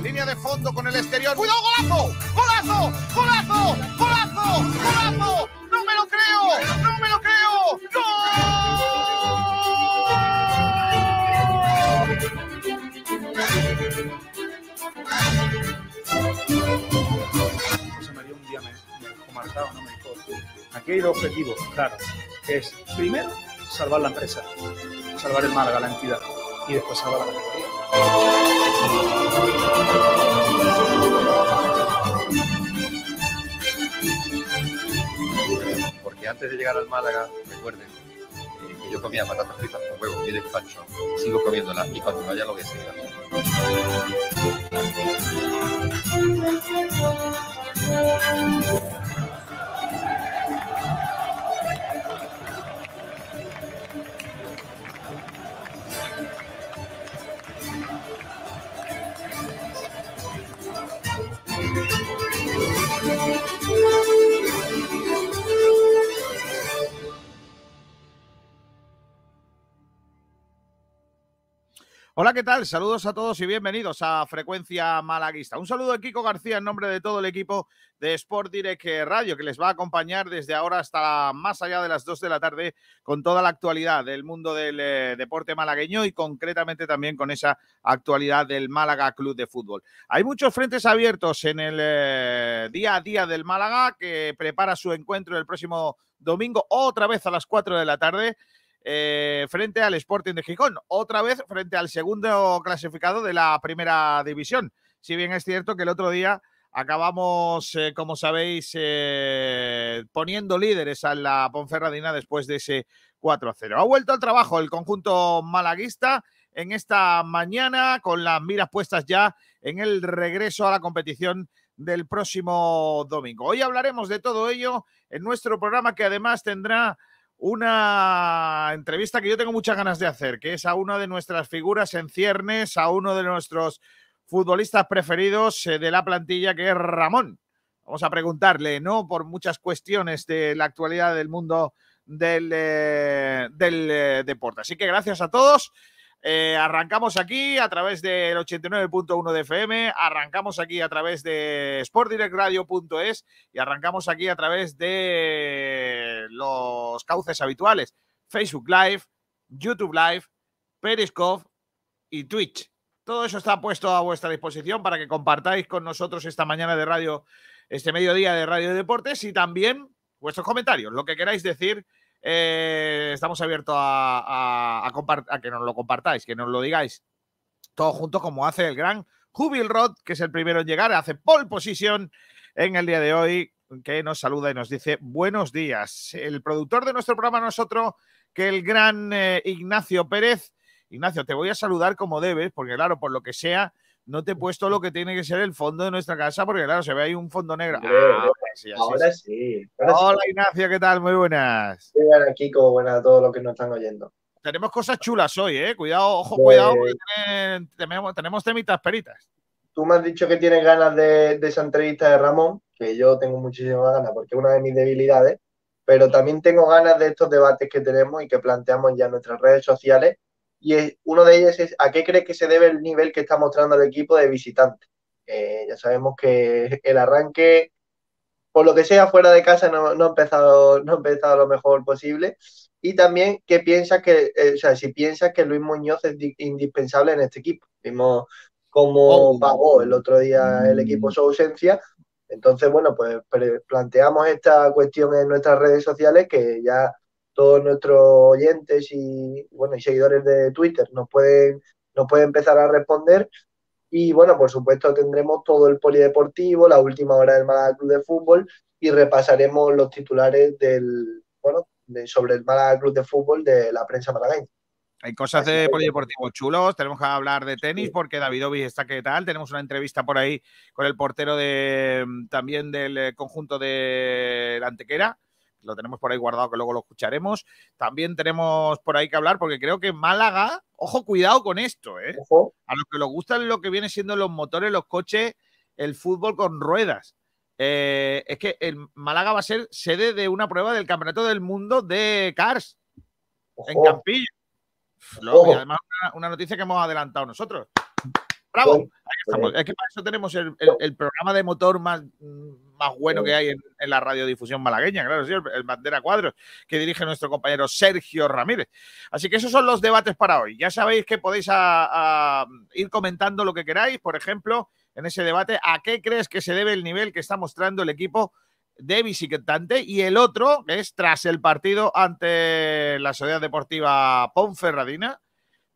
Línea de fondo con el exterior. ¡Cuidado, golazo! ¡Golazo! ¡Golazo! ¡Golazo! ¡Golazo! ¡No me lo creo! ¡No me lo creo! José María un día me, me dejó ¿no? Me dijo, aquí hay dos objetivos, claro, es, primero, salvar la empresa, salvar el Málaga, la entidad, y después salvar la categoría. Porque antes de llegar al Málaga, recuerden eh, que yo comía patatas fritas con huevo y despacho, sigo comiéndolas y cuando vaya lo voy a seguir. Hola, ¿qué tal? Saludos a todos y bienvenidos a Frecuencia Malaguista. Un saludo de Kiko García en nombre de todo el equipo de Sport Direct Radio que les va a acompañar desde ahora hasta más allá de las 2 de la tarde con toda la actualidad del mundo del eh, deporte malagueño y concretamente también con esa actualidad del Málaga Club de Fútbol. Hay muchos frentes abiertos en el eh, día a día del Málaga que prepara su encuentro el próximo domingo otra vez a las 4 de la tarde eh, frente al Sporting de Gijón, otra vez frente al segundo clasificado de la primera división. Si bien es cierto que el otro día acabamos, eh, como sabéis, eh, poniendo líderes a la Ponferradina después de ese 4-0. Ha vuelto al trabajo el conjunto malaguista en esta mañana con las miras puestas ya en el regreso a la competición del próximo domingo. Hoy hablaremos de todo ello en nuestro programa que además tendrá una entrevista que yo tengo muchas ganas de hacer, que es a una de nuestras figuras en ciernes, a uno de nuestros futbolistas preferidos eh, de la plantilla, que es Ramón. Vamos a preguntarle, ¿no? Por muchas cuestiones de la actualidad del mundo del, eh, del eh, deporte. Así que gracias a todos. Eh, arrancamos aquí a través del 89.1 de FM, arrancamos aquí a través de sportdirectradio.es y arrancamos aquí a través de los cauces habituales, Facebook Live, YouTube Live, Periscope y Twitch. Todo eso está puesto a vuestra disposición para que compartáis con nosotros esta mañana de radio, este mediodía de Radio Deportes y también vuestros comentarios, lo que queráis decir eh, estamos abiertos a, que nos lo compartáis, que nos lo digáis todos juntos, como hace el gran Jubil Rod, que es el primero en llegar, hace pole position en el día de hoy, que nos saluda y nos dice buenos días. El productor de nuestro programa no es otro que el gran eh, Ignacio Pérez. Ignacio, te voy a saludar como debes, porque claro, por lo que sea, no te he puesto lo que tiene que ser el fondo de nuestra casa, porque claro, se ve ahí un fondo negro. Ah, sí, ahora sí. Ahora Hola. Ignacio, ¿qué tal? Muy buenas. Sí, bueno, Kiko, buenas a todos los que nos están oyendo. Tenemos cosas chulas hoy, ¿eh? Cuidado, ojo, Pues- cuidado, porque tienen- tenemos, tenemos temitas peritas. Tú me has dicho que tienes ganas de, de esa entrevista de Ramón, que yo tengo muchísimas ganas porque es una de mis debilidades, pero también tengo ganas de estos debates que tenemos y que planteamos ya en nuestras redes sociales. Y es- uno de ellos es ¿a qué crees que se debe el nivel que está mostrando el equipo de visitante? Eh, ya sabemos que el arranque, por lo que sea, fuera de casa no, no ha empezado, no ha empezado lo mejor posible. Y también, ¿qué piensas que, eh, o sea, si piensas que Luis Muñoz es di- indispensable en este equipo? Vimos cómo Oh. pagó el otro día el equipo su ausencia. Entonces, bueno, pues planteamos esta cuestión en nuestras redes sociales que ya todos nuestros oyentes y, bueno, y seguidores de Twitter nos pueden, nos pueden empezar a responder. Y bueno, por supuesto tendremos todo el polideportivo, la última hora del Málaga Club de Fútbol y repasaremos los titulares del, bueno, de- sobre el Málaga Club de Fútbol de la prensa malagueña. Hay cosas Así de polideportivo chulos, tenemos que hablar de tenis Sí. porque David Ovi está que tal, tenemos una entrevista por ahí con el portero de también del eh, conjunto de la Antequera, lo tenemos por ahí guardado que luego lo escucharemos. También tenemos por ahí que hablar porque creo que Málaga, ojo, cuidado con esto, ¿eh? Ojo, a los que les gustan lo que viene siendo los motores, los coches, el fútbol con ruedas. Eh, es que el Málaga va a ser sede de una prueba del Campeonato del Mundo de Cars en. Campillo. Ojo. y además una, una noticia que hemos adelantado nosotros. Bravo. Bueno, Ahí estamos. Es que para eso tenemos el, el- el programa de motor más, más bueno que hay en, en la radiodifusión malagueña, claro, sí, el, el Bandera Cuadros, que dirige nuestro compañero Sergio Ramírez. Así que esos son los debates para hoy. Ya sabéis que podéis a- a ir comentando lo que queráis, por ejemplo, en ese debate, ¿a qué crees que se debe el nivel que está mostrando el equipo de visitante? Y el otro es tras el partido ante la Sociedad Deportiva Ponferradina.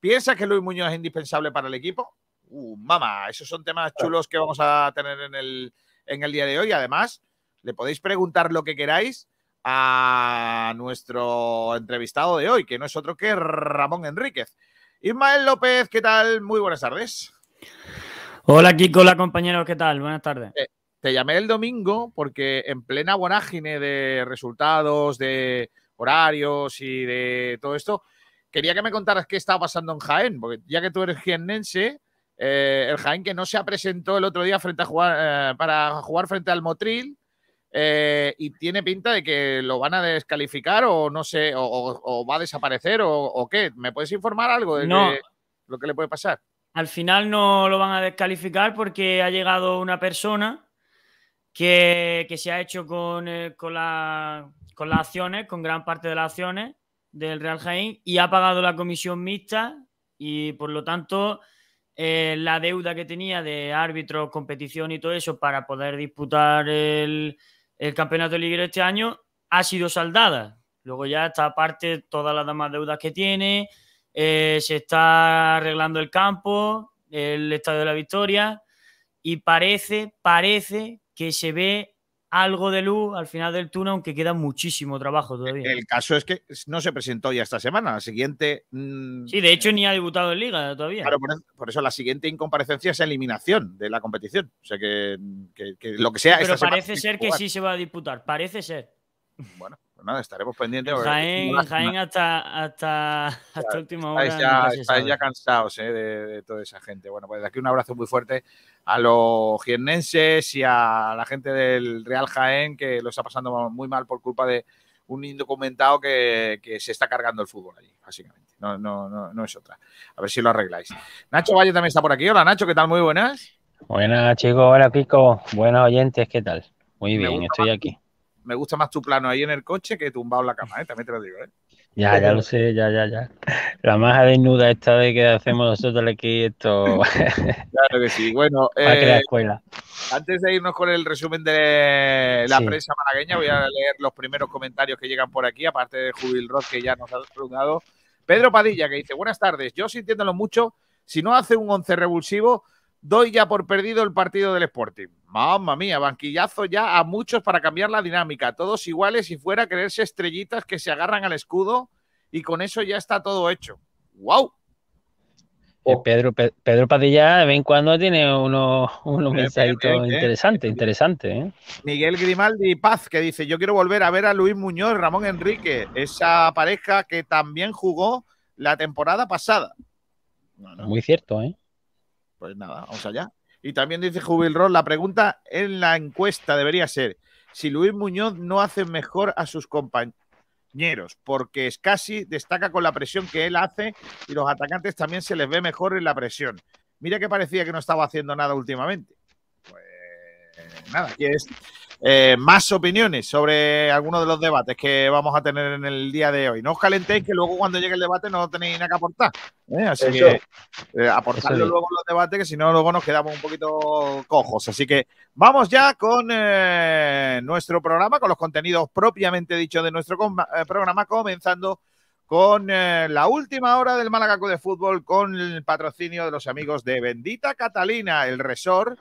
¿Piensa que Luis Muñoz es indispensable para el equipo? Uh, mamá, esos son temas chulos que vamos a tener en el, en el día de hoy. Además, le podéis preguntar lo que queráis a nuestro entrevistado de hoy, que no es otro que Ramón Enríquez. Ismael López, ¿qué tal? Muy buenas tardes. Hola Kiko, hola compañeros, ¿qué tal? Buenas tardes. Te llamé el domingo porque en plena vorágine de resultados, de horarios y de todo esto, quería que me contaras qué estaba pasando en Jaén, porque ya que tú eres jiennense, eh, el Jaén que no se presentó el otro día frente a jugar, eh, para jugar frente al Motril eh, y tiene pinta de que lo van a descalificar o no sé, o, o- o va a desaparecer o, o qué. ¿Me puedes informar algo de No. que- lo que le puede pasar? Al final no lo van a descalificar porque ha llegado una persona que, que se ha hecho con, con, la- con las acciones, con gran parte de las acciones del Real Jaén y ha pagado la comisión mixta y por lo tanto eh, la deuda que tenía de árbitros, competición y todo eso para poder disputar el, campeonato liguero este año ha sido saldada. Luego ya está aparte todas las demás deudas que tiene, eh, se está arreglando el campo, el Estadio de la Victoria y parece, parece que se ve algo de luz al final del túnel, aunque queda muchísimo trabajo todavía. El caso es que no se presentó ya esta semana. La siguiente. mm, Sí, de hecho ni ha debutado en liga todavía. Claro, por, eso la siguiente incomparecencia es eliminación de la competición. O sea que, que- que lo que sea. Pero esta semana parece ser que sí se va a disputar, parece ser. Bueno, pues nada, estaremos pendientes. Jaén, hasta, hasta, hasta última hora. Estáis ya, estáis ya cansados eh, de, de toda esa gente. Bueno, pues de aquí un abrazo muy fuerte a los jiennenses y a la gente del Real Jaén que lo está pasando muy mal por culpa de un indocumentado que, que se está cargando el fútbol allí, básicamente. No, no, no, no es otra. A ver si lo arregláis. Nacho Valle también está por aquí. Hola Nacho, ¿qué tal? Muy buenas. Buenas chicos, hola Kiko, buenos oyentes, ¿qué tal? Muy Me bien, estoy aquí. Me gusta más tu plano ahí en el coche que tumbado en la cama, ¿eh? también te lo digo. ¿eh? Ya, ya lo sé, ya, ya, ya. La maja desnuda esta de que hacemos nosotros aquí, esto Claro que sí. Bueno, eh, escuela. Antes de irnos con el resumen de la Sí. prensa malagueña, voy a leer los primeros comentarios que llegan por aquí, aparte de Jubil Roth, que ya nos ha saludado. Pedro Padilla, que dice, buenas tardes, yo sintiéndolo mucho, si no hace un once revulsivo, doy ya por perdido el partido del Sporting. Mamma mía, banquillazo ya a muchos para cambiar la dinámica, todos iguales y fuera creerse estrellitas que se agarran al escudo y con eso ya está todo hecho. ¡Wow! Eh, Pedro, Pe- Pedro Padilla de vez en cuando tiene unos, unos Bien, mensajitos interesantes, interesantes, ¿eh? Miguel Grimaldi Paz, que dice: Yo quiero volver a ver a Luis Muñoz, Ramón Enrique, esa pareja que también jugó la temporada pasada. No, no, Muy cierto, ¿eh? pues nada, vamos allá. Y también dice Jubil Ross, la pregunta en la encuesta debería ser si Luis Muñoz no hace mejor a sus compañeros, porque es casi destaca con la presión que él hace y los atacantes también se les ve mejor en la presión. Mira que parecía que no estaba haciendo nada últimamente. Nada, aquí es eh, más opiniones sobre algunos de los debates que vamos a tener en el día de hoy. No os calentéis que luego cuando llegue el debate no tenéis nada que aportar. ¿eh? Así Eso. que eh, aportarlo luego en los debates, que si no, luego nos quedamos un poquito cojos. Así que vamos ya con eh, nuestro programa, con los contenidos propiamente dichos de nuestro programa, comenzando con la última hora del Málaga de Fútbol con el patrocinio de los amigos de Bendita Catalina, el resort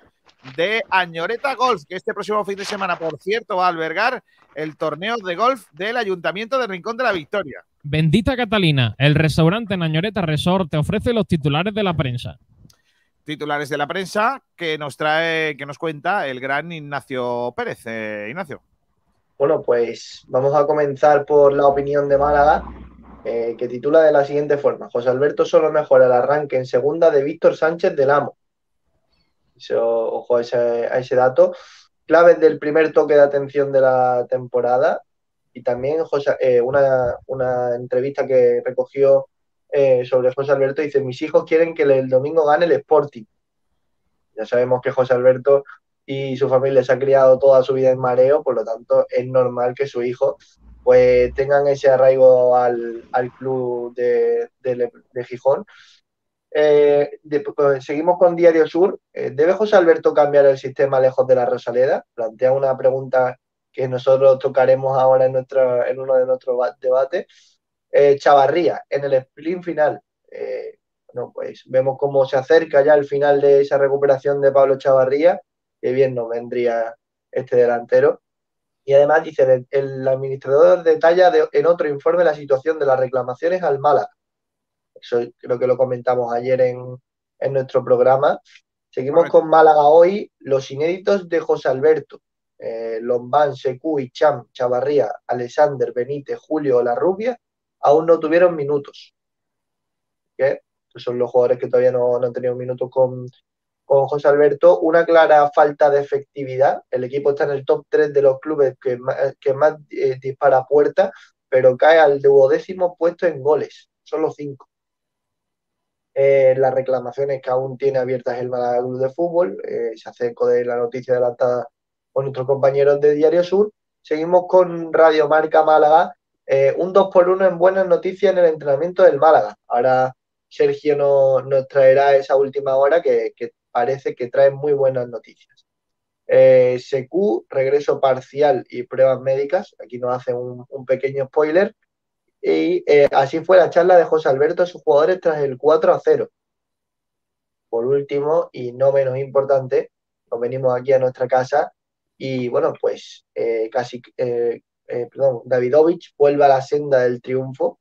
de Añoreta Golf, que este próximo fin de semana, por cierto, va a albergar el torneo de golf del Ayuntamiento de Rincón de la Victoria. Bendita Catalina, el restaurante Nañoreta Resort te ofrece los titulares de la prensa. Titulares de la prensa que nos trae, que nos cuenta el gran Ignacio Pérez. Eh, Ignacio. Bueno, pues vamos a comenzar por la opinión de Málaga, eh, que titula de la siguiente forma: José Alberto solo mejora el arranque en segunda de Víctor Sánchez del Amo. Ojo a ese, a ese dato. Claves del primer toque de atención de la temporada. Y también José- eh, una, una entrevista que recogió eh, sobre José Alberto. Dice: Mis hijos quieren que el domingo gane el Sporting. Ya sabemos que José Alberto y su familia se ha criado toda su vida en mareo, por lo tanto es normal que su hijo pues tengan ese arraigo al, club de, Gijón. Eh, pues, seguimos con Diario Sur. Eh, ¿Debe José Alberto cambiar el sistema lejos de la Rosaleda? Plantea una pregunta que nosotros tocaremos ahora en, en uno de nuestros debates. Eh, Chavarría, en el sprint final. bueno, pues vemos cómo se acerca ya el final de esa recuperación de Pablo Chavarría. Que bien nos vendría este delantero. Y además dice, el, administrador detalla en otro informe la situación de las reclamaciones al Málaga. Eso creo que lo comentamos ayer en, nuestro programa. Seguimos con Málaga hoy, los inéditos de José Alberto. Eh, Lombán, Secu, Cham, Chavarría, Alexander, Benítez, Julio La Rubia aún no tuvieron minutos. ¿Qué? son los jugadores que todavía no, no han tenido minutos con, con José Alberto, una clara falta de efectividad. El equipo está en el top 3 de los clubes que más, que más eh, dispara puerta, pero cae al duodécimo puesto en goles, solo 5. Eh, las reclamaciones que aún tiene abiertas el Málaga Club de Fútbol, eh, se hace de la noticia adelantada por nuestros compañeros de Diario Sur. Seguimos con Radio Marca Málaga, un 2 por 1 en buenas noticias en el entrenamiento del Málaga. Ahora Sergio nos traerá esa última hora que, que parece que trae muy buenas noticias. Eh, SQ, regreso parcial y pruebas médicas. Aquí nos hace un, pequeño spoiler. Y eh, así fue la charla de José Alberto a sus jugadores tras el 4 a 0. Por último, y no menos importante, nos venimos aquí a nuestra casa y bueno, pues eh, casi, eh, perdón, Davidovich vuelve a la senda del triunfo.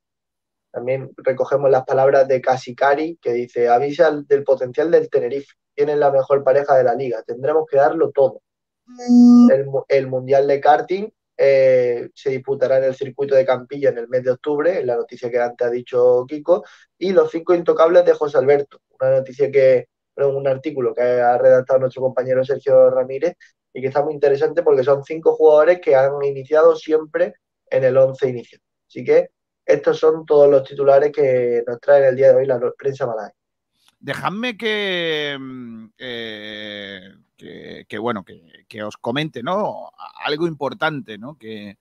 También recogemos las palabras de Casicari que dice, avisa del potencial del Tenerife tienen la mejor pareja de la liga. Tendremos que darlo todo. Mm. El, Mundial de Karting eh, se disputará en el circuito de Campilla en el mes de octubre, en la noticia que antes ha dicho Kiko, y los cinco intocables de José Alberto, una noticia que, un artículo que ha redactado nuestro compañero Sergio Ramírez y que está muy interesante porque son cinco jugadores que han iniciado siempre en el once inicial. Así que estos son todos los titulares que nos trae el día de hoy la prensa malaya. Dejadme que, mm, eh, que, bueno, que, os comente, ¿no? Algo importante, ¿no? Que,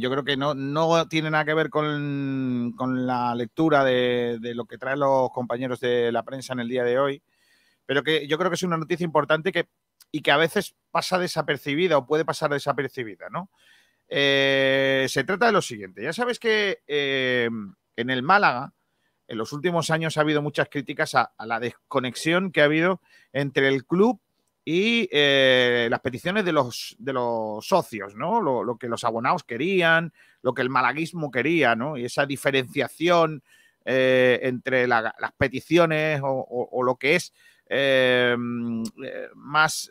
yo creo que no, no tiene nada que ver con, la lectura de, lo que traen los compañeros de la prensa en el día de hoy, pero que yo creo que es una noticia importante que, y que a veces pasa desapercibida o puede pasar desapercibida, ¿no? Eh, se trata de lo siguiente. Ya sabes que eh, en el Málaga, en los últimos años ha habido muchas críticas a, la desconexión que ha habido entre el club y eh, las peticiones de los, de los socios, ¿no? Lo, que los abonados querían, lo que el malaguismo quería, ¿no? Y esa diferenciación eh, entre las peticiones o, lo que es eh, más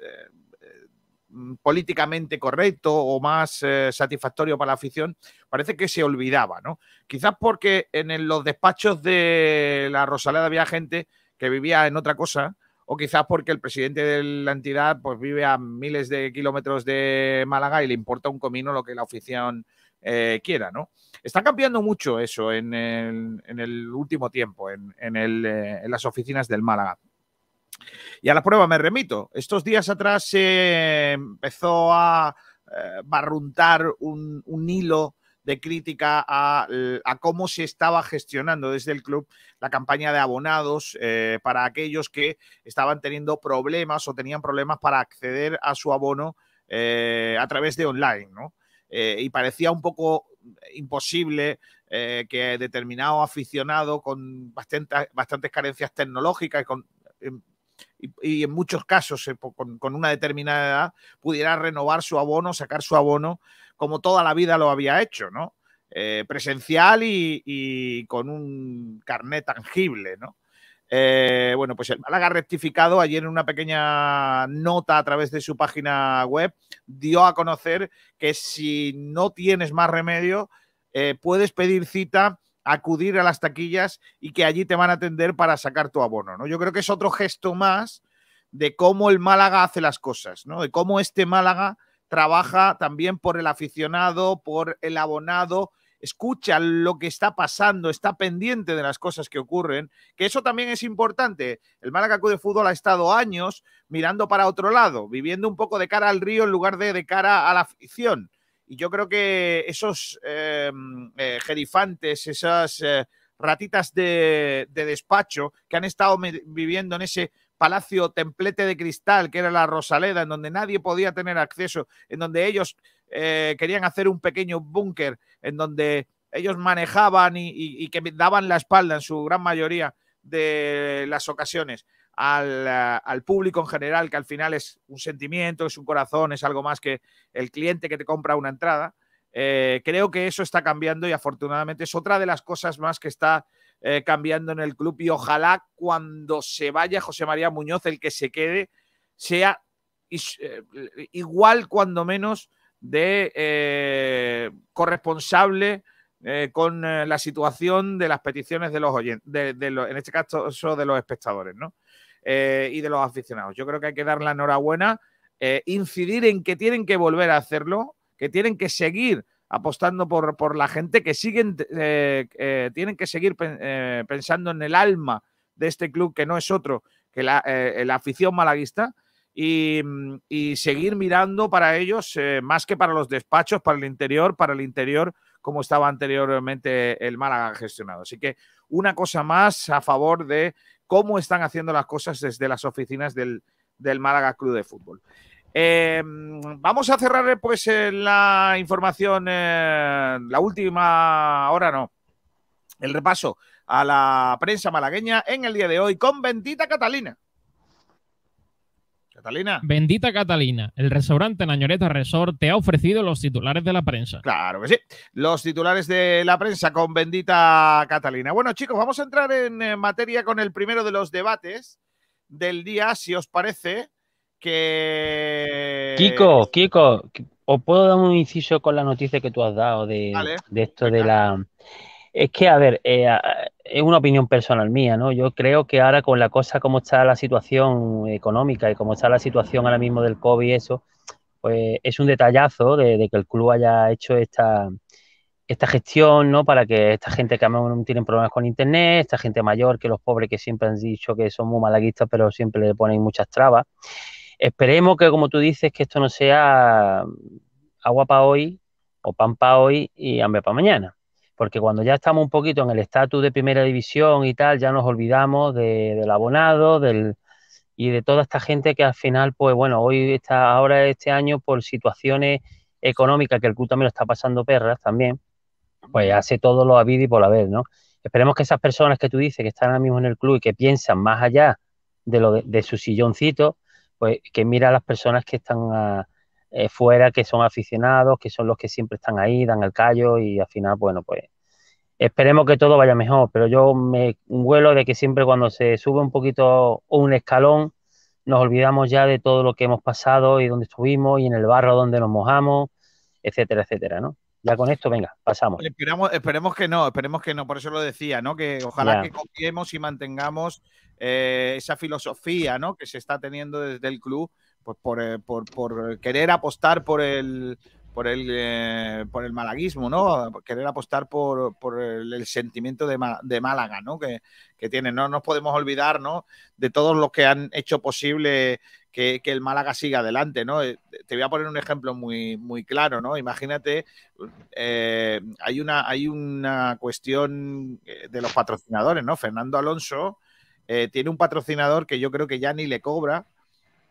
Mm, políticamente correcto o más satisfactorio para la afición, parece que se olvidaba, ¿no? Quizás porque en los despachos de la Rosaleda había gente que vivía en otra cosa, o quizás porque el presidente de la entidad pues vive a miles de kilómetros de Málaga y le importa un comino lo que la afición eh, quiera, ¿no? Está cambiando mucho eso en el, último tiempo, en, eh, en las oficinas del Málaga. Y a la prueba me remito. Estos días atrás se empezó a eh, barruntar un, hilo de crítica a, cómo se estaba gestionando desde el club la campaña de abonados eh, para aquellos que estaban teniendo problemas o tenían problemas para acceder a su abono eh, a través de online. y parecía un poco imposible que determinado aficionado con bastantes carencias tecnológicas, em, y, en muchos casos eh, con, una determinada edad pudiera renovar su abono, sacar su abono como toda la vida lo había hecho, ¿no? Eh, presencial y, con un carnet tangible, ¿no? Eh, bueno, pues el Málaga rectificado ayer en una pequeña nota a través de su página web dio a conocer que si no tienes más remedio, puedes pedir cita acudir a las taquillas y que allí te van a atender para sacar tu abono, ¿no? Yo creo que es otro gesto más de cómo el Málaga hace las cosas, ¿no? De cómo este Málaga trabaja también por el aficionado, por el abonado escucha lo que está pasando, está pendiente de las cosas que ocurren, que eso también es importante. El Málaga de Fútbol ha estado años mirando para otro lado, viviendo un poco de cara al río en lugar de de cara a la afición. Y yo creo que esos eh, eh, gerifantes, esas eh, ratitas de, de, despacho que han estado viviendo en ese palacio templete de cristal que era la Rosaleda, en donde nadie podía tener acceso, en donde ellos eh, querían hacer un pequeño búnker, en donde ellos manejaban y, que daban la espalda en su gran mayoría de las ocasiones al, al, público en general, que al final es un sentimiento, es un corazón, es algo más que el cliente que te compra una entrada. Eh, creo que eso está cambiando y afortunadamente es otra de las cosas más que está eh, cambiando en el club y ojalá cuando se vaya José María Muñoz, el que se quede, sea eh, igual cuando menos de eh, corresponsable con la situación de las peticiones de los oyentes, de, de lo, en este caso de los espectadores ¿no? y de los aficionados. Yo creo que hay que dar la enhorabuena, incidir en que tienen que volver a hacerlo, que tienen que seguir apostando por, por la gente, que siguen, eh, eh, tienen que seguir eh, pensando en el alma de este club, que no es otro que la, afición malaguista, y, y, seguir mirando para ellos, más que para los despachos, para el interior, para el interior, como estaba anteriormente el Málaga gestionado. Así que una cosa más a favor de cómo están haciendo las cosas desde las oficinas del, del Málaga Club de Fútbol. Eh, vamos a cerrar pues la información, eh, la última hora no, el repaso a la prensa malagueña en el día de hoy con Bendita Catalina. Catalina. Bendita Catalina, el restaurante Nañoreta Resort te ha ofrecido los titulares de la prensa. Claro que sí, los titulares de la prensa con Bendita Catalina. Bueno chicos, vamos a entrar en materia con el primero de los debates del día, si os parece que... Kiko, Kiko, ¿os puedo dar un inciso con la noticia que tú has dado de, vale, de esto de la... Es que, a ver, eh, es una opinión personal mía, ¿no? Yo creo que ahora con la cosa, como está la situación económica y como está la situación ahora mismo del COVID y eso, pues es un detallazo de, de que el club haya hecho esta, esta gestión, ¿no? Para que esta gente que no tienen problemas con internet, esta gente mayor, que los pobres que siempre han dicho que son muy malaguistas, pero siempre le ponen muchas trabas. Esperemos que, como tú dices, que esto no sea agua para hoy o pan para hoy y hambre para mañana. Porque cuando ya estamos un poquito en el estatus de primera división y tal, ya nos olvidamos de, del abonado del, y de toda esta gente que al final, pues bueno, hoy está, ahora este año, por situaciones económicas, que el club también lo está pasando perras también, pues hace todo lo habido y por vez, ¿no? Esperemos que esas personas que tú dices que están ahora mismo en el club y que piensan más allá de, lo de su silloncito, pues que mira a las personas que están a, eh, fuera, que son aficionados, que son los que siempre están ahí, dan el callo y al final, bueno, pues esperemos que todo vaya mejor, pero yo me huelo de que siempre cuando se sube un poquito un escalón, nos olvidamos ya de todo lo que hemos pasado y donde estuvimos y en el barro donde nos mojamos, etcétera, etcétera, ¿no? Ya con esto, venga, pasamos. Esperamos, esperemos que no, esperemos que no, por eso lo decía, ¿no? Que ojalá ya. que copiemos y mantengamos eh, esa filosofía, ¿no? Que se está teniendo desde el club, pues por, eh, por, por querer apostar por el, por el, eh, por el malaguismo, ¿no? Querer apostar por, por el, el, sentimiento de, de Málaga, ¿no? Que, que tiene. No nos podemos olvidar, ¿no? De todos los que han hecho posible que, que, el Málaga siga adelante, ¿no? Eh, Te voy a poner un ejemplo muy, muy claro, ¿no? Imagínate, eh, hay, una, hay una cuestión de los patrocinadores, ¿no? Fernando Alonso eh, tiene un patrocinador que yo creo que ya ni le cobra,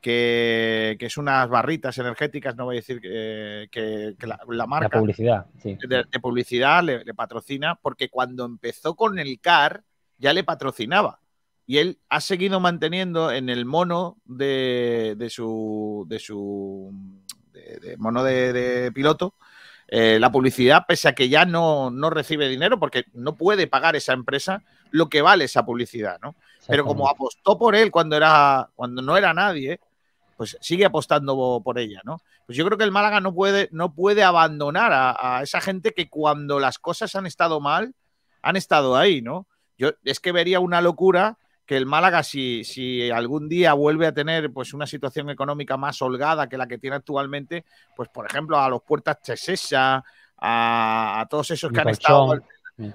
que, que, es unas barritas energéticas, no voy a decir que, que, que la, la, marca la publicidad, sí. de, de, publicidad le, le, patrocina, porque cuando empezó con el CAR ya le patrocinaba. Y él ha seguido manteniendo en el mono de, de su, de su de, mono de, piloto eh, la publicidad, pese a que ya no, no recibe dinero, porque no puede pagar esa empresa lo que vale esa publicidad, ¿no? Pero como apostó por él cuando era cuando no era nadie, pues sigue apostando por ella, ¿no? Pues yo creo que el Málaga no puede, no puede abandonar a, a, esa gente que cuando las cosas han estado mal, han estado ahí, ¿no? Yo es que vería una locura que el Málaga, si, si algún día vuelve a tener pues, una situación económica más holgada que la que tiene actualmente, pues por ejemplo a los puertas Chesesa, a, todos esos que han estado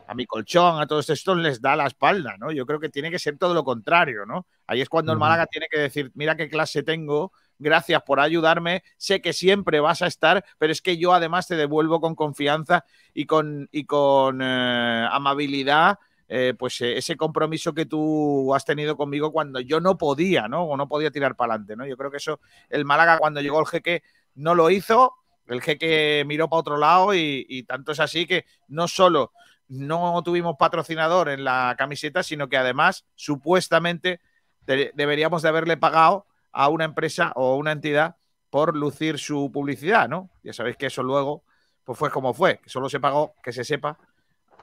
a mi colchón, a todos estos les da la espalda, ¿no? Yo creo que tiene que ser todo lo contrario, ¿no? Ahí es cuando el Málaga tiene que decir, mira qué clase tengo, gracias por ayudarme, sé que siempre vas a estar, pero es que yo además te devuelvo con confianza y con, y con eh, amabilidad. Eh, pues eh, ese compromiso que tú has tenido conmigo cuando yo no podía, ¿no? O no podía tirar para adelante, ¿no? Yo creo que eso, el Málaga cuando llegó el jeque no lo hizo, el jeque miró para otro lado y, y tanto es así que no solo no tuvimos patrocinador en la camiseta, sino que además supuestamente deberíamos de haberle pagado a una empresa o una entidad por lucir su publicidad, ¿no? Ya sabéis que eso luego pues fue como fue, que solo se pagó, que se sepa,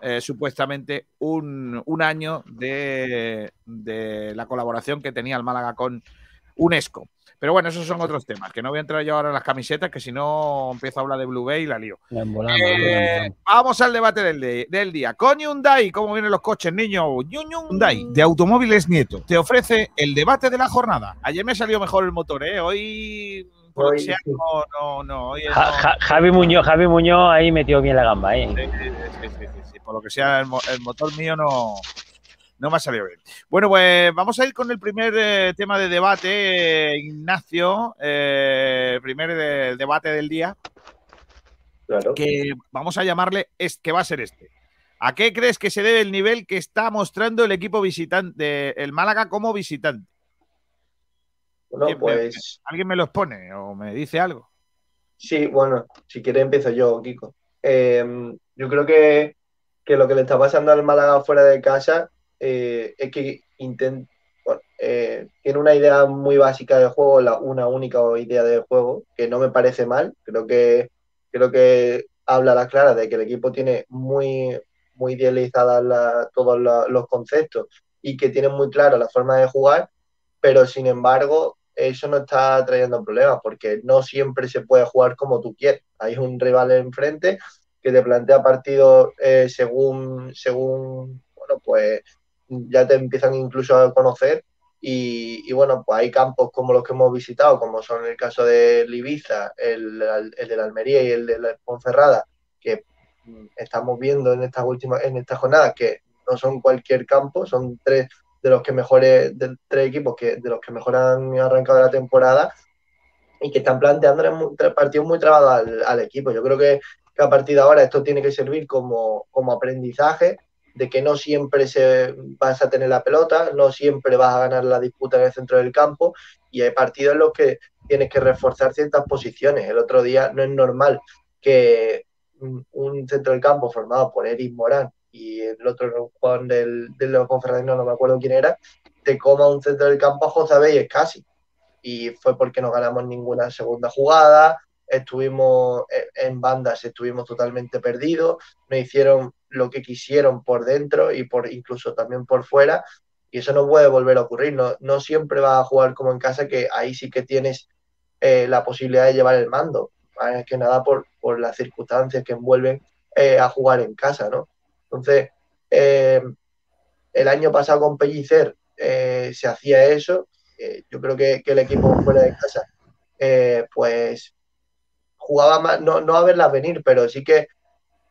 eh, supuestamente un, año de, de, la colaboración que tenía el Málaga con UNESCO. Pero bueno, esos son otros temas, que no voy a entrar yo ahora en las camisetas, que si no empiezo a hablar de Blue Bay y la lío. Eh, vamos al debate del, del, día. Con Hyundai, ¿cómo vienen los coches, niño? Hyundai, de Automóviles Nieto, te ofrece el debate de la jornada. Ayer me salió mejor el motor, ¿eh? Hoy... Por no, no, no, Javi Muñoz, Javi Muñoz ahí metió bien la gamba, ¿eh? Sí, sí, sí, por lo que sea, el motor mío no, no me ha salido bien. Bueno, pues vamos a ir con el primer eh, tema de debate, Ignacio. Eh, el primer debate del día. Claro. Que vamos a llamarle, es, que va a ser este. ¿A qué crees que se debe el nivel que está mostrando el equipo visitante, el Málaga como visitante? Bueno, pues. ¿Alguien me lo expone o me dice algo? Sí, bueno, si quieres empiezo yo, Kiko. Em, yo creo que, que, lo que le está pasando al Málaga fuera de casa eh, es que eh, tiene una idea muy básica de juego, una única idea de juego, que no me parece mal. Creo que, creo que habla a la clara de que el equipo tiene muy, muy idealizadas todos los conceptos y que tiene muy claro la forma de jugar, pero sin embargo eso no está trayendo problemas porque no siempre se puede jugar como tú quieres. Hay un rival enfrente que te plantea partidos eh, según, según, bueno, pues ya te empiezan incluso a conocer y, bueno, pues hay campos como los que hemos visitado, como son el caso de Ibiza, el, el de la Almería y el de la Ponferrada, que mm, estamos viendo en estas últimas, en estas jornadas, que no son cualquier campo, son tres de los que mejores, de, tres equipos que, de los que mejor han arrancado la temporada y que están planteando partidos muy trabados al, equipo. Yo creo que, a partir de ahora esto tiene que servir como, como aprendizaje de que no siempre se, vas a tener la pelota, no siempre vas a ganar la disputa en el centro del campo y hay partidos en los que tienes que reforzar ciertas posiciones. El otro día no es normal que un centro del campo formado por Eric Morán y el otro Juan del, del no me acuerdo quién era, te coma un centro del campo a José es casi. Y fue porque no ganamos ninguna segunda jugada, estuvimos en bandas, estuvimos totalmente perdidos, nos hicieron lo que quisieron por dentro y por incluso también por fuera, y eso no puede volver a ocurrir, no, no siempre vas a jugar como en casa, que ahí sí que tienes eh, la posibilidad de llevar el mando, más que nada por, por las circunstancias que envuelven eh, a jugar en casa, ¿no? Entonces, eh, el año pasado con Pellicer se hacía eso, yo creo que, que, el equipo fuera de casa, pues jugaba más, no, no a verlas venir, pero sí que,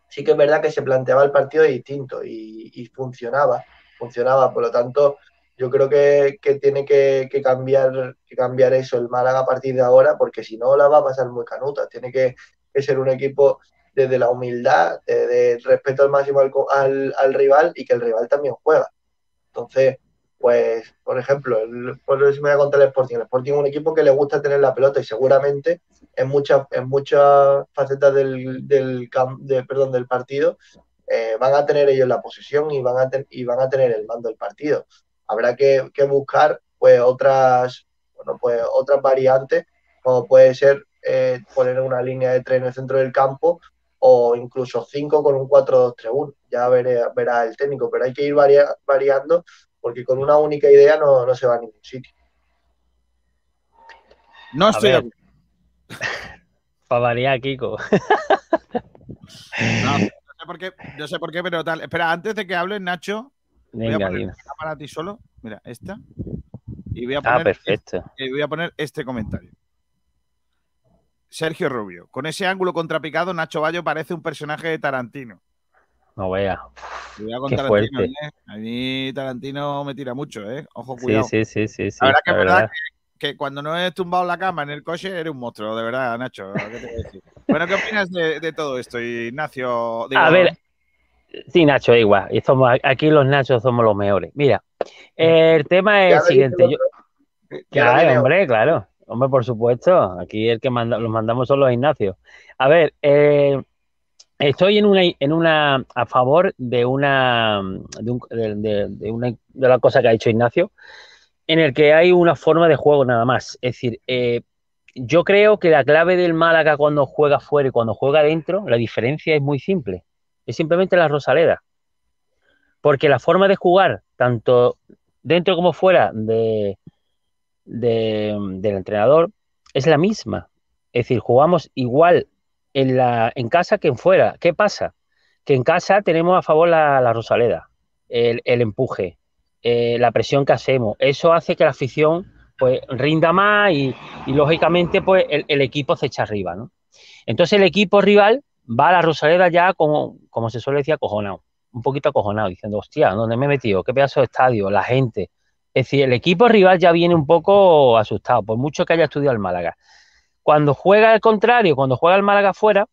sí que es verdad que se planteaba el partido distinto y, funcionaba, funcionaba. Por lo tanto, yo creo que, tiene que, cambiar, que cambiar eso el Málaga a partir de ahora, porque si no la va a pasar muy canuta. Tiene que, ser un equipo desde la humildad, desde el respeto al máximo al, al, rival y que el rival también juega. Entonces, pues, por ejemplo, el, por eso me voy a contar el Sporting. El Sporting es un equipo que le gusta tener la pelota y seguramente en muchas, en muchas facetas del, del, perdón, del partido eh, van a tener ellos la posición y van a, y van a tener el mando del partido. Habrá que, buscar pues otras, bueno, pues otras variantes, como puede ser eh, poner una línea de tres en el centro del campo o incluso cinco con un 4-2-3-1. Ya verá el técnico, pero hay que ir variando porque con una única idea no, se va a ningún sitio. No estoy Para variar, Kiko. no, sé por qué, no sé por qué, pero tal. Espera, antes de que hables, Nacho, voy a poner la cámara a ti solo. Mira, esta. Y voy a ah, poner, ah, perfecto. y voy a poner este comentario. Sergio Rubio. Con ese ángulo contrapicado, Nacho Bayo parece un personaje de Tarantino. No vea. Cuidado con Tarantino, ¿eh? A mí Tarantino me tira mucho, ¿eh? Ojo, cuidado. Sí, sí, sí, sí. La verdad que es verdad que, cuando no he tumbado la cama en el coche eres un monstruo, de verdad, Nacho. bueno, ¿qué opinas de, todo esto, Ignacio? a ver, sí, Nacho, igual. Y somos, aquí los Nachos somos los mejores. Mira, el tema es el siguiente. Claro, hombre, claro. Hombre, por supuesto. Aquí el que los mandamos son los Ignacios. A ver, eh, estoy en una, a favor de una de, una de la cosa que ha dicho Ignacio, en el que hay una forma de juego nada más. Es decir, eh, yo creo que la clave del Málaga cuando juega fuera y cuando juega dentro, la diferencia es muy simple. Es simplemente la Rosaleda. Porque la forma de jugar, tanto dentro como fuera de, del entrenador, es la misma. Es decir, jugamos igual en, la, en casa que en fuera. ¿Qué pasa? Que en casa tenemos a favor la, Rosaleda, el, empuje, eh, la presión que hacemos. Eso hace que la afición pues rinda más y, lógicamente pues el, equipo se echa arriba, ¿no? Entonces el equipo rival va a la Rosaleda ya como, como se suele decir, acojonado, un poquito acojonado, diciendo, hostia, ¿dónde me he metido? ¿Qué pedazo de estadio? La gente. Es decir, el equipo rival ya viene un poco asustado, por mucho que haya estudiado el Málaga. Cuando juega al contrario, cuando juega el Málaga fuera,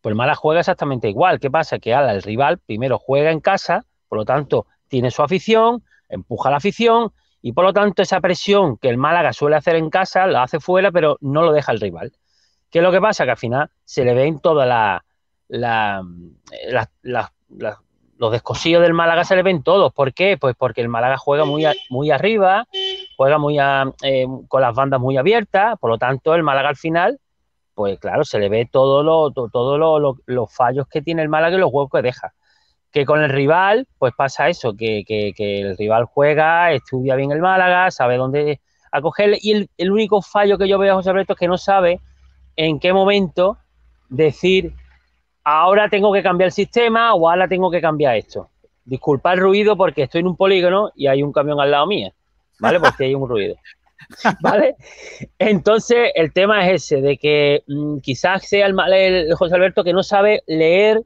pues el Málaga juega exactamente igual. ¿Qué pasa? Que ahora el rival primero juega en casa, por lo tanto tiene su afición, empuja la afición y por lo tanto esa presión que el Málaga suele hacer en casa la hace fuera, pero no lo deja el rival. ¿Qué es lo que pasa? Que al final se le ven todas la, la, los descosillos del Málaga se le ven todos. ¿Por qué? Pues porque el Málaga juega muy, muy arriba, juega muy eh, con las bandas muy abiertas, por lo tanto el Málaga al final, pues claro, se le ve todos todo los fallos que tiene el Málaga y los huecos que deja. Que con el rival, pues pasa eso, que, el rival juega, estudia bien el Málaga, sabe dónde acogerle, y el, único fallo que yo veo a José Alberto es que no sabe en qué momento decir ahora tengo que cambiar el sistema o ahora tengo que cambiar esto. Disculpa el ruido porque estoy en un polígono y hay un camión al lado mío, ¿vale? Porque hay un ruido. ¿Vale? Entonces, el tema es ese, de que mm, quizás sea el, el, José Alberto que no sabe leer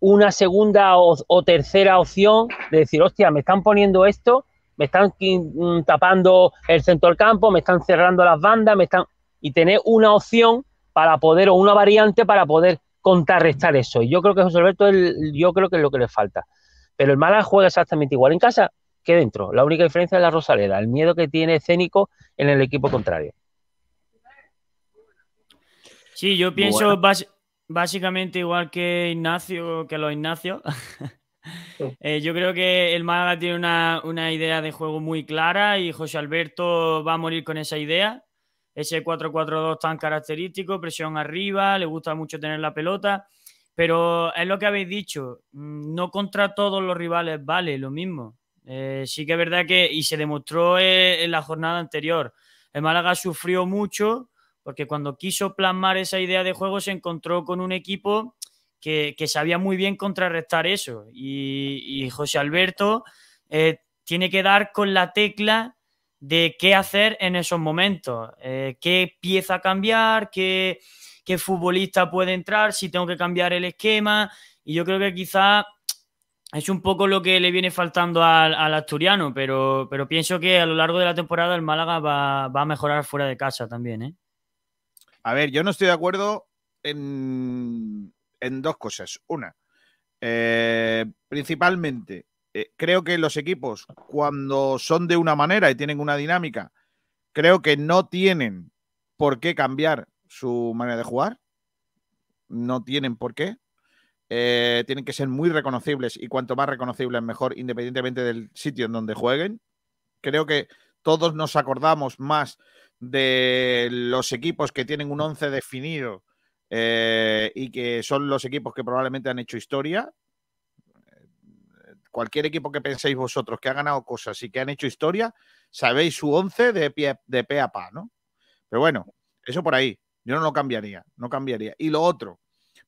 una segunda o, tercera opción de decir, hostia, me están poniendo esto, me están mm, tapando el centro del campo, me están cerrando las bandas, me están... Y tener una opción para poder, o una variante para poder contrarrestar eso. Y yo creo que José Alberto, yo creo que es lo que le falta. Pero el Málaga juega exactamente igual en casa que dentro. La única diferencia es la Rosaleda, el miedo que tiene escénico en el equipo contrario. Sí, yo pienso básicamente igual que Ignacio, que los Ignacios. Eh, yo creo que el Málaga tiene una, una idea de juego muy clara y José Alberto va a morir con esa idea ese 4-4-2 tan característico, presión arriba, le gusta mucho tener la pelota, pero es lo que habéis dicho, mm, no contra todos los rivales vale lo mismo. Eh, sí que es verdad que, y se demostró eh, en la jornada anterior, el Málaga sufrió mucho porque cuando quiso plasmar esa idea de juego se encontró con un equipo que, sabía muy bien contrarrestar eso. Y, José Alberto eh, tiene que dar con la tecla de qué hacer en esos momentos, eh, qué pieza cambiar, qué, futbolista puede entrar, si tengo que cambiar el esquema. Y yo creo que quizá es un poco lo que le viene faltando al, asturiano, pero, pero, pienso que a lo largo de la temporada el Málaga va, a mejorar fuera de casa también. ¿eh? A ver, yo no estoy de acuerdo en, dos cosas. Una, eh, principalmente eh, creo que los equipos, cuando son de una manera y tienen una dinámica, creo que no tienen por qué cambiar su manera de jugar. No tienen por qué. Eh, tienen que ser muy reconocibles y cuanto más reconocibles mejor, independientemente del sitio en donde jueguen. Creo que todos nos acordamos más de los equipos que tienen un 11 definido eh, y que son los equipos que probablemente han hecho historia cualquier equipo que penséis vosotros que ha ganado cosas y que han hecho historia, sabéis su once de pie, de pe a pa, ¿no? Pero bueno, eso por ahí. Yo no lo cambiaría, no cambiaría. Y lo otro,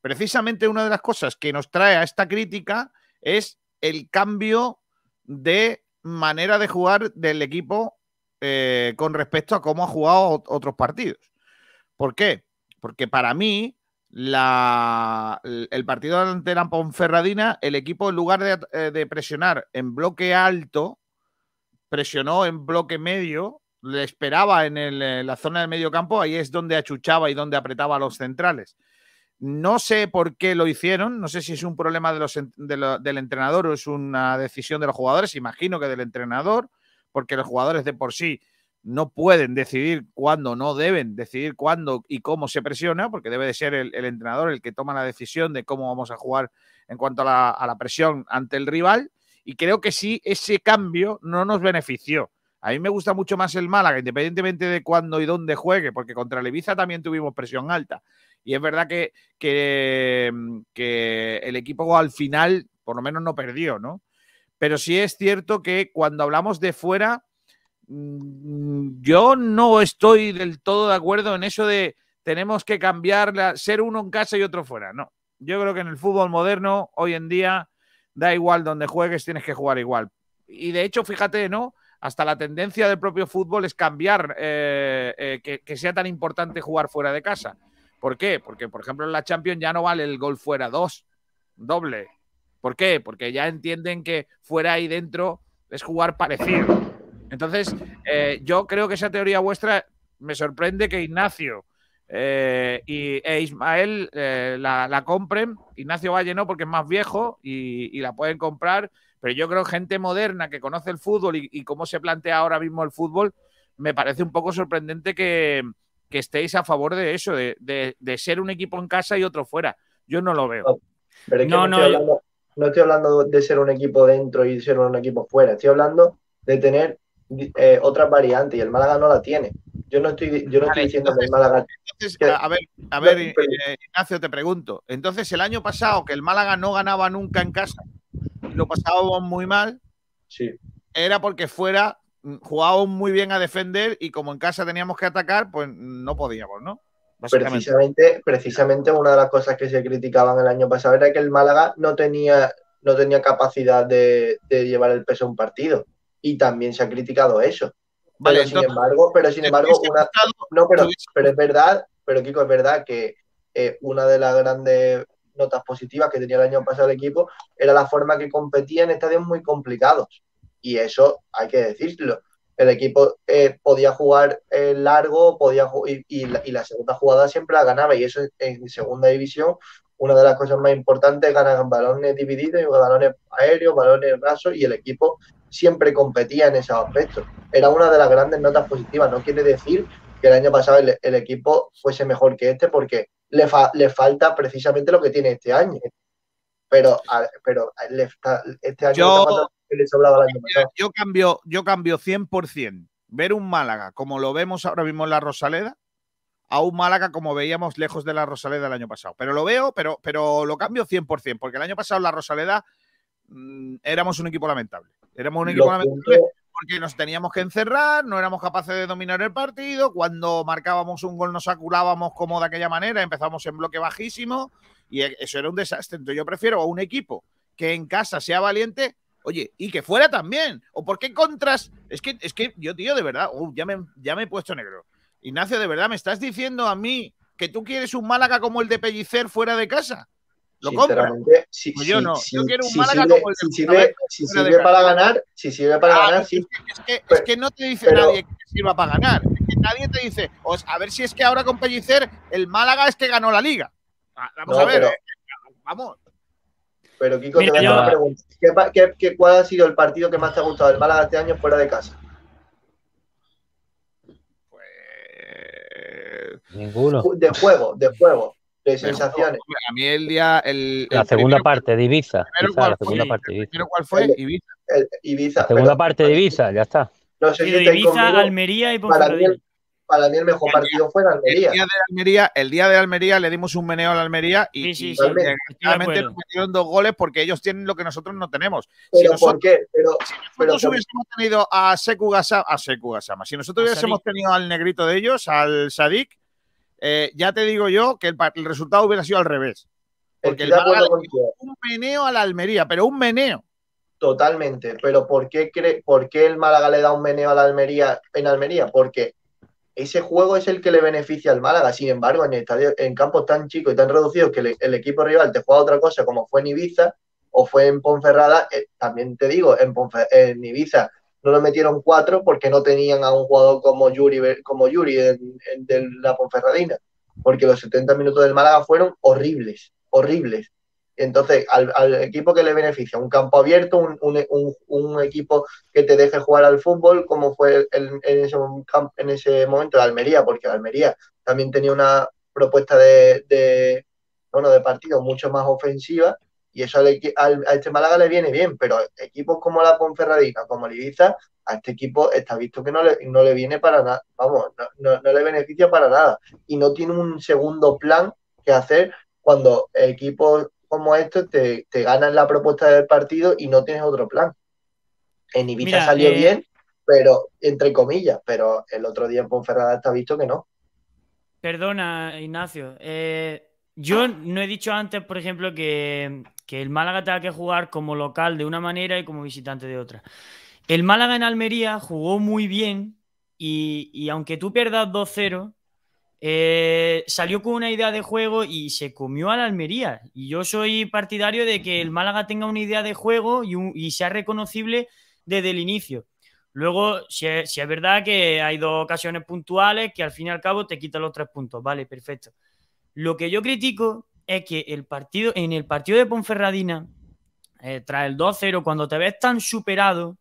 precisamente una de las cosas que nos trae a esta crítica es el cambio de manera de jugar del equipo eh, con respecto a cómo ha jugado otros partidos. ¿Por qué? Porque para mí, la, el partido ante la Ponferradina, el equipo en lugar de, eh, de, presionar en bloque alto, presionó en bloque medio, le esperaba en, el, en, la zona del medio campo, ahí es donde achuchaba y donde apretaba a los centrales. No sé por qué lo hicieron, no sé si es un problema del entrenador o es una decisión de los jugadores, imagino que del entrenador, porque los jugadores de por sí no pueden decidir cuándo, no deben decidir cuándo y cómo se presiona, porque debe de ser el, entrenador el que toma la decisión de cómo vamos a jugar en cuanto a la, presión ante el rival. Y creo que sí, ese cambio no nos benefició. A mí me gusta mucho más el Málaga, independientemente de cuándo y dónde juegue, porque contra el también tuvimos presión alta. Y es verdad que, que, que el equipo al final, por lo menos, no perdió, ¿no? Pero sí es cierto que cuando hablamos de fuera, mm, yo no estoy del todo de acuerdo en eso de tenemos que cambiar, la, ser uno en casa y otro fuera. No, yo creo que en el fútbol moderno, hoy en día, da igual donde juegues, tienes que jugar igual. Y de hecho, fíjate, ¿no? Hasta la tendencia del propio fútbol es cambiar, eh, eh, que, que, sea tan importante jugar fuera de casa. ¿Por qué? Porque, por ejemplo, en la Champions ya no vale el gol fuera dos, doble. ¿Por qué? Porque ya entienden que fuera y dentro es jugar parecido. Entonces, eh, yo creo que esa teoría vuestra me sorprende que Ignacio eh, y, e Ismael eh, la, la, compren. Ignacio Valle no, porque es más viejo y, y, la pueden comprar. Pero yo creo que gente moderna que conoce el fútbol y, y, cómo se plantea ahora mismo el fútbol, me parece un poco sorprendente que, que estéis a favor de eso, de, de, de, ser un equipo en casa y otro fuera. Yo no lo veo. Pero es que no, no, no, estoy hablando, no estoy hablando de ser un equipo dentro y ser un equipo fuera. Estoy hablando de tener eh, otras variantes y el Málaga no la tiene. Yo no estoy, yo no vale, estoy diciendo entonces, que el Málaga. Entonces, que, a ver, a ver eh, Ignacio, te pregunto. Entonces, el año pasado, que el Málaga no ganaba nunca en casa, lo pasábamos muy mal, sí. era porque fuera jugábamos muy bien a defender y como en casa teníamos que atacar, pues no podíamos, ¿no? Precisamente, precisamente una de las cosas que se criticaban el año pasado era que el Málaga no tenía, no tenía capacidad de, de llevar el peso a un partido. Y también se ha criticado eso. Vale, pero, entonces, sin embargo, pero sin embargo, una, no, pero, pero es verdad, pero Kiko, es verdad que eh, una de las grandes notas positivas que tenía el año pasado el equipo era la forma que competía en estadios muy complicados. Y eso hay que decirlo. El equipo eh, podía jugar eh, largo, podía y, y, la, y, la, segunda jugada siempre la ganaba. Y eso en segunda división, una de las cosas más importantes es ganar balones divididos, balones aéreos, balones rasos, y el equipo siempre competía en esos aspectos. Era una de las grandes notas positivas. No quiere decir que el año pasado el, el equipo fuese mejor que este, porque le, fa, le, falta precisamente lo que tiene este año. Pero, pero este año yo, le sobraba el año pasado. Yo cambio, yo cambio 100% ver un Málaga como lo vemos ahora mismo en la Rosaleda a un Málaga como veíamos lejos de la Rosaleda el año pasado. Pero lo veo, pero, pero lo cambio 100%, porque el año pasado la Rosaleda mmm, éramos un equipo lamentable. Éramos un equipo lamentable porque nos teníamos que encerrar, no éramos capaces de dominar el partido, cuando marcábamos un gol nos aculábamos como de aquella manera, empezamos en bloque bajísimo y e, eso era un desastre. Entonces yo prefiero a un equipo que en casa sea valiente, oye, y que fuera también. ¿O por qué contras? Es que, es que yo, tío, de verdad, uh, ya, me, ya me he puesto negro. Ignacio, de verdad, ¿me estás diciendo a mí que tú quieres un Málaga como el de Pellicer fuera de casa? ¿Lo compras? Si, pues yo no, si, yo quiero un si Málaga sirve, como el de si sirve, si sirve para ganar, si sirve para Ah, ganar, sí. Es que, es que no te dice Pero- nadie que sirva para ganar. Es que nadie te dice, o sea, a ver si es que ahora con Pellicer el Málaga es que ganó la liga. Ah, Vamos No, a ver, pero- eh, vamos. Pero Kiko, te Mira, voy a hacer yo- una pregunta. ¿Qué, pa- qué, qué, cuál ha sido el partido que más te ha gustado del Málaga este año fuera de casa? Pues, Ninguno. De juego, de juego, de sensaciones. hombre, a mí el día. El, La el segunda primero- parte de Ibiza. primero quizá, cuál la fue, segunda sí, parte de Ibiza. ¿Primero cuál fue? El- Ibiza. El Ibiza. La segunda pero- parte de Ibiza, ya está. No sé si de Ibiza, conmigo. Almería y Para mí, Ponferradina. el, para mí el mejor partido fue en El Almería. día de Almería, el día de Almería le dimos un meneo a la Almería y, Sí, sí, sí, nos metieron dos goles porque ellos tienen lo que nosotros no tenemos. Si Pero nosotros, ¿por qué? Pero, si pero nosotros hubiésemos tenido a Seku Gasama, a Seku Gasama, si nosotros hubiésemos Sadik. tenido al negrito de ellos, al Sadik, eh, ya te digo yo que el, resultado hubiera sido al revés. Porque estoy el Málaga le dio un meneo a la Almería, pero un meneo. Totalmente. Pero ¿por qué, cree, ¿por qué el Málaga le da un meneo a la Almería en Almería? Porque ese juego es el que le beneficia al Málaga. Sin embargo, en, estadio, en campos tan chicos y tan reducidos que el equipo rival te juega otra cosa, como fue en Ibiza o fue en Ponferrada, eh, también te digo, en, en Ibiza no lo metieron cuatro porque no tenían a un jugador como Yuri, como Yuri de la Ponferradina, porque los 70 minutos del Málaga fueron horribles, horribles. Entonces, al, equipo que le beneficia, un campo abierto, un, equipo que te deje jugar al fútbol, como fue en, ese, en ese momento de Almería, porque Almería también tenía una propuesta de, bueno, de partido mucho más ofensiva, y eso al, a este Málaga le viene bien, pero equipos como la Ponferradina, como el Ibiza, a este equipo está visto que no le, no le viene para nada, vamos, no, no, le beneficia para nada, y no tiene un segundo plan que hacer cuando equipos como esto te, te ganan la propuesta del partido y no tienes otro plan. En Ibiza salió eh, bien, pero entre comillas, pero el otro día en Ponferrada está visto que no. Perdona, Ignacio. Eh, yo no he dicho antes, por ejemplo, que, que, el Málaga tenga que jugar como local de una manera y como visitante de otra. El Málaga en Almería jugó muy bien y, y aunque tú pierdas 2-0, eh, salió con una idea de juego y se comió a la Almería. Y yo soy partidario de que el Málaga tenga una idea de juego y, sea reconocible desde el inicio. Luego, si es, verdad que hay dos ocasiones puntuales que al fin y al cabo te quitan los tres puntos. Vale, perfecto. Lo que yo critico es que el partido, en el partido de Ponferradina, eh, tras el 2-0, cuando te ves tan superado,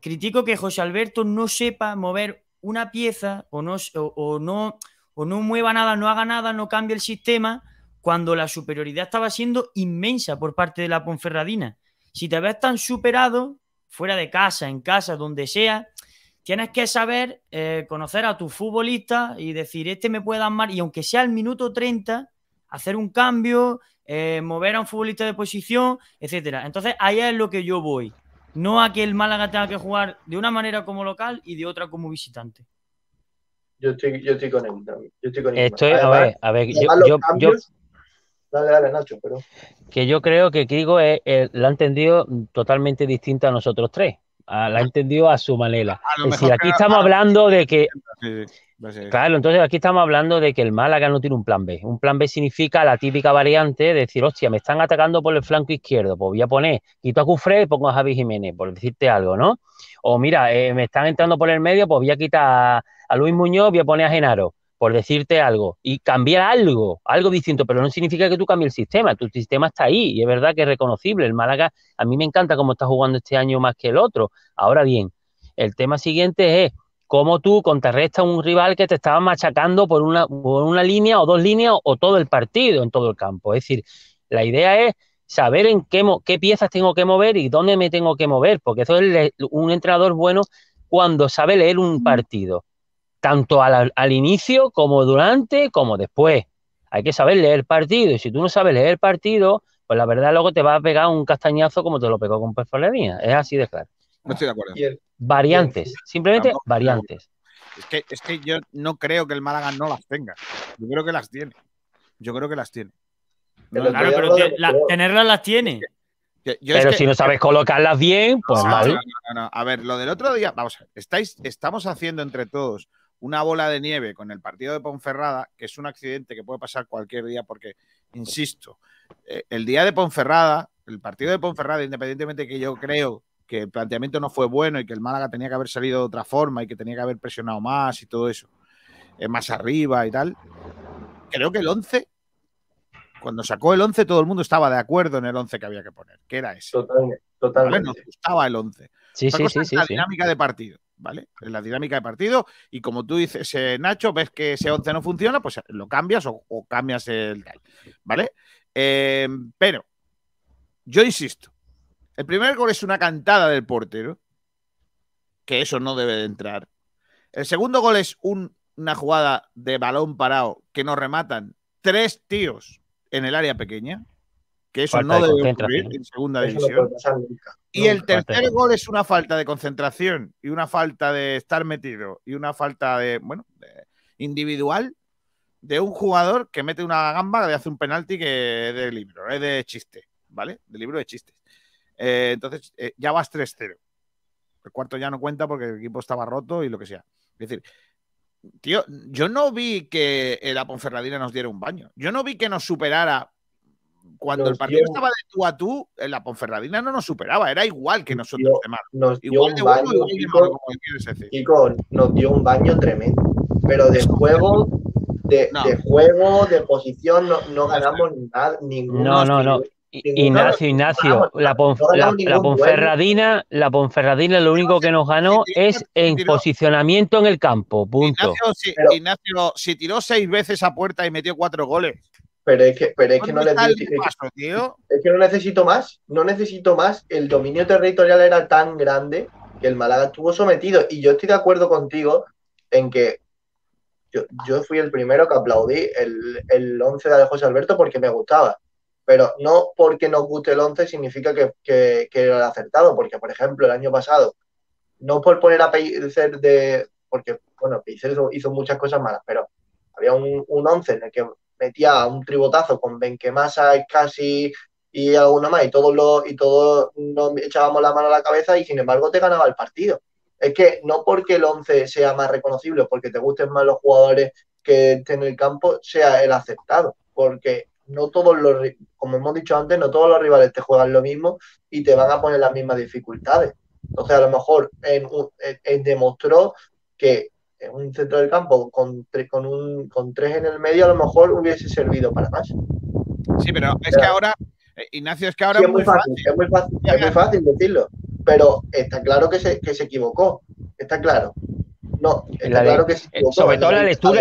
critico que José Alberto no sepa mover una pieza o no, o no o no mueva nada, no haga nada, no cambie el sistema, cuando la superioridad estaba siendo inmensa por parte de la Ponferradina. Si te ves tan superado, fuera de casa, en casa, donde sea, tienes que saber eh, conocer a tu futbolista y decir, este me puede dar y aunque sea el minuto 30, hacer un cambio, eh, mover a un futbolista de posición, etcétera. Entonces, ahí es lo que yo voy. No a que el Málaga tenga que jugar de una manera como local y de otra como visitante. Yo estoy, yo estoy con él también. Yo estoy con él. a ver, a ver, yo, yo, Dale, dale, Nacho, pero... Que yo creo que Kigo es, lo ha entendido totalmente distinto a nosotros tres. la ha entendido a su manera. Es decir, aquí estamos hablando de que... Claro, entonces aquí estamos hablando de que el Málaga no tiene un plan B. Un plan B significa la típica variante de decir, hostia, me están atacando por el flanco izquierdo, pues voy a poner, quito a Cufré y pongo a Javi Jiménez, por decirte algo, ¿no? O mira, eh, me están entrando por el medio, pues voy a quitar a Luis Muñoz voy a poner a Genaro, por decirte algo, y cambiar algo, algo distinto, pero no significa que tú cambies el sistema, tu sistema está ahí y es verdad que es reconocible. El Málaga, a mí me encanta cómo está jugando este año más que el otro. Ahora bien, el tema siguiente es cómo tú contrarrestas a un rival que te estaba machacando por una, por una línea o dos líneas o todo el partido en todo el campo. Es decir, la idea es saber en qué, qué piezas tengo que mover y dónde me tengo que mover, porque eso es un entrenador bueno cuando sabe leer un partido tanto al, inicio como durante como después. Hay que saber leer partido y si tú no sabes leer partido, pues la verdad luego te va a pegar un castañazo como te lo pegó con Perfolería. Es así de claro. No estoy de acuerdo. Variantes, simplemente variantes. Es que, es que yo no creo que el Málaga no las tenga. Yo creo que las tiene. Yo creo que las tiene. claro, pero tenerlas las tiene. pero si no sabes colocarlas bien, pues mal. a ver, lo del otro día, vamos, estáis, estamos haciendo entre todos una bola de nieve con el partido de Ponferrada, que es un accidente que puede pasar cualquier día, porque, insisto, eh, el día de Ponferrada, el partido de Ponferrada, independientemente de que yo creo que el planteamiento no fue bueno y que el Málaga tenía que haber salido de otra forma y que tenía que haber presionado más y todo eso, eh, más arriba y tal, creo que el 11 cuando sacó el 11 todo el mundo estaba de acuerdo en el 11 que había que poner, que era ese. Totalmente. totalmente. Nos gustaba el 11. Sí, sí, sí, La dinámica de partido. ¿vale? En la dinámica de partido y como tú dices, eh, Nacho, ves que ese 11 no funciona, pues lo cambias o, cambias el tal, ¿vale? Eh, pero, yo insisto, el primer gol es una cantada del portero, que eso no debe de entrar. El segundo gol es una jugada de balón parado que nos rematan tres tíos en el área pequeña, que eso no debe ocurrir en segunda división. Y el tercer gol es una falta de concentración y una falta de estar metido y una falta de, bueno, individual de un jugador que mete una gamba de hace un penalti que es de libro, es de chiste, ¿vale? De libro de chistes. Eh, entonces, eh, ya vas 3-0. El cuarto ya no cuenta porque el equipo estaba roto y lo que sea. Es decir, tío, yo no vi que la Ponferradina nos diera un baño. Yo no vi que nos superara. Cuando el partido estaba de tú a tú, la Ponferradina no nos superaba, era igual que nosotros demás. Nos dio igual un baño, Kiko, nos dio un baño tremendo. Pero de juego, de, juego, de posición, no, ganamos nada, ninguno. No, no, no. Ignacio, Ignacio, la, Ponferradina, la Ponferradina lo único que nos ganó es en posicionamiento en el campo, punto. Ignacio, si, tiró seis veces a puerta y metió cuatro goles. Pero es que, pero es que no necesito, es que no necesito más, no necesito más. El dominio territorial era tan grande que el Málaga estuvo sometido. Y yo estoy de acuerdo contigo en que yo, fui el primero que aplaudí el, el 11 de José Alberto porque me gustaba pero no porque nos guste el 11 significa que, que, era el acertado, porque por ejemplo el año pasado, no por poner a Pellicer de, porque bueno, Pellicer hizo, muchas cosas malas, pero había un, un 11 en el que metía un tribotazo con Benquemasa, casi y alguno más, y todos los, y todos nos echábamos la mano a la cabeza y sin embargo te ganaba el partido. Es que no porque el 11 sea más reconocible, porque te gusten más los jugadores que estén en el campo, sea el aceptado, porque no todos los, como hemos dicho antes, no todos los rivales te juegan lo mismo y te van a poner las mismas dificultades. Entonces, a lo mejor en, demostró que en un centro del campo con, con, un, con tres en el medio a lo mejor hubiese servido para más. Sí, pero es que ahora, eh, Ignacio, es que ahora es, muy fácil, Es muy fácil, es muy fácil decirlo, pero está claro que se, que se equivocó, está claro. No, claro que eh, Sobre todo la lectura,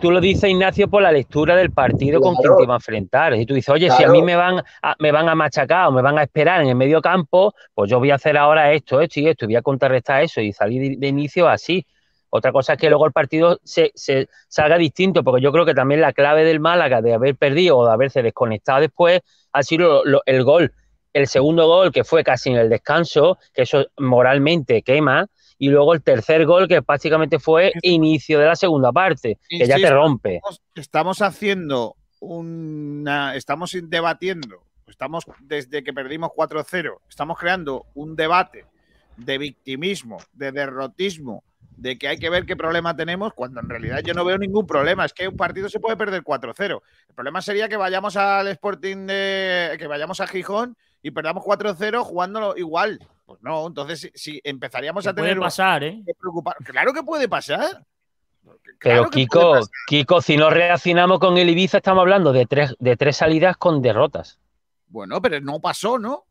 tú, lo dices, Ignacio, por la lectura del partido con quien te iba a enfrentar. Y tú dices, oye, si a mí me van a, me van a machacar o me van a esperar en el medio campo, pues yo voy a hacer ahora esto, esto y esto, y voy a contrarrestar eso y salir de, inicio así. Otra cosa es que luego el partido se, salga distinto, porque yo creo que también la clave del Málaga de haber perdido o de haberse desconectado después ha sido el gol. El segundo gol, que fue casi en el descanso, que eso moralmente quema, y luego el tercer gol que básicamente fue inicio de la segunda parte, que ya te rompe. Estamos, haciendo una, estamos debatiendo, estamos desde que perdimos 4-0, estamos creando un debate de victimismo, de derrotismo, de que hay que ver qué problema tenemos, cuando en realidad yo no veo ningún problema. Es que un partido se puede perder 4-0. El problema sería que vayamos al Sporting de. que vayamos a Gijón y perdamos 4-0 jugándolo igual. Pues no, entonces si, empezaríamos a tener. Puede pasar, ¿eh? preocupar. Claro que puede pasar. Pero Kiko, Kiko, si no reaccionamos con el Ibiza, estamos hablando de tres, de tres salidas con derrotas. Bueno, pero no pasó, ¿no?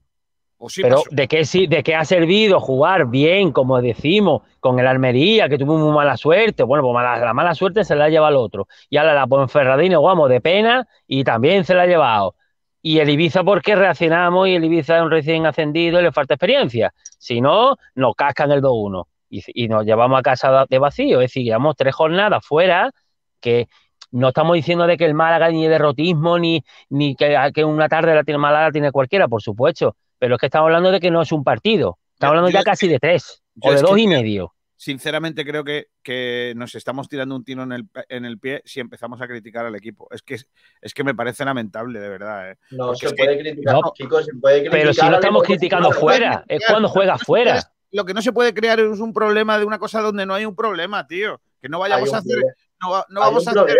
pero ¿de qué, sí, ¿de qué ha servido jugar bien, como decimos, con el Almería, que tuvo muy mala suerte? Bueno, pues la mala suerte se la lleva el otro. Y ahora la Ponferradina, vamos, de pena, y también se la ha llevado. Y el Ibiza, ¿por qué reaccionamos? Y el Ibiza es un recién ascendido y le falta experiencia. Si no, nos cascan el 2-1 y, nos llevamos a casa de vacío. Es decir, llevamos tres jornadas fuera que no estamos diciendo de que el Málaga ni derrotismo ni, ni que, que, una tarde la tiene Málaga tiene cualquiera, por supuesto. Pero es que estamos hablando de que no es un partido. Estamos hablando ya casi de tres o de dos y medio sinceramente creo que, que, nos estamos tirando un tiro en el, en el, pie si empezamos a criticar al equipo. Es que, es que me parece lamentable, de verdad. ¿eh? No, se puede, criticar, chicos, se puede criticar. Pero si no estamos criticando fuera, es cuando juega fuera. Lo que no se puede crear es un problema de una cosa donde no hay un problema, tío. Que no vayamos a hacer. No, vamos a hacer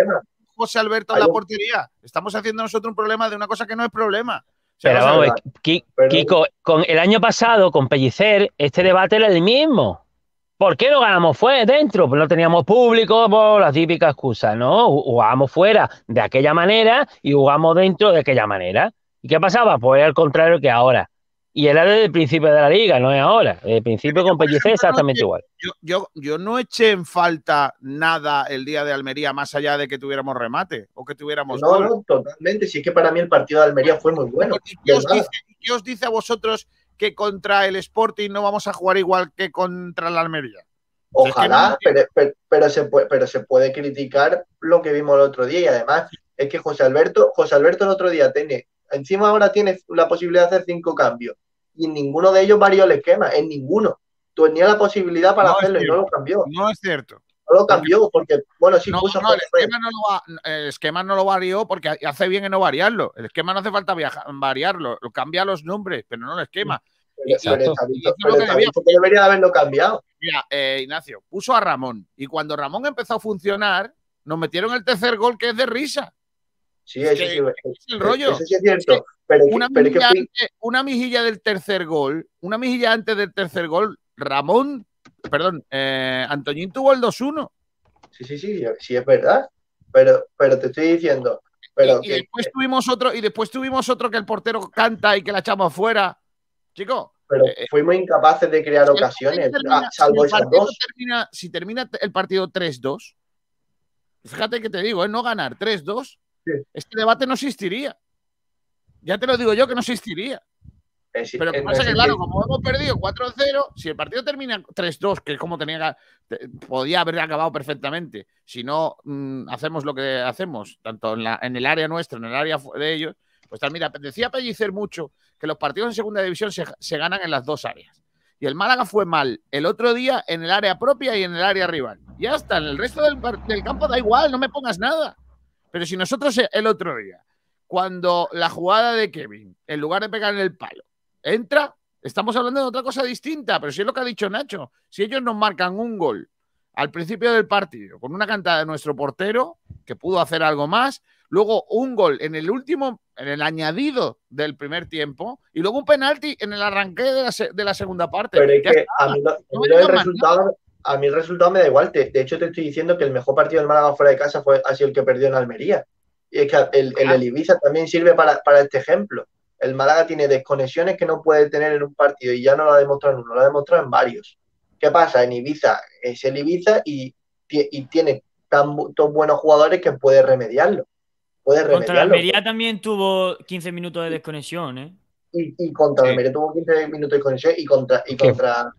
José Alberto en la portería. Estamos haciendo nosotros un problema de una cosa que no es problema. Pero vamos, Kiko, con el año pasado, con Pellicer, este debate era el mismo. ¿Por qué no ganamos fuera dentro? Pues no teníamos público, por la típica excusa, ¿no? Jugábamos fuera de aquella manera y jugamos dentro de aquella manera. ¿Y qué pasaba? Pues al contrario que ahora. Y era desde el principio de la liga, no es ahora. Desde el principio con Pellicer exactamente igual. Yo, yo, yo, no eché en falta nada el día de Almería, más allá de que tuviéramos remate o que tuviéramos. No, no, totalmente. Sí, es que para mí el partido de Almería fue muy bueno. qué os dice a vosotros que contra el Sporting no vamos a jugar igual que contra la Almería. Ojalá, pero, se puede, pero se puede criticar lo que vimos el otro día y además es que José Alberto, José Alberto el otro día tiene, encima ahora tiene la posibilidad de hacer cinco cambios y en ninguno de ellos varió el esquema, en ninguno. Tenía la posibilidad para hacerlo y no lo cambió. No es cierto. No lo cambió porque, bueno, sí puso. el, esquema no lo el esquema no lo varió porque hace bien en no variarlo. El esquema no hace falta variarlo, lo cambia los nombres, pero no el esquema. Debería haberlo cambiado. Mira, eh, Ignacio, puso a Ramón y cuando Ramón empezó a funcionar, nos metieron el tercer gol que es de risa. Sí, eso sí, es el rollo. Eso sí es cierto. pero una, mejilla una, mejilla del tercer gol, una mejilla antes del tercer gol, Ramón, perdón, eh, Antoñín tuvo el 2-1. Sí, sí, sí, sí, es verdad. Pero, pero te estoy diciendo. Pero y, después tuvimos otro, y después tuvimos otro que el portero canta y que la echamos afuera. Chico. Pero eh, fuimos incapaces de crear ocasiones, salvo esas dos. si termina el partido 3-2, fíjate que te digo, es ¿eh? no ganar 3-2, este debate no existiría. Ya te lo digo yo que no existiría. Pero pasa que, claro, como hemos perdido 4-0, si el partido termina 3-2, que es como tenía podía haber acabado perfectamente, si no mm, hacemos lo que hacemos, tanto en, la, en, el área nuestra, en el área de ellos, pues tal, mira, decía Pellicer mucho que los partidos en segunda división se, se, ganan en las dos áreas. Y el Málaga fue mal el otro día en el área propia y en el área rival. Ya está, en el resto del, del campo da igual, no me pongas nada. Pero si nosotros el otro día, cuando la jugada de Kevin, en lugar de pegar en el palo, entra, estamos hablando de otra cosa distinta, pero si es lo que ha dicho Nacho, si ellos nos marcan un gol al principio del partido con una cantada de nuestro portero, que pudo hacer algo más, luego un gol en el último, en el añadido del primer tiempo, y luego un penalti en el arranque de la, de la segunda parte. Pero es que a mí, el resultado, a mí el resultado me da igual. de hecho, te estoy diciendo que el mejor partido del Málaga fuera de casa fue, ha sido el que perdió en Almería. Y es que el, el, Ibiza también sirve para, para este ejemplo el Málaga tiene desconexiones que no puede tener en un partido y ya no lo ha demostrado en uno, lo ha demostrado en varios. ¿Qué pasa? En Ibiza es el Ibiza y, tiene tan buenos jugadores que puede remediarlo. Puede remediarlo. Contra Almería también tuvo 15 minutos de desconexión, ¿eh? Y, contra Almería tuvo 15 minutos de desconexión y contra, y contra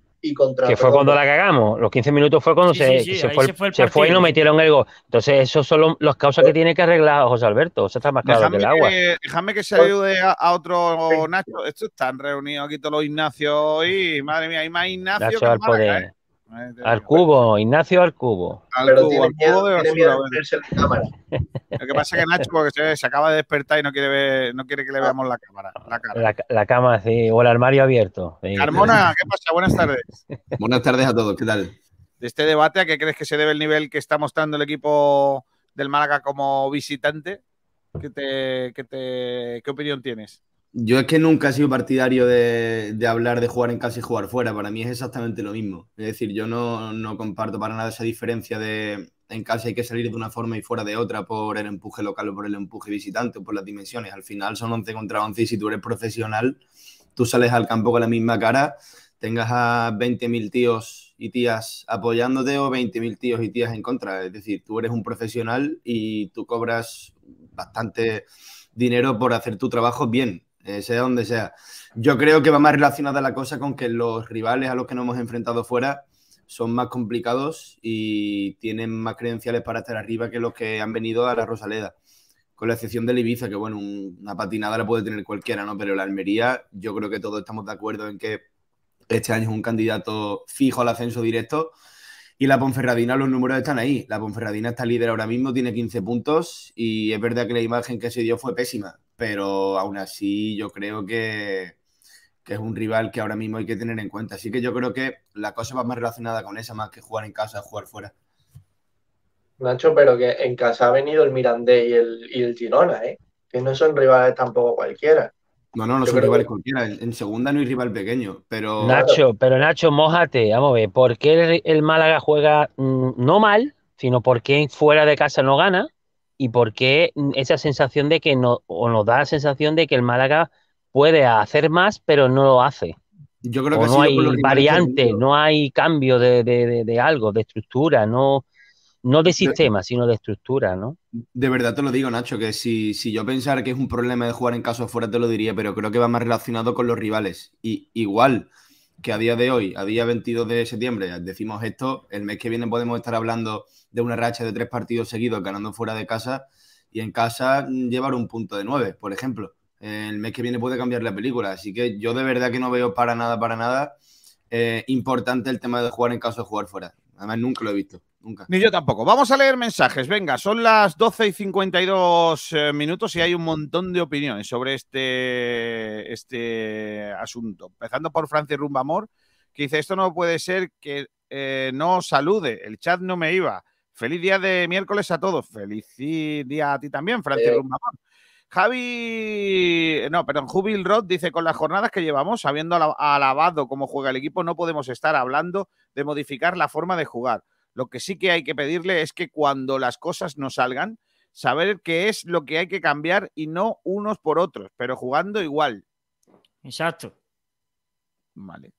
que fue cuando la cagamos. Los 15 minutos fue cuando se, fue, se, fue, y nos metieron el gol. Entonces, esos son las causas que tiene que arreglar José Alberto. Eso está más claro que el agua. déjame que se ayude a, otro Nacho. Estos están reunidos aquí todos los Ignacios y madre mía, hay más Ignacio. Nacho al poder. ¿eh? Al cubo, Ignacio al cubo. Al cubo, al cubo de basura. Lo que pasa es que Nacho, porque se, acaba de despertar y no quiere ver, no quiere que le veamos la cámara, la cara. La, cama, sí, o el armario abierto. Carmona, ¿qué pasa? Buenas tardes. Buenas tardes a todos, ¿qué tal? De este debate, ¿a qué crees que se debe el nivel que está mostrando el equipo del Málaga como visitante? ¿Qué, te, qué, te, ¿Qué opinión tienes? Yo es que nunca he sido partidario de, hablar de jugar en casa y jugar fuera. Para mí es exactamente lo mismo. Es decir, yo no, comparto para nada esa diferencia de en casa hay que salir de una forma y fuera de otra por el empuje local o por el empuje visitante o por las dimensiones. Al final son 11 contra 11 y si tú eres profesional, tú sales al campo con la misma cara, tengas a 20.000 tíos y tías apoyándote o 20.000 tíos y tías en contra. Es decir, tú eres un profesional y tú cobras bastante dinero por hacer tu trabajo bien eh, sea donde sea. Yo creo que va más relacionada la cosa con que los rivales a los que nos hemos enfrentado fuera son más complicados y tienen más credenciales para estar arriba que los que han venido a la Rosaleda. Con la excepción del Ibiza, que bueno, una patinada la puede tener cualquiera, ¿no? Pero la Almería, yo creo que todos estamos de acuerdo en que este año es un candidato fijo al ascenso directo. Y la Ponferradina, los números están ahí. La Ponferradina está líder ahora mismo, tiene 15 puntos y es verdad que la imagen que se dio fue pésima pero aún así yo creo que, es un rival que ahora mismo hay que tener en cuenta. Así que yo creo que la cosa va más relacionada con esa, más que jugar en casa, jugar fuera. Nacho, pero que en casa ha venido el Mirandé y el, y el Girona, ¿eh? que no son rivales tampoco cualquiera. No, no, no son rivales cualquiera. En segunda no hay rival pequeño, pero. Nacho, pero Nacho, mójate, vamos a ver. ¿Por qué el, Málaga juega mm, no mal, sino porque fuera de casa no gana? Y por qué esa sensación de que no, o nos da la sensación de que el Málaga puede hacer más, pero no lo hace. Yo creo que no hay variante, no hay cambio de, algo, de estructura, no, no de sistema, sino de estructura, ¿no? De verdad te lo digo, Nacho, que si, si yo pensara que es un problema de jugar en caso fuera, te lo diría, pero creo que va más relacionado con los rivales. Y igual que a día de hoy, a día 22 de septiembre, decimos esto, el mes que viene podemos estar hablando de una racha de tres partidos seguidos ganando fuera de casa y en casa llevar un punto de nueve, por ejemplo. El mes que viene puede cambiar la película, así que yo de verdad que no veo para nada, para nada eh, importante el tema de jugar en caso de jugar fuera. Además, nunca lo he visto. Nunca. Ni yo tampoco. Vamos a leer mensajes. Venga, son las 12 y 52 eh, minutos y hay un montón de opiniones sobre este, este asunto. Empezando por Francis Rumbamor, que dice: Esto no puede ser que eh, no salude. El chat no me iba. Feliz día de miércoles a todos. Feliz día a ti también, Francis Eh. Rumbamor. Javi, no, perdón, Jubil Roth dice, con las jornadas que llevamos, habiendo ala- alabado cómo juega el equipo, no podemos estar hablando de modificar la forma de jugar. Lo que sí que hay que pedirle es que cuando las cosas no salgan, saber qué es lo que hay que cambiar y no unos por otros, pero jugando igual. Exacto. Vale.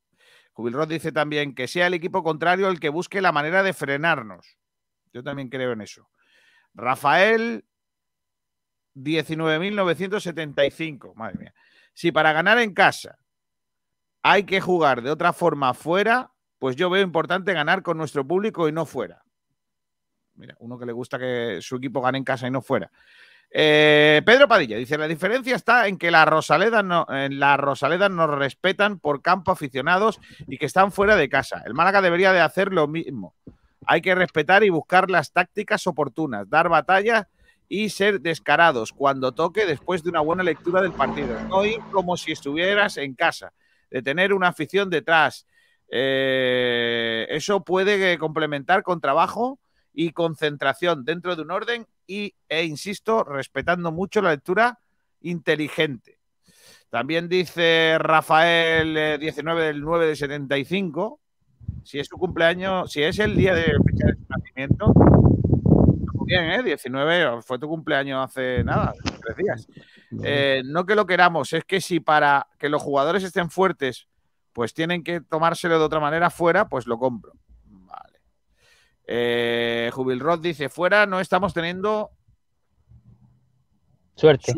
Jubil Roth dice también que sea el equipo contrario el que busque la manera de frenarnos. Yo también creo en eso. Rafael, 19.975. Madre mía. Si para ganar en casa hay que jugar de otra forma fuera, pues yo veo importante ganar con nuestro público y no fuera. Mira, uno que le gusta que su equipo gane en casa y no fuera. Eh, Pedro Padilla dice: La diferencia está en que la Rosaleda no, en la Rosaleda nos respetan por campo aficionados y que están fuera de casa. El Málaga debería de hacer lo mismo. Hay que respetar y buscar las tácticas oportunas, dar batalla y ser descarados cuando toque después de una buena lectura del partido. No ir como si estuvieras en casa, de tener una afición detrás. Eh, eso puede complementar con trabajo y concentración dentro de un orden y, e insisto, respetando mucho la lectura inteligente. También dice Rafael eh, 19 del 9 de 75, si es su cumpleaños, si es el día de fecha de su nacimiento, muy bien, ¿eh? 19, fue tu cumpleaños hace nada, tres días. Eh, no que lo queramos, es que si para que los jugadores estén fuertes, pues tienen que tomárselo de otra manera fuera, pues lo compro. Vale. Eh, Jubil Roth dice, fuera no estamos teniendo Suerte.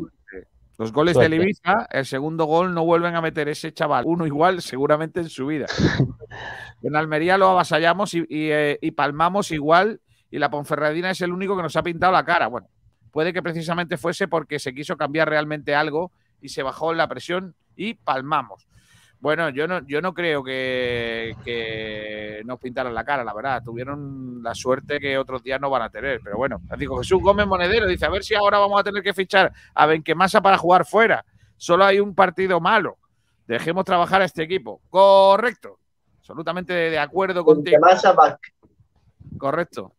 Los goles Suerte. del Ibiza, el segundo gol no vuelven a meter ese chaval. Uno igual seguramente en su vida. en Almería lo avasallamos y, y, eh, y palmamos igual y la Ponferradina es el único que nos ha pintado la cara. Bueno, puede que precisamente fuese porque se quiso cambiar realmente algo y se bajó la presión y palmamos. Bueno, yo no, yo no creo que, que nos pintaran la cara, la verdad. Tuvieron la suerte que otros días no van a tener. Pero bueno, digo, Jesús Gómez Monedero dice, a ver si ahora vamos a tener que fichar a Benquemasa para jugar fuera. Solo hay un partido malo. Dejemos trabajar a este equipo. Correcto. Absolutamente de acuerdo contigo. Benquemasa back. Correcto.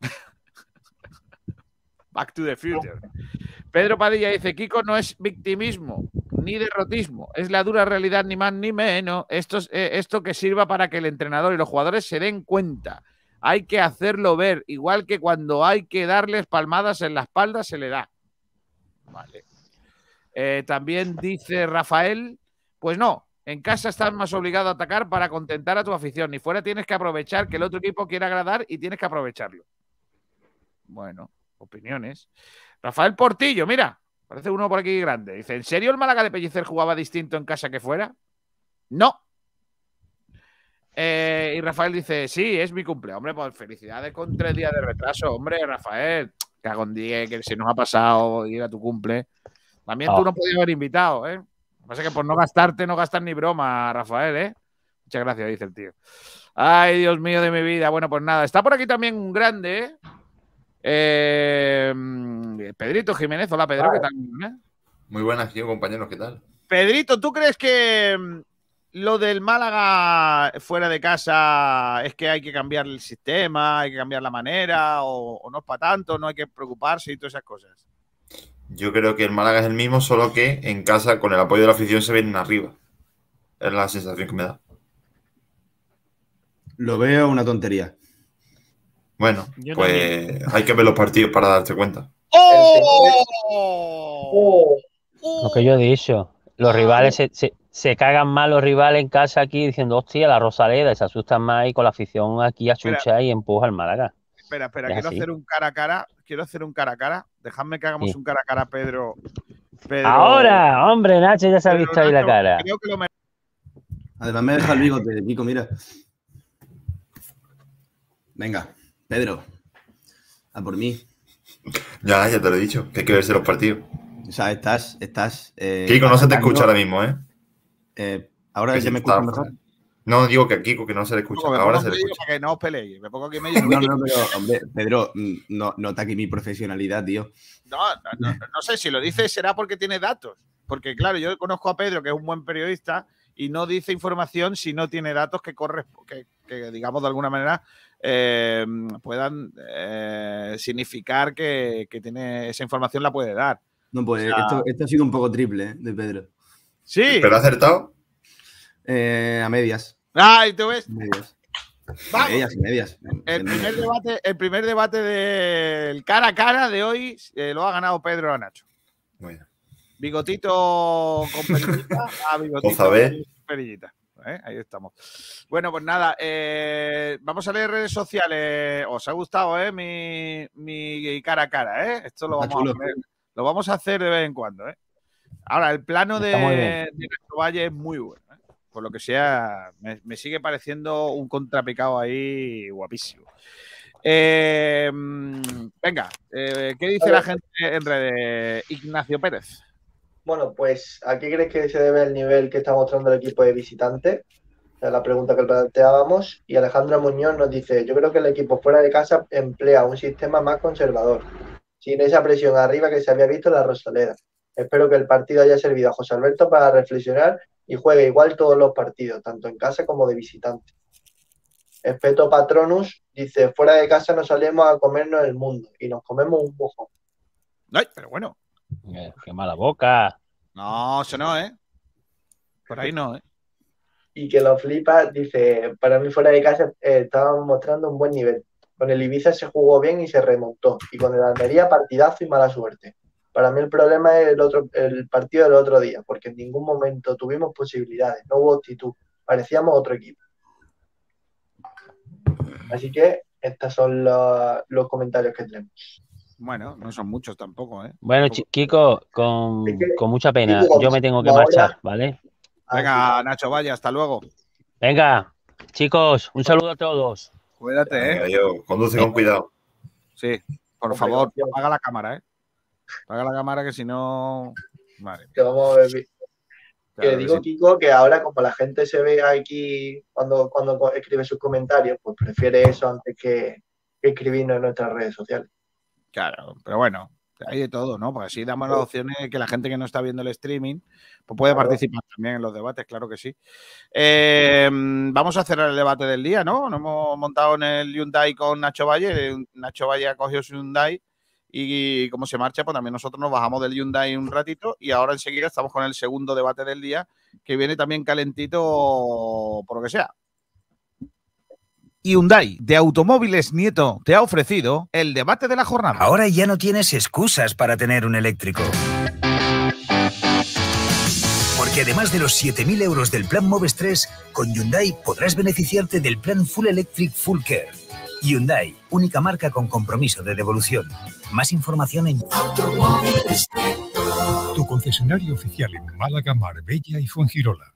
Back to the future. Pedro Padilla dice, Kiko no es victimismo ni derrotismo, es la dura realidad ni más ni menos. Esto, es, eh, esto que sirva para que el entrenador y los jugadores se den cuenta. Hay que hacerlo ver, igual que cuando hay que darles palmadas en la espalda se le da. Vale. Eh, también dice Rafael, pues no, en casa estás más obligado a atacar para contentar a tu afición y fuera tienes que aprovechar que el otro equipo quiere agradar y tienes que aprovecharlo. Bueno, opiniones. Rafael Portillo, mira, parece uno por aquí grande. Dice, ¿en serio el Málaga de Pellicer jugaba distinto en casa que fuera? No. Eh, y Rafael dice, sí, es mi cumple. Hombre, pues felicidades con tres días de retraso. Hombre, Rafael, cago en día, que se nos ha pasado ir a tu cumple. También tú Oh. no podías haber invitado, ¿eh? Lo que pasa es que por no gastarte, no gastar ni broma, Rafael, ¿eh? Muchas gracias, dice el tío. Ay, Dios mío de mi vida. Bueno, pues nada, está por aquí también un grande, ¿eh? Eh, Pedrito Jiménez, hola Pedro, ¿qué tal? Muy buenas, tío, compañeros, ¿qué tal? Pedrito, ¿tú crees que mm, lo del Málaga fuera de casa es que hay que cambiar el sistema, hay que cambiar la manera, o, o no es para tanto, no hay que preocuparse y todas esas cosas? Yo creo que el Málaga es el mismo, solo que en casa, con el apoyo de la afición, se vienen arriba. Es la sensación que me da. Lo veo una tontería. Bueno, Yo pues hay que ver los partidos para darte cuenta. Oh, Lo que yo he dicho. Los rivales se, se, se cagan más los rivales en casa aquí diciendo, hostia, la Rosaleda, y se asustan más y con la afición aquí a chucha y empuja al Málaga. Espera, espera, Es quiero así. hacer un cara a cara. Quiero hacer un cara a cara. Dejadme que hagamos Sí. un cara a cara, Pedro. Pedro- Ahora, hombre, Nacho, ya se ha Pedro visto ahí la cara. Creo que lo mere- Además me deja el bigote, Kiko, mira. Venga, Pedro. A por mí. Ya, ya te lo he dicho, que hay que verse los partidos. O sea, estás, estás. eh, Kiko, no se te escucha ahora mismo, ¿eh? eh, ahora Que ya se me está- escucho mejor. No, digo que aquí que no se le escucha. Ahora se le escucha. que no os peleéis. Me pongo aquí medio. No, no, pero, hombre, Pedro, mm, no, nota aquí mi profesionalidad, tío. No, no, no, sé, si lo dice será porque tiene datos. Porque, claro, yo conozco a Pedro, que es un buen periodista, y no dice información si no tiene datos que, que, que digamos, de alguna manera eh, puedan eh, significar que, tiene esa información la puede dar. No, pues esto, ha sido un poco triple ¿eh? de Pedro. Sí. ¿Pero ha acertado? a medias. ¡Ay, tú ves! Medias. Medias medias. El primer, debate, el primer debate del cara a cara de hoy lo ha ganado Pedro a Nacho. Bueno. Bigotito con perillita a bigotito con perillita. ¿Eh? Ahí estamos. Bueno, pues nada, eh, vamos a leer redes sociales. Os ha gustado, ¿eh? Mi, mi cara a cara, ¿eh? Esto lo vamos, a hacer, lo vamos a hacer de vez en cuando, ¿eh? Ahora, el plano de, de Valle es muy bueno. ¿eh? Por lo que sea, me, sigue pareciendo un contrapicado ahí guapísimo. venga, ¿qué dice la gente en redes? Ignacio Pérez. Bueno, pues ¿a qué crees que se debe el nivel que está mostrando el equipo de visitante? La pregunta que planteábamos. Y Alejandro Muñoz nos dice, yo creo que el equipo fuera de casa emplea un sistema más conservador, sin esa presión arriba que se había visto en la Rosaleda. Espero que el partido haya servido a José Alberto para reflexionar y juegue igual todos los partidos, tanto en casa como de visitante. Espeto Patronus dice, fuera de casa nos salimos a comernos el mundo y nos comemos un bujón. Ay, pero bueno, eh, qué mala boca. No, eso no, ¿eh? Por ahí no, ¿eh? Y que lo flipa, dice, para mí fuera de casa eh, estábamos mostrando un buen nivel. Con el Ibiza se jugó bien y se remontó. Y con el Almería partidazo y mala suerte. Para mí el problema es el, otro, el partido del otro día, porque en ningún momento tuvimos posibilidades, no hubo actitud, parecíamos otro equipo. Así que estos son los comentarios que tenemos. Bueno, no son muchos tampoco, ¿eh? Bueno, Kiko, con, mucha pena, yo me tengo que marchar, ¿vale? Venga, Nacho, vaya, hasta luego. Venga, chicos, un saludo a todos. Cuídate, ¿eh? conduce con cuidado. Sí, por favor, apaga la cámara, ¿eh? Apaga la cámara que si no. Vale. Que vamos a ver. que digo, Kiko, que ahora como la gente se ve aquí cuando, cuando escribe sus comentarios, pues prefiere eso antes que, que escribirnos en nuestras redes sociales. Claro, pero bueno, hay de todo, ¿no? Porque así damos las opciones que la gente que no está viendo el streaming pues puede participar también en los debates, claro que sí. Eh, vamos a hacer el debate del día, ¿no? Nos hemos montado en el Hyundai con Nacho Valle. Nacho Valle ha cogido su Hyundai y como se marcha, pues también nosotros nos bajamos del Hyundai un ratito y ahora enseguida estamos con el segundo debate del día que viene también calentito por lo que sea. Hyundai de Automóviles Nieto te ha ofrecido el debate de la jornada. Ahora ya no tienes excusas para tener un eléctrico. Porque además de los 7.000 euros del plan Moves 3, con Hyundai podrás beneficiarte del plan Full Electric Full Care. Hyundai, única marca con compromiso de devolución. Más información en Tu concesionario oficial en Málaga, Marbella y Fuengirola.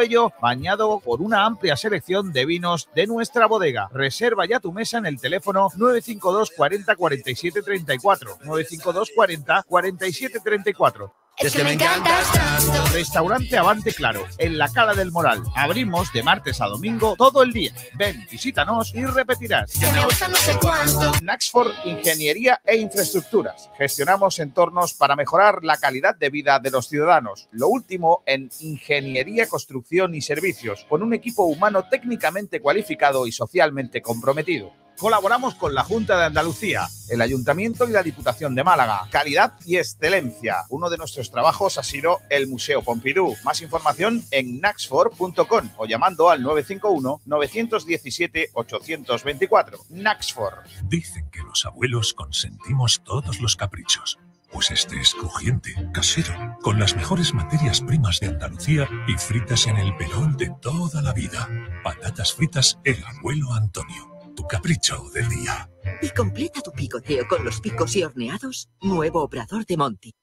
ello bañado por una amplia selección de vinos de nuestra bodega. Reserva ya tu mesa en el teléfono 952 40 47 34. 952 40 47 34 Es que me encantas tanto. Restaurante Avante Claro, en la Cala del Moral. Abrimos de martes a domingo todo el día. Ven, visítanos y repetirás. Que me gusta no sé cuánto. Naxford Ingeniería e Infraestructuras. Gestionamos entornos para mejorar la calidad de vida de los ciudadanos. Lo último en ingeniería, construcción y servicios, con un equipo humano técnicamente cualificado y socialmente comprometido. Colaboramos con la Junta de Andalucía, el Ayuntamiento y la Diputación de Málaga. Calidad y excelencia. Uno de nuestros trabajos ha sido el Museo Pompidou. Más información en naxfor.com o llamando al 951-917-824. Naxfor. Dicen que los abuelos consentimos todos los caprichos. Pues este es crujiente, casero, con las mejores materias primas de Andalucía y fritas en el pelón de toda la vida. Patatas fritas El Abuelo Antonio. Tu capricho del día. Y completa tu picoteo con los picos y horneados. Nuevo obrador de Monty.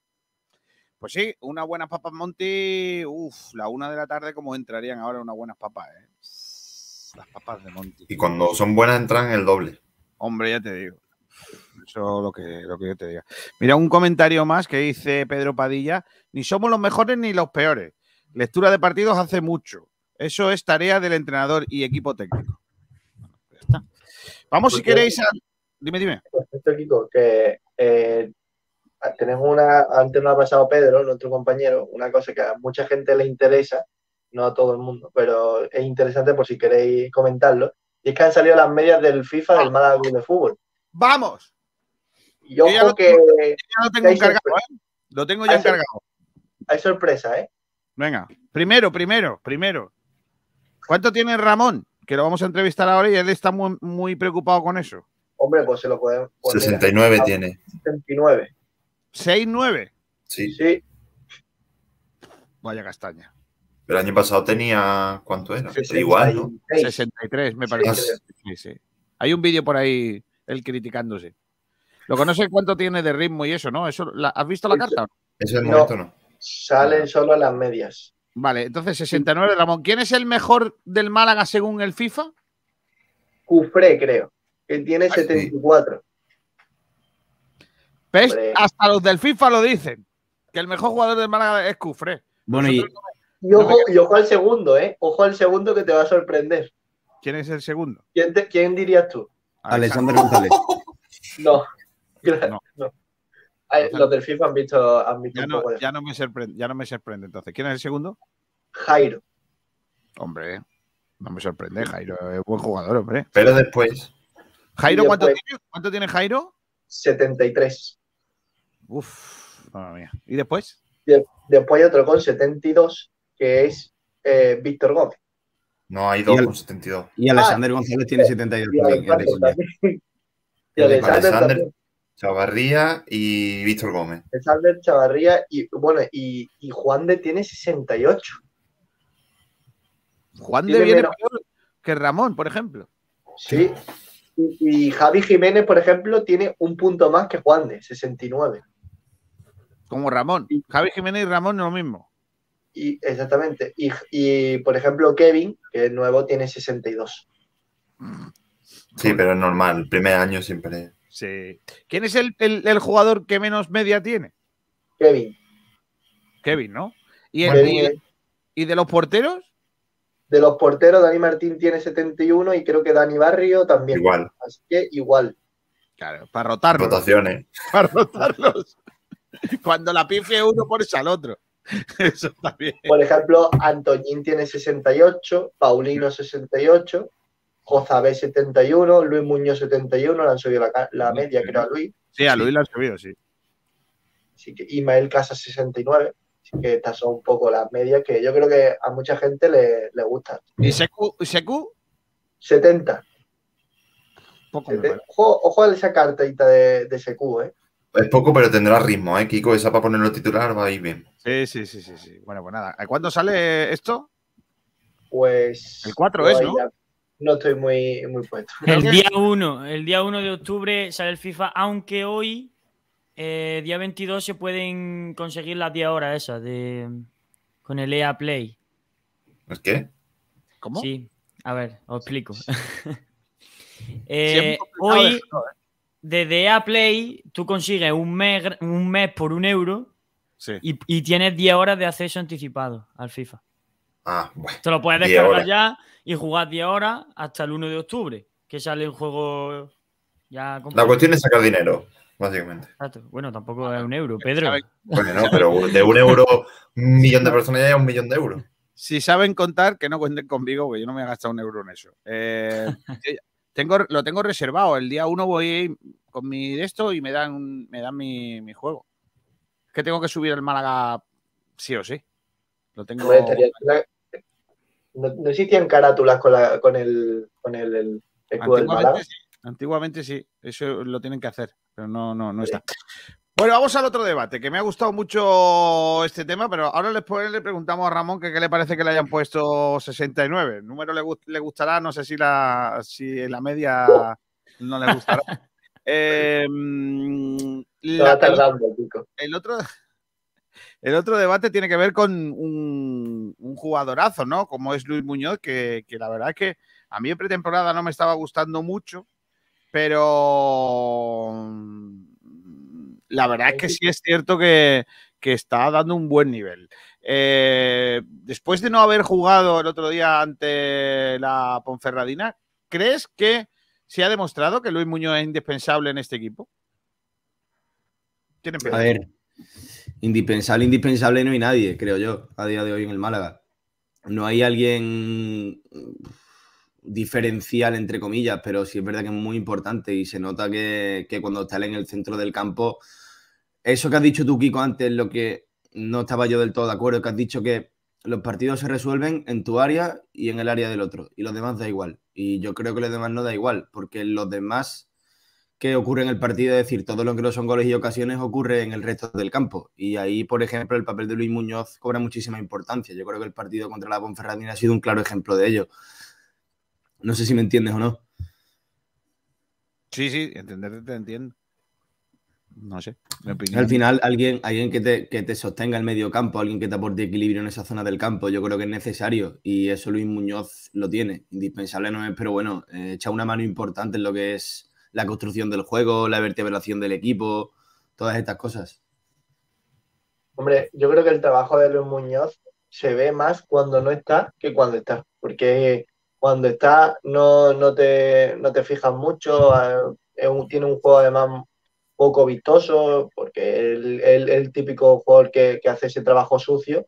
Pues sí, unas buenas papas Monty. Uf, la una de la tarde, como entrarían ahora unas buenas papas, ¿eh? Las papas de Monty. Y cuando son buenas entran el doble. Hombre, ya te digo. Eso es lo que, lo que yo te diga. Mira, un comentario más que dice Pedro Padilla. Ni somos los mejores ni los peores. Lectura de partidos hace mucho. Eso es tarea del entrenador y equipo técnico. Vamos, si queréis, a... Dime, dime. Esto, Kiko, que eh, tenemos una, antes nos ha pasado Pedro, nuestro compañero, una cosa que a mucha gente le interesa, no a todo el mundo, pero es interesante por si queréis comentarlo, y es que han salido las medias del FIFA del Málaga Club de Fútbol. ¡Vamos! Y Yo ya ojo lo que Ya lo tengo encargado, ¿eh? Lo tengo ya hay encargado. Hay sorpresa, ¿eh? Venga, primero, primero, primero. ¿Cuánto tiene Ramón? Que lo vamos a entrevistar ahora y él está muy, muy preocupado con eso. Hombre, pues se lo podemos poner. 69 tiene. 69. 6-9. Sí. Sí. Vaya castaña. El año pasado tenía. ¿Cuánto era? Igual, ¿no? 63, me parece. Sí. Sí, sí. Hay un vídeo por ahí, él criticándose. Lo que no sé cuánto tiene de ritmo y eso, ¿no? Eso, la- ¿Has visto la carta? o no? Ese es el No. momento, ¿no? Salen solo las medias. Vale, entonces 69, Ramón. ¿Quién es el mejor del Málaga según el FIFA? Cufré, creo, que tiene Ah, sí. 74. ¿Ves? Hombre. Hasta los del FIFA lo dicen. Que el mejor jugador del Málaga es Cufré. Bueno, y, Y ojo, y ojo al segundo, ¿eh? Ojo al segundo que te va a sorprender. ¿Quién es el segundo? ¿Quién, te- quién dirías tú? Alexander González. No. No. no. Ay, los del FIFA han visto, han visto Ya un no, poco de ya no me sorprende, ya no me sorprende entonces. ¿Quién es el segundo? Jairo. Hombre, no me sorprende, Jairo es buen jugador, hombre. Pero después. ¿Jairo cuánto después- tiene? ¿Cuánto tiene Jairo? 73. Uf, madre mía. ¿Y después? De- después hay otro con 72, que es eh, Víctor Gómez. No, hay dos Y con 72. Y Alexander González tiene 72 Y también. Alexander. Y Alexander Alexander, también. Chavarría y Víctor Gómez. Alexander Chavarría y bueno, y, y Juan de tiene 68. Juan de viene menos- peor que Ramón, por ejemplo. Sí. Y, y Javi Jiménez, por ejemplo, tiene un punto más que Juan de 69. Como Ramón. Javi Jiménez y Ramón no es lo mismo. Y, exactamente. Y, y, por ejemplo, Kevin, que es nuevo, tiene 62. Sí, pero es normal. El primer año siempre. Sí. ¿Quién es el, el- el jugador que menos media tiene? Kevin. Kevin, ¿no? ¿Y, el- Kevin, y- y de los porteros? De los porteros, Dani Martín tiene 71 y creo que Dani Barrio también. Igual. Así que igual. Claro, para rotarlos. Rotaciones. Para rotarlos. Cuando la pifie uno, pones al otro. Eso también. Por ejemplo, Antoñín tiene 68, Paulino 68, Jozabé 71, Luis Muñoz 71, le han subido la, media, creo, a Luis. Sí, a Luis lo han subido, sí. Así que Ismael Casa 69. Así que estas son un poco las medias que yo creo que a mucha gente le, le gustan. ¿Y Secu? ¿Y Secu? 70. Poco. Ojo, ojo a esa cartita de, de SQ, ¿eh? Es poco, pero tendrá ritmo, ¿eh? Kiko, esa para ponerlo titular va a ir bien. Sí, sí, sí, sí, sí. Bueno, pues nada. ¿A ¿Cuándo sale esto? Pues. El 4 yo es, ahí ¿no? ya No estoy muy, muy puesto. El día 1, el día 1 de octubre sale el FIFA, aunque hoy, eh, día 22, se pueden conseguir las 10 horas esas de, con el EA Play. ¿Es qué? ¿Cómo? Sí, a ver, os explico. Sí, Eh, hoy, ¿eh? desde EA Play, tú consigues un mes, un mes por un euro Y, y, tienes 10 horas de acceso anticipado al FIFA. Ah, bueno. Te lo puedes descargar ya y jugar 10 horas hasta el 1 de octubre, que sale el juego ya La cuestión es sacar dinero, básicamente. Bueno, tampoco es un euro, Pedro. Bueno, no, pero de un euro, un millón de personas ya es un millón de euros. Si saben contar, que no cuenten conmigo, porque yo no me voy a gastar un euro en eso. Eh, tengo, lo tengo reservado. El día uno voy con mi de esto y me dan, me dan mi, mi juego. que tengo que subir el Málaga sí o sí. Lo tengo. No, existían carátulas con, la, con el, con el, escudo del Málaga. Antiguamente sí, eso lo tienen que hacer, pero no, no, no está. Bueno, vamos al otro debate, que me ha gustado mucho este tema, pero ahora después le preguntamos a Ramón que qué le parece que le hayan puesto 69. El número le, le gustará, no sé si la, si la media no le gustará. eh, la, el, otro, el otro debate tiene que ver con un, un jugadorazo, ¿no? Como es Luis Muñoz, que, que la verdad es que a mí en pretemporada no me estaba gustando mucho pero mm, la verdad es que sí es cierto que, está dando un buen nivel. Eh, después de no haber jugado el otro día ante la Ponferradina, ¿crees que se ha demostrado que Luis Muñoz es indispensable en este equipo? a ver, indispensable, indispensable no hay nadie, creo yo, a día de hoy en el Málaga. No hay alguien diferencial, entre comillas, pero sí es verdad que es muy importante y se nota que, cuando está en el centro del campo, eso que has dicho tú, Kiko, antes, lo que no estaba yo del todo de acuerdo, que has dicho que los partidos se resuelven en tu área y en el área del otro, y los demás da igual. Y yo creo que los demás no da igual, porque los demás que ocurre en el partido, es decir, todo lo que no son goles y ocasiones ocurre en el resto del campo. Y ahí, por ejemplo, el papel de Luis Muñoz cobra muchísima importancia. Yo creo que el partido contra la Ponferradina ha sido un claro ejemplo de ello. No sé si me entiendes o no. Sí, sí, entenderte te entiendo. No sé, Al final, alguien, alguien que, te, que te sostenga el medio campo, alguien que te aporte equilibrio en esa zona del campo, yo creo que es necesario. Y eso Luis Muñoz lo tiene. Indispensable no es, pero bueno, eh, echa una mano importante en lo que es la construcción del juego, la vertebración del equipo, todas estas cosas. Hombre, yo creo que el trabajo de Luis Muñoz se ve más cuando no está que cuando está. Porque cuando está no, no, te, no te fijas mucho, tiene un juego además poco vistoso, porque es el, típico jugador que, hace ese trabajo sucio,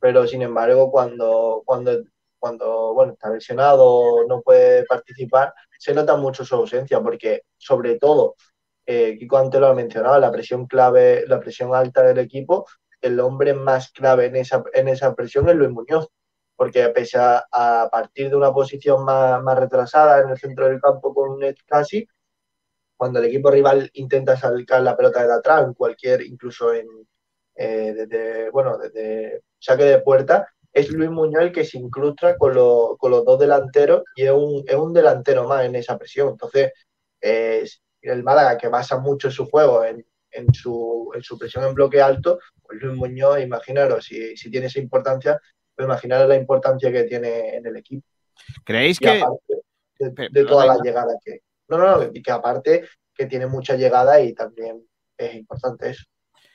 pero sin embargo cuando, cuando, cuando bueno, está lesionado no puede participar, se nota mucho su ausencia, porque sobre todo, eh, Kiko antes lo ha mencionado, la presión clave, la presión alta del equipo, el hombre más clave en esa, en esa presión es Luis Muñoz porque pese a, partir de una posición más, retrasada en el centro del campo con un casi, cuando el equipo rival intenta sacar la pelota de atrás, en cualquier, incluso en eh, desde, bueno, desde saque de puerta, es Luis Muñoz el que se incrusta con, con los dos delanteros y es un, es un, delantero más en esa presión. Entonces, el Málaga que basa mucho su juego en, en, su, en su presión en bloque alto, pues Luis Muñoz, imaginaros, si, si tiene esa importancia, pues imaginar la importancia que tiene en el equipo. ¿Creéis que.? De, toda la llegada que. No, no, no, y que aparte que tiene mucha llegada y también es importante eso.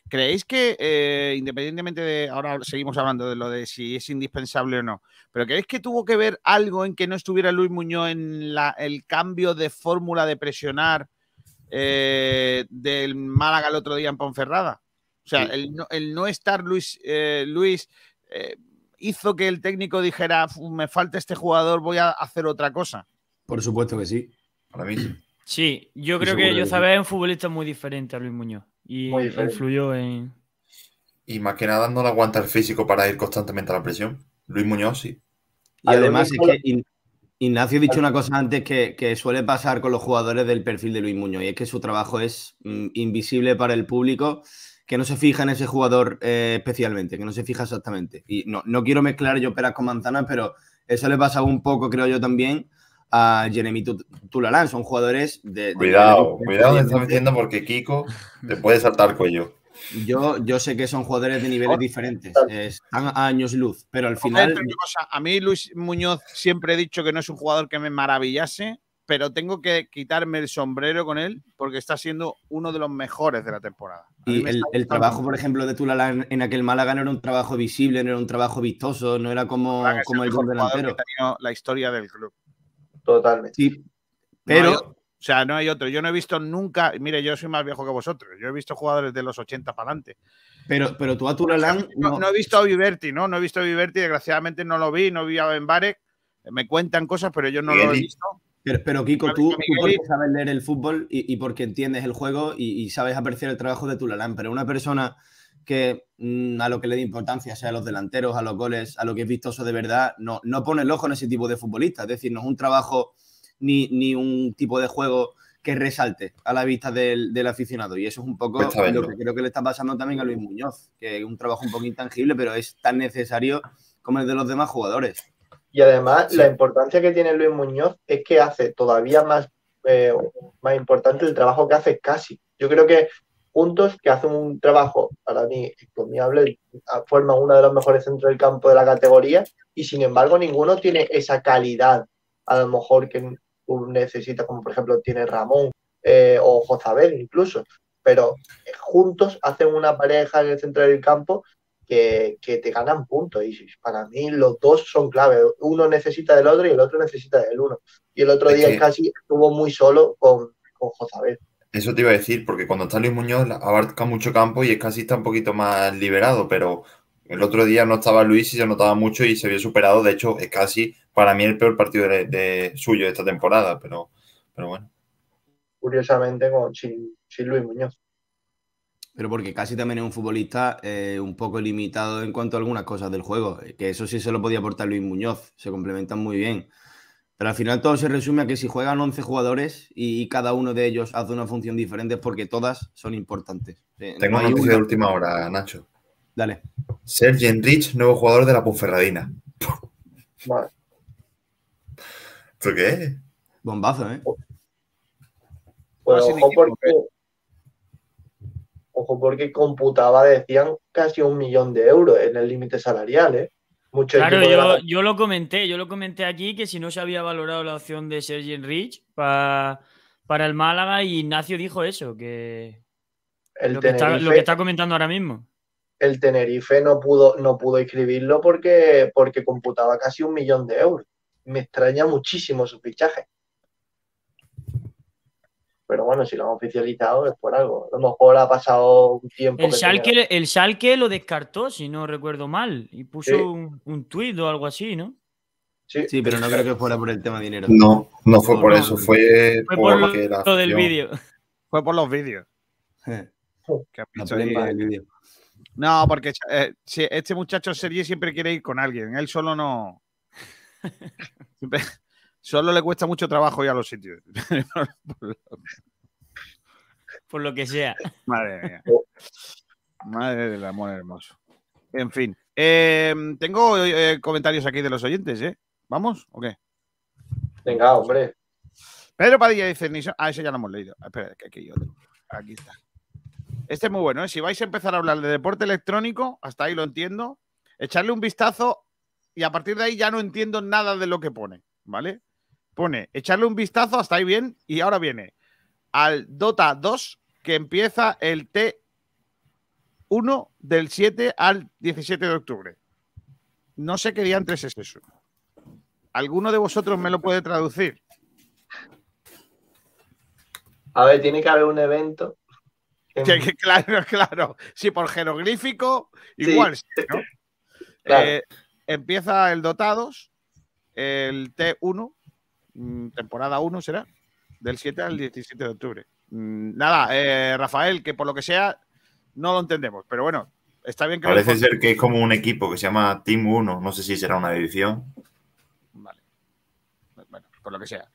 ¿Creéis que, eh, independientemente de, ahora seguimos hablando de lo de si es indispensable o no, pero creéis que tuvo que ver algo en que no estuviera Luis Muñoz en la, el cambio de fórmula de presionar eh, del Málaga el otro día en Ponferrada? O sea, el, no, estar Luis, eh, Luis hizo que el técnico dijera, me falta este jugador, voy a hacer otra cosa? Por supuesto que sí. Para mí sí. yo creo que yo sabía es un futbolista muy diferente a Luis Muñoz y influyó en... Y más que nada no le aguanta el físico para ir constantemente a la presión. Luis Muñoz sí. Y además es que Ignacio ha dicho una cosa antes que, suele pasar con los jugadores del perfil de Luis Muñoz y es que su trabajo es mm, invisible para el público que no se fija en ese jugador eh, especialmente, que no se fija exactamente. Y no, no quiero mezclar yo peras con manzanas, pero eso le pasa un poco, creo yo, también a Jeremy Tulalán. Son jugadores de. cuidado, cuidado, me estás metiendo porque Kiko te puede saltar cuello. Yo, yo sé que son jugadores de niveles diferentes, están a años luz, pero al final. a mí Luis Muñoz siempre he dicho que no es un jugador que me maravillase, pero tengo que quitarme el sombrero con él porque está siendo uno de los mejores de la temporada. Y el, trabajo, por ejemplo, de Tulala en, aquel Málaga no era un trabajo visible, no era un trabajo vistoso, no era como, como el gol delantero. la historia del club. Totalmente. Sí, pero... o sea, no hay otro. Yo no he visto nunca, mire, yo soy más viejo que vosotros. Yo he visto jugadores de los 80 para adelante. Pero, pero tú a Tulalán. No, he visto a Viverti, ¿no? No he visto a Viverti, desgraciadamente no lo vi, no vi a Benbarek. Me cuentan cosas, pero yo no lo he visto. Pero, Kiko, tú, porque sabes leer el fútbol y, porque entiendes el juego y, sabes apreciar el trabajo de Tulalán, pero una persona que mm, a lo que le da importancia, sea a los delanteros, a los goles, a lo que es vistoso de verdad, no, no pone el ojo en ese tipo de futbolista. Es decir, no es un trabajo ni, ni un tipo de juego que resalte a la vista del, aficionado. Y eso es un poco pues lo que creo que le está pasando también a Luis Muñoz, que es un trabajo un poco intangible, pero es tan necesario como el de los demás jugadores. Y además, la importancia que tiene Luis Muñoz es que hace todavía más, eh, más importante el trabajo que hace casi. Yo creo que juntos, que hacen un trabajo para mí encomiable, forman uno de los mejores centros del campo de la categoría, y sin embargo, ninguno tiene esa calidad, a lo mejor que necesitas, como por ejemplo tiene Ramón eh, o Jozabel incluso. Pero juntos hacen una pareja en el centro del campo que, te ganan puntos. Y para mí los dos son clave. Uno necesita del otro y el otro necesita del uno. Y el otro día casi estuvo muy solo con, con Jozabel. Eso te iba a decir, porque cuando está Luis Muñoz abarca mucho campo y es casi está un poquito más liberado, pero el otro día no estaba Luis y se notaba mucho y se había superado. De hecho, es casi para mí el peor partido de, suyo de esta temporada, pero, pero bueno. Curiosamente, con, sin Luis Muñoz pero porque casi también es un futbolista eh, un poco limitado en cuanto a algunas cosas del juego, eh, que eso sí se lo podía aportar Luis Muñoz, se complementan muy bien. Pero al final todo se resume a que si juegan 11 jugadores y, cada uno de ellos hace una función diferente es porque todas son importantes. Eh, Tengo una noticia de última hora, Nacho. Dale. Sergi Enrich, nuevo jugador de la Ponferradina. Vale. ¿Por qué? Bombazo, ¿eh? Pues Ojo, porque computaba, decían, casi un millón de euros en el límite salarial, ¿eh? Mucho claro, yo, lo comenté, yo lo comenté aquí que si no se había valorado la opción de Sergi Rich para, para el Málaga y Ignacio dijo eso, que, lo, que está, comentando ahora mismo. El Tenerife no pudo, no pudo escribirlo porque, porque computaba casi un millón de euros. Me extraña muchísimo su fichaje pero bueno, si lo han oficializado es por algo. A lo mejor ha pasado un tiempo. El, Schalke, el Schalke lo descartó, si no recuerdo mal, y puso un, un tuit o algo así, ¿no? Sí. sí, pero no creo que fuera por el tema de dinero. No, no fue por eso, fue, por, por lo, del vídeo. Fue por los vídeos. No, porque eh, este muchacho serie siempre quiere ir con alguien, él solo no. Solo le cuesta mucho trabajo ir a los sitios. Por lo que sea. Madre mía. Madre del amor hermoso. En fin. Em, tengo eh, comentarios aquí de los oyentes, ¿eh? ¿Vamos o qué? Venga, hombre. Pedro Padilla dice, ah, ese ya lo hemos leído. Espera, que aquí otro. Aquí está. Este es muy bueno, ¿eh? Si vais a empezar a hablar de deporte electrónico, hasta ahí lo entiendo, echarle un vistazo y a partir de ahí ya no entiendo nada de lo que pone, ¿vale? Pone echarle un vistazo, hasta ahí bien, y ahora viene al Dota 2 que empieza el T1 del 7 al 17 de octubre. No sé qué diantres es eso. ¿Alguno de vosotros me lo puede traducir? A ver, tiene que haber un evento. claro, claro. Sí, por jeroglífico, igual, eh, empieza el Dotados, el T1, Mm, temporada 1 será, del 7 al 17 de octubre. Mm, nada, eh, Rafael, que por lo que sea, no lo entendemos, pero bueno, está bien que... Parece ser que es como un equipo que se llama Team 1, no sé si será una edición. Vale. Bueno, por lo que sea.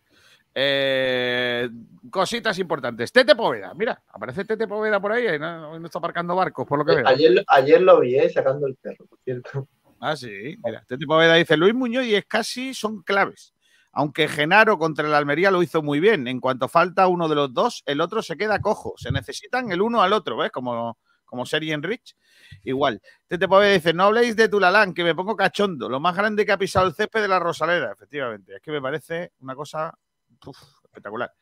Eh, cositas importantes. Tete Poveda, mira, aparece Tete Poveda por ahí, no, está aparcando barcos, por lo que eh, veo. Ayer, ayer lo vi, sacando el perro, por cierto. Ah, sí, mira, Tete Poveda dice, Luis Muñoz y es casi son claves. Aunque Genaro contra el Almería lo hizo muy bien. En cuanto falta uno de los dos, el otro se queda cojo. Se necesitan el uno al otro, ¿ves? Como, como Serien Rich. Igual. Tete Pove dice, no habléis de Tulalán, que me pongo cachondo. Lo más grande que ha pisado el césped de la Rosaleda, efectivamente. Es que me parece una cosa espectacular.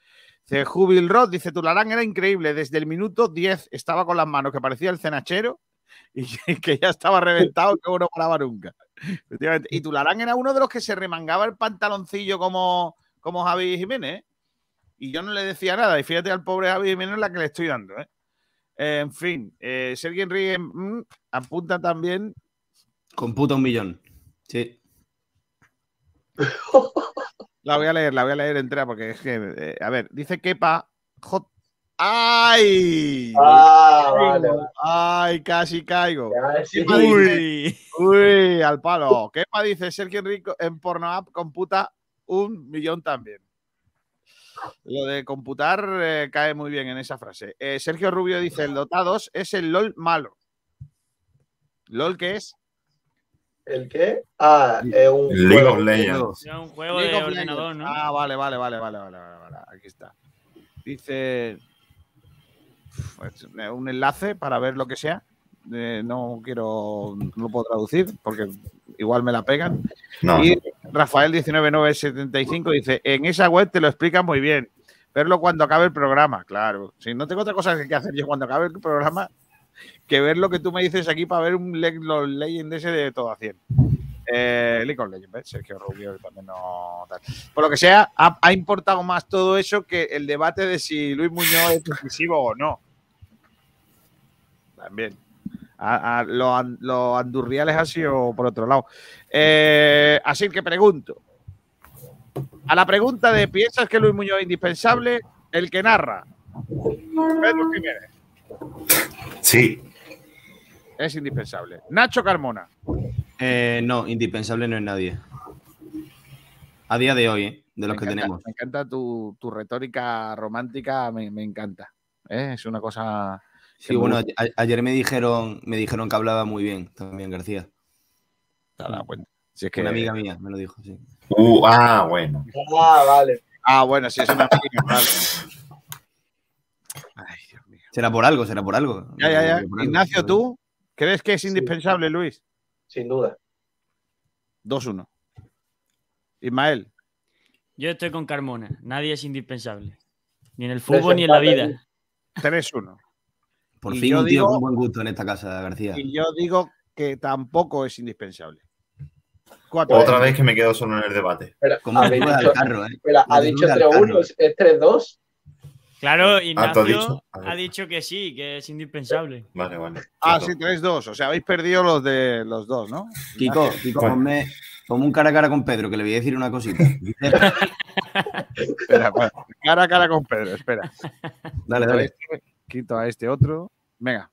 Dice Jubil Rod, dice Tularán era increíble, desde el minuto 10 estaba con las manos que parecía el cenachero y que, ya estaba reventado que no paraba nunca. Y Tularán era uno de los que se remangaba el pantaloncillo como, como Javi Jiménez. ¿eh? Y yo no le decía nada. Y fíjate al pobre Javi Jiménez la que le estoy dando. ¿eh? en fin, eh, Sergio Enrique mm, apunta también. Computa un millón. Sí. La voy a leer, la voy a leer entera porque es que, eh, a ver, dice Kepa J. ¡Ay! Ah, vale, ¡Ay, casi caigo! Uy, uy, al palo. Kepa dice Sergio Enrique en Pornhub computa un millón también. Lo de computar eh, cae muy bien en esa frase. Eh, Sergio Rubio dice: el dotados es el LOL malo. ¿LOL qué es? ¿El qué? Ah, es un League juego. of Legends. un juego League de of ordenador, Legends. ¿no? Ah, vale, vale, vale, vale, vale, vale, vale, Aquí está. Dice un enlace para ver lo que sea. Eh, no quiero, no lo puedo traducir porque igual me la pegan. No. Y Rafael 19975 dice: En esa web te lo explican muy bien. Verlo cuando acabe el programa, claro. Si no tengo otra cosa que hacer yo cuando acabe el programa que ver lo que tú me dices aquí para ver un le los Legend ese de todo a 100. Eh, League of Legends, ¿ves? Sergio Rubio también no. tal. Por lo que sea, ha, ha importado más todo eso que el debate de si Luis Muñoz es decisivo o no. También. A, a- lo, an- lo andurriales ha sido por otro lado. Eh, así que pregunto. A la pregunta de ¿piensas que Luis Muñoz es indispensable? El que narra. Pedro Jiménez. Sí. Es indispensable. Nacho Carmona. Eh, no, indispensable no es nadie. A día de hoy, ¿eh? de los me que encanta, tenemos. Me encanta tu, tu retórica romántica, me, me encanta. ¿eh? Es una cosa. Sí, bueno, a- ayer me dijeron, me dijeron que hablaba muy bien también García. Te has dado cuenta. Si es que- Una amiga mía me lo dijo, sí. Uh, ah, bueno. Ah, vale. Ah, bueno, sí, es una amiga, vale. Será por algo, será por algo. Ya, ya, ya. Por algo. Ignacio, ¿tú crees que es indispensable, Luis? Sin duda. 2-1. Ismael. Yo estoy con Carmona. Nadie es indispensable. Ni en el fútbol ni en la vida. 3-1. Por Y fin yo un tío digo- con buen gusto en esta casa, García. Y yo digo que tampoco es indispensable. Cuatro. Otra vez que me quedo solo en el debate. Espera, ¿Cómo subes dicho- carro, eh? espera, ¿Cómo ha dicho subes al 3-1, carro? es es 3-2. Claro, Ah, Ignacio dicho. A ver. ha dicho que sí, que es indispensable. Vale, vale. Ah, sí, 3-2. O sea, habéis perdido los de los dos, ¿no? Kiko, Kiko, ponme, ponme un cara a cara con Pedro, que le voy a decir una cosita. Espera, bueno, cara a cara con Pedro, espera. Dale, Quito a dale. este, quito a este otro. Venga.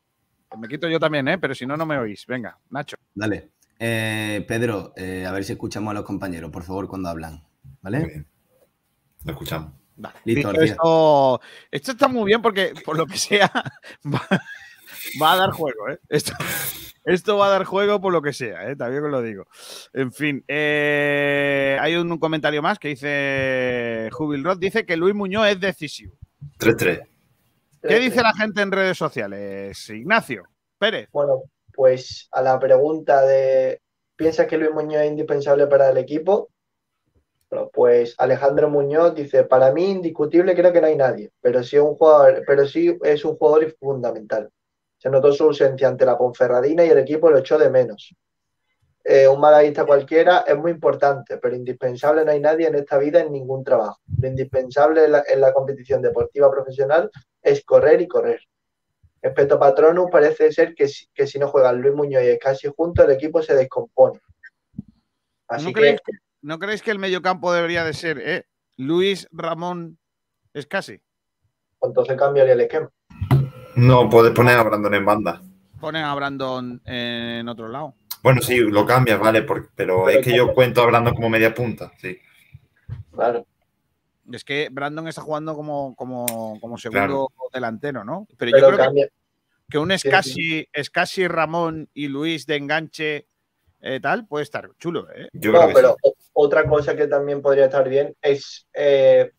Me quito yo también, ¿eh? Pero si no, no me oís. Venga, Nacho. Dale. Eh, Pedro, eh, a ver si escuchamos a los compañeros, por favor, cuando hablan. ¿Vale? Muy bien. Lo escuchamos. Vale. Listo, esto, esto está muy bien porque, por lo que sea, va, va a dar juego, ¿eh? Esto, esto va a dar juego por lo que sea, ¿eh? También os lo digo. En fin, eh, hay un, comentario más que dice Jubil Roth, dice que Luis Muñoz es decisivo. 3-3. ¿Qué dice la gente en redes sociales? Ignacio Pérez. Bueno, pues a la pregunta de ¿piensas que Luis Muñoz es indispensable para el equipo? Pues Alejandro Muñoz dice, para mí indiscutible creo que no hay nadie, pero sí es un jugador, pero sí es un jugador fundamental. Se notó su ausencia ante la Ponferradina y el equipo lo echó de menos. Eh, un malaguista cualquiera es muy importante, pero indispensable no hay nadie en esta vida en ningún trabajo. Lo indispensable en la, en la competición deportiva profesional es correr y correr. Respecto a Patronus, parece ser que, si- que si no juegan Luis Muñoz y casi juntos, el equipo se descompone. Así ¿No que, creéis que, ¿No creéis que el mediocampo debería de ser eh? Luis Ramón Escasi? entonces cambiaría el esquema. No, puedes poner a Brandon en banda. Ponen a Brandon en otro lado. Bueno, sí, lo cambias, vale, por- pero, Pero es que yo cuento a Brandon como media punta, sí. Claro. Es que Brandon está jugando como, como, como segundo delantero, ¿no? Pero, yo creo que- cambia. que, un sí. Escasi, Escasi, Ramón y Luis de enganche eh, tal puede estar chulo, ¿eh? Yo No, creo que pero otra cosa que también podría estar bien es eh,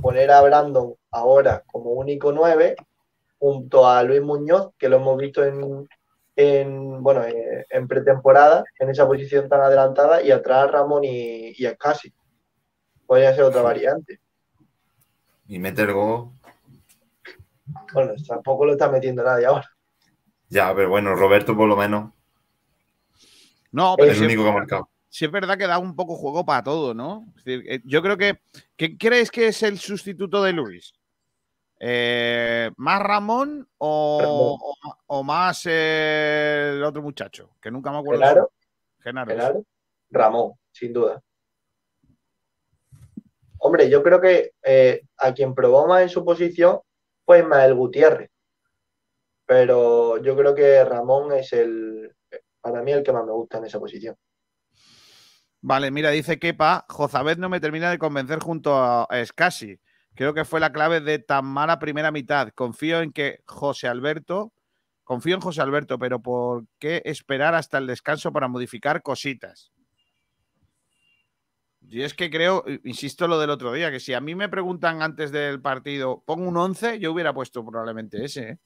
poner a Brandon ahora como único 9 junto a Luis Muñoz, que lo hemos visto en, en, bueno, eh, en pretemporada, en esa posición tan adelantada, y atrás a Ramón y, y a Casi. Podría ser otra variante. y mete el gol. Bueno, tampoco lo está metiendo nadie ahora. Ya, pero bueno, Roberto por lo menos. No, pero es el único que ha marcado. Sí, es verdad que da un poco juego para todo, ¿no? Es decir, eh, yo creo que. ¿Qué crees que es el sustituto de Luis? Eh, ¿Más Ramón o, o, más eh, el otro muchacho? Que nunca me acuerdo. Genaro. Genaro. Genaro. Ramón, sin duda. Hombre, yo creo que eh, a quien probó más en su posición fue Ismael Gutiérrez. Pero yo creo que Ramón es el, para mí, el que más me gusta en esa posición. Vale, mira, dice Kepa, Jozabed no me termina de convencer junto a Escasi. Creo que fue la clave de tan mala primera mitad. Confío en que José Alberto, confío en José Alberto, pero ¿por qué esperar hasta el descanso para modificar cositas? Y es que creo, insisto lo del otro día, que si a mí me preguntan antes del partido, pongo un 11, yo hubiera puesto probablemente ese. ¿eh?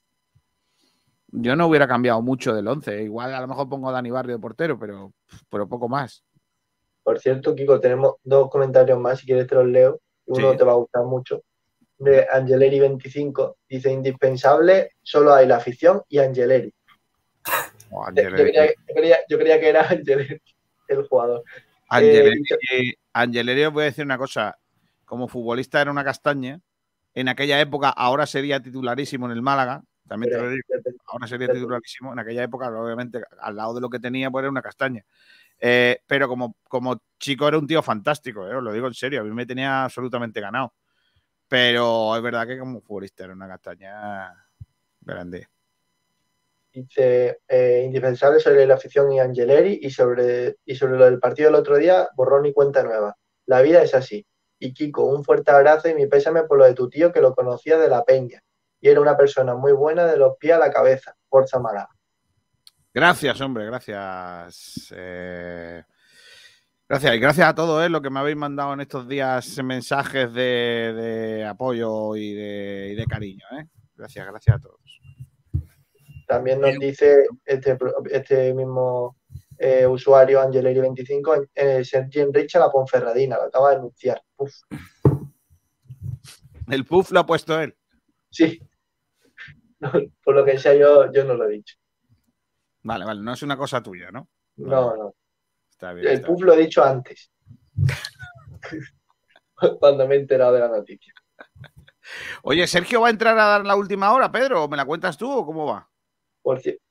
Yo no hubiera cambiado mucho del 11. Igual a lo mejor pongo a Dani Barrio de portero, pero, pero poco más. Por cierto, Kiko, tenemos dos comentarios más, si quieres te los leo. Uno te va a gustar mucho. De Angeleri25. Dice, indispensable, solo hay la afición y Angeleri. Oh, yo, creía, que era Angeleri el jugador. Angeleri, eh, Angeleri, os voy a decir una cosa. Como futbolista era una castaña. En aquella época, ahora sería titularísimo en el Málaga. También te lo digo. Ahora sería titularísimo. En aquella época, obviamente, al lado de lo que tenía, pues era una castaña. Eh, pero como, como chico era un tío fantástico, eh, os lo digo en serio, a mí me tenía absolutamente ganado. Pero es verdad que como futbolista era una castaña grande. Dice, eh, indispensable sobre la afición y Angeleri y sobre, y sobre lo del partido del otro día, borrón y cuenta nueva. La vida es así. Y Kiko, un fuerte abrazo y mi pésame por lo de tu tío que lo conocía de la peña. Y era una persona muy buena de los pies a la cabeza. Forza Málaga. Gracias, hombre, gracias. Eh, gracias, y gracias a todos eh, lo que me habéis mandado en estos días mensajes de, apoyo y de, cariño. Eh. Gracias, gracias a todos. También nos dice este, este mismo usuario, Angeleri25, eh, Sergi Enrique la Ponferradina, lo acaba de anunciar. ¿El puff lo ha puesto él? Sí. Por lo que sea, yo, yo no lo he dicho. Vale, vale, no es una cosa tuya, ¿no? No, no. Está bien, el puff lo he dicho antes. Cuando me he enterado de la noticia. Oye, ¿Sergio va a entrar a dar la última hora, Pedro? ¿O me la cuentas tú o cómo va? Por cierto.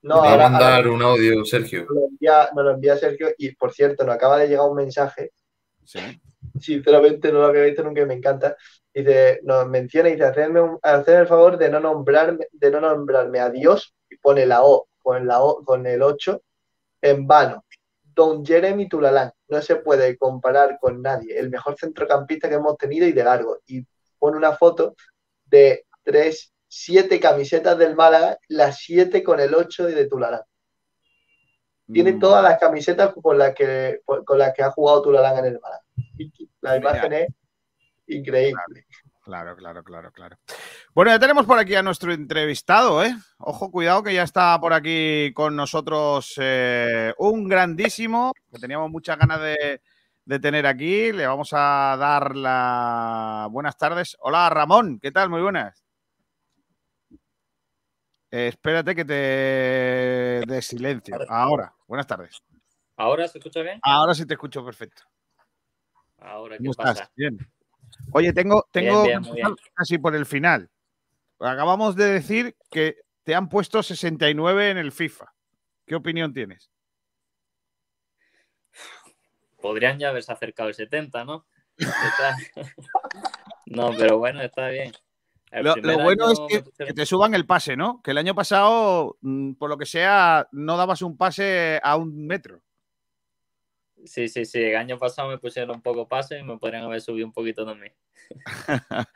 No, va a mandar un audio, Sergio. Me lo, envía, me lo, envía, Sergio y, por cierto, nos acaba de llegar un mensaje. Sí. Sinceramente no lo había visto nunca y me encanta. Dice, nos menciona y dice, hacerme, un, el favor de no nombrarme, de no nombrarme a Dios y pone la O con, la o, con el 8 en vano. Don Jeremy Tulalán no se puede comparar con nadie, el mejor centrocampista que hemos tenido y de largo. Y pone una foto de tres, siete camisetas del Málaga, las siete con el 8 de Tulalán. Tiene mm. todas las camisetas con las que, con las que ha jugado Tulalán en el Málaga. La imagen es increíble. Claro, claro, claro, claro. Bueno, ya tenemos por aquí a nuestro entrevistado, ¿eh? Ojo, cuidado que ya está por aquí con nosotros eh, un grandísimo, que teníamos muchas ganas de, tener aquí. Le vamos a dar las buenas tardes. Hola, Ramón, ¿qué tal? Muy buenas. Eh, espérate que te de silencio. Ahora, buenas tardes. ¿Ahora se escucha bien? Ahora sí te escucho perfecto. Ahora, ¿qué pasa? Estás? Bien. Oye, tengo, tengo casi por el final. Acabamos de decir que te han puesto 69 en el FIFA. ¿Qué opinión tienes? Podrían ya haberse acercado el 70, ¿no? no, pero bueno, está bien. Lo, bueno es que, te suban el pase, ¿no? Que el año pasado, mm, por lo que sea, no dabas un pase a un metro. Sí, sí, sí. El año pasado me pusieron un poco pase y me podrían haber subido un poquito también.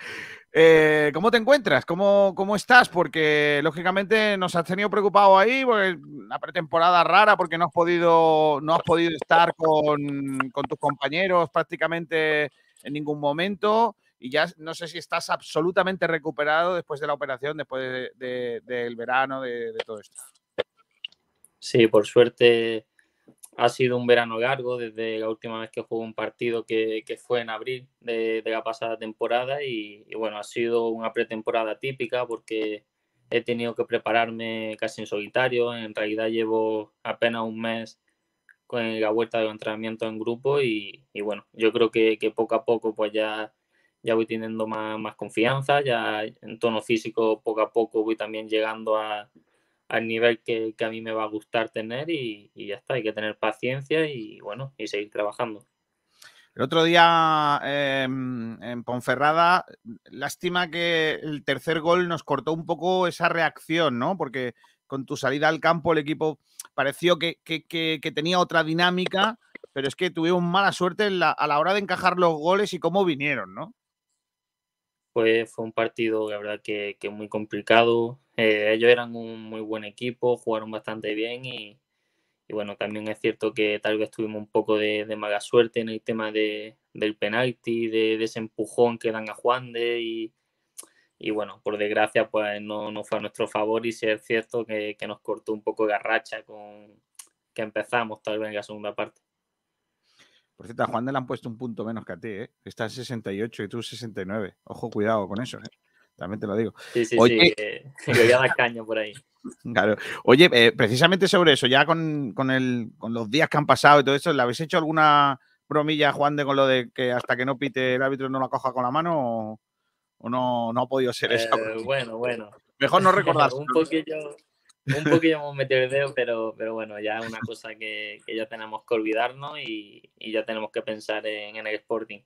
eh, ¿Cómo te encuentras? ¿Cómo, ¿Cómo estás? Porque lógicamente nos has tenido preocupado ahí, porque una pretemporada rara, porque no has podido, no has podido estar con, con tus compañeros prácticamente en ningún momento. Y ya no sé si estás absolutamente recuperado después de la operación, después del verano, de todo esto. Sí, por suerte ha sido un verano largo desde la última vez que jugué un partido que, que fue en abril de, de la pasada temporada y, y, bueno, ha sido una pretemporada típica porque he tenido que prepararme casi en solitario. En realidad llevo apenas un mes con la vuelta de entrenamiento en grupo y, y bueno, yo creo que, que, poco a poco pues ya, ya voy teniendo más, más confianza, ya en tono físico poco a poco voy también llegando a al nivel que, que, a mí me va a gustar tener y, y, ya está, hay que tener paciencia y bueno, y seguir trabajando. El otro día eh, en Ponferrada, lástima que el tercer gol nos cortó un poco esa reacción, ¿no? Porque con tu salida al campo el equipo pareció que, que, que tenía otra dinámica, pero es que tuvimos mala suerte la, a la hora de encajar los goles y cómo vinieron, ¿no? Pues fue un partido, la verdad, que, muy complicado. Eh, ellos eran un muy buen equipo, jugaron bastante bien y, bueno, también es cierto que tal vez tuvimos un poco de, mala suerte en el tema de, del penalti, de, ese empujón que dan a Juan de y, bueno, por desgracia pues no, fue a nuestro favor y sí es cierto que, que nos cortó un poco la racha con que empezamos tal vez en la segunda parte. Por cierto, a Juan de le han puesto un punto menos que a ti, ¿eh? Está en 68 y tú 69. Ojo, cuidado con eso, ¿eh? También te lo digo. Sí, sí, Oye... sí. A dar caña por ahí. Claro. Oye, eh, precisamente sobre eso, ya con, con, el, con, los días que han pasado y todo eso, ¿le habéis hecho alguna bromilla a Juan de con lo de que hasta que no pite el árbitro no la coja con la mano o, o no, no ha podido ser eso? Eh, bueno, bueno. Mejor no recordar. un poquillo, un poquillo hemos metido el dedo, pero, pero bueno, ya es una cosa que, que ya tenemos que olvidarnos y, y, ya tenemos que pensar en, en, el Sporting.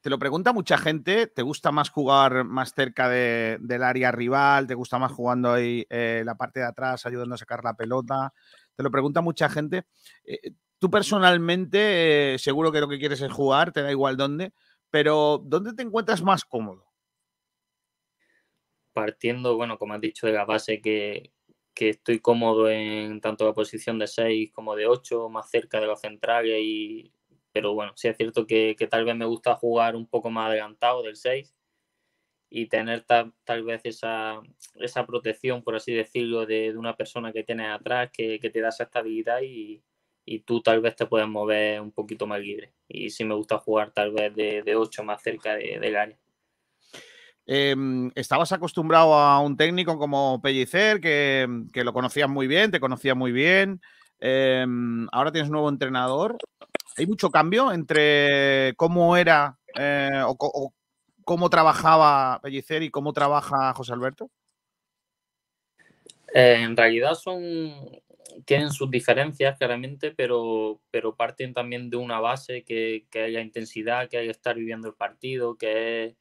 Te lo pregunta mucha gente, ¿te gusta más jugar más cerca de, del área rival? ¿Te gusta más jugando ahí eh, la parte de atrás, ayudando a sacar la pelota? Te lo pregunta mucha gente. Eh, tú personalmente, eh, seguro que lo que quieres es jugar, te da igual dónde, pero ¿dónde te encuentras más cómodo? Partiendo, bueno, como has dicho, de la base que, que estoy cómodo en tanto la posición de 6 como de 8, más cerca de los centrales, y, pero bueno, sí es cierto que, que, tal vez me gusta jugar un poco más adelantado del 6 y tener ta, tal vez esa, esa protección, por así decirlo, de, de una persona que tienes atrás, que, que te da esa estabilidad y, y, tú tal vez te puedes mover un poquito más libre. Y sí me gusta jugar tal vez de, de 8 más cerca de, del área. Eh, estabas acostumbrado a un técnico como Pellicer, que, lo conocías muy bien, te conocía muy bien. Eh, ahora tienes nuevo entrenador. ¿Hay mucho cambio entre cómo era eh, o, cómo trabajaba Pellicer y cómo trabaja José Alberto? Eh, en realidad son tienen sus diferencias claramente, pero, parten también de una base que, que haya intensidad, que haya estar viviendo el partido, que es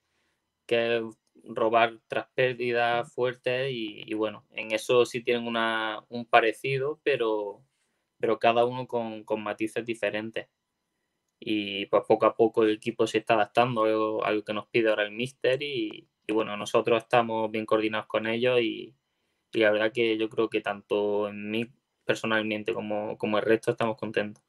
que robar tras pérdidas fuertes y, y, bueno, en eso sí tienen una, un parecido, pero, pero cada uno con, con, matices diferentes. Y pues poco a poco el equipo se está adaptando a lo que nos pide ahora el míster y, y bueno, nosotros estamos bien coordinados con ellos y, y, la verdad que yo creo que tanto en mí personalmente como, como el resto estamos contentos.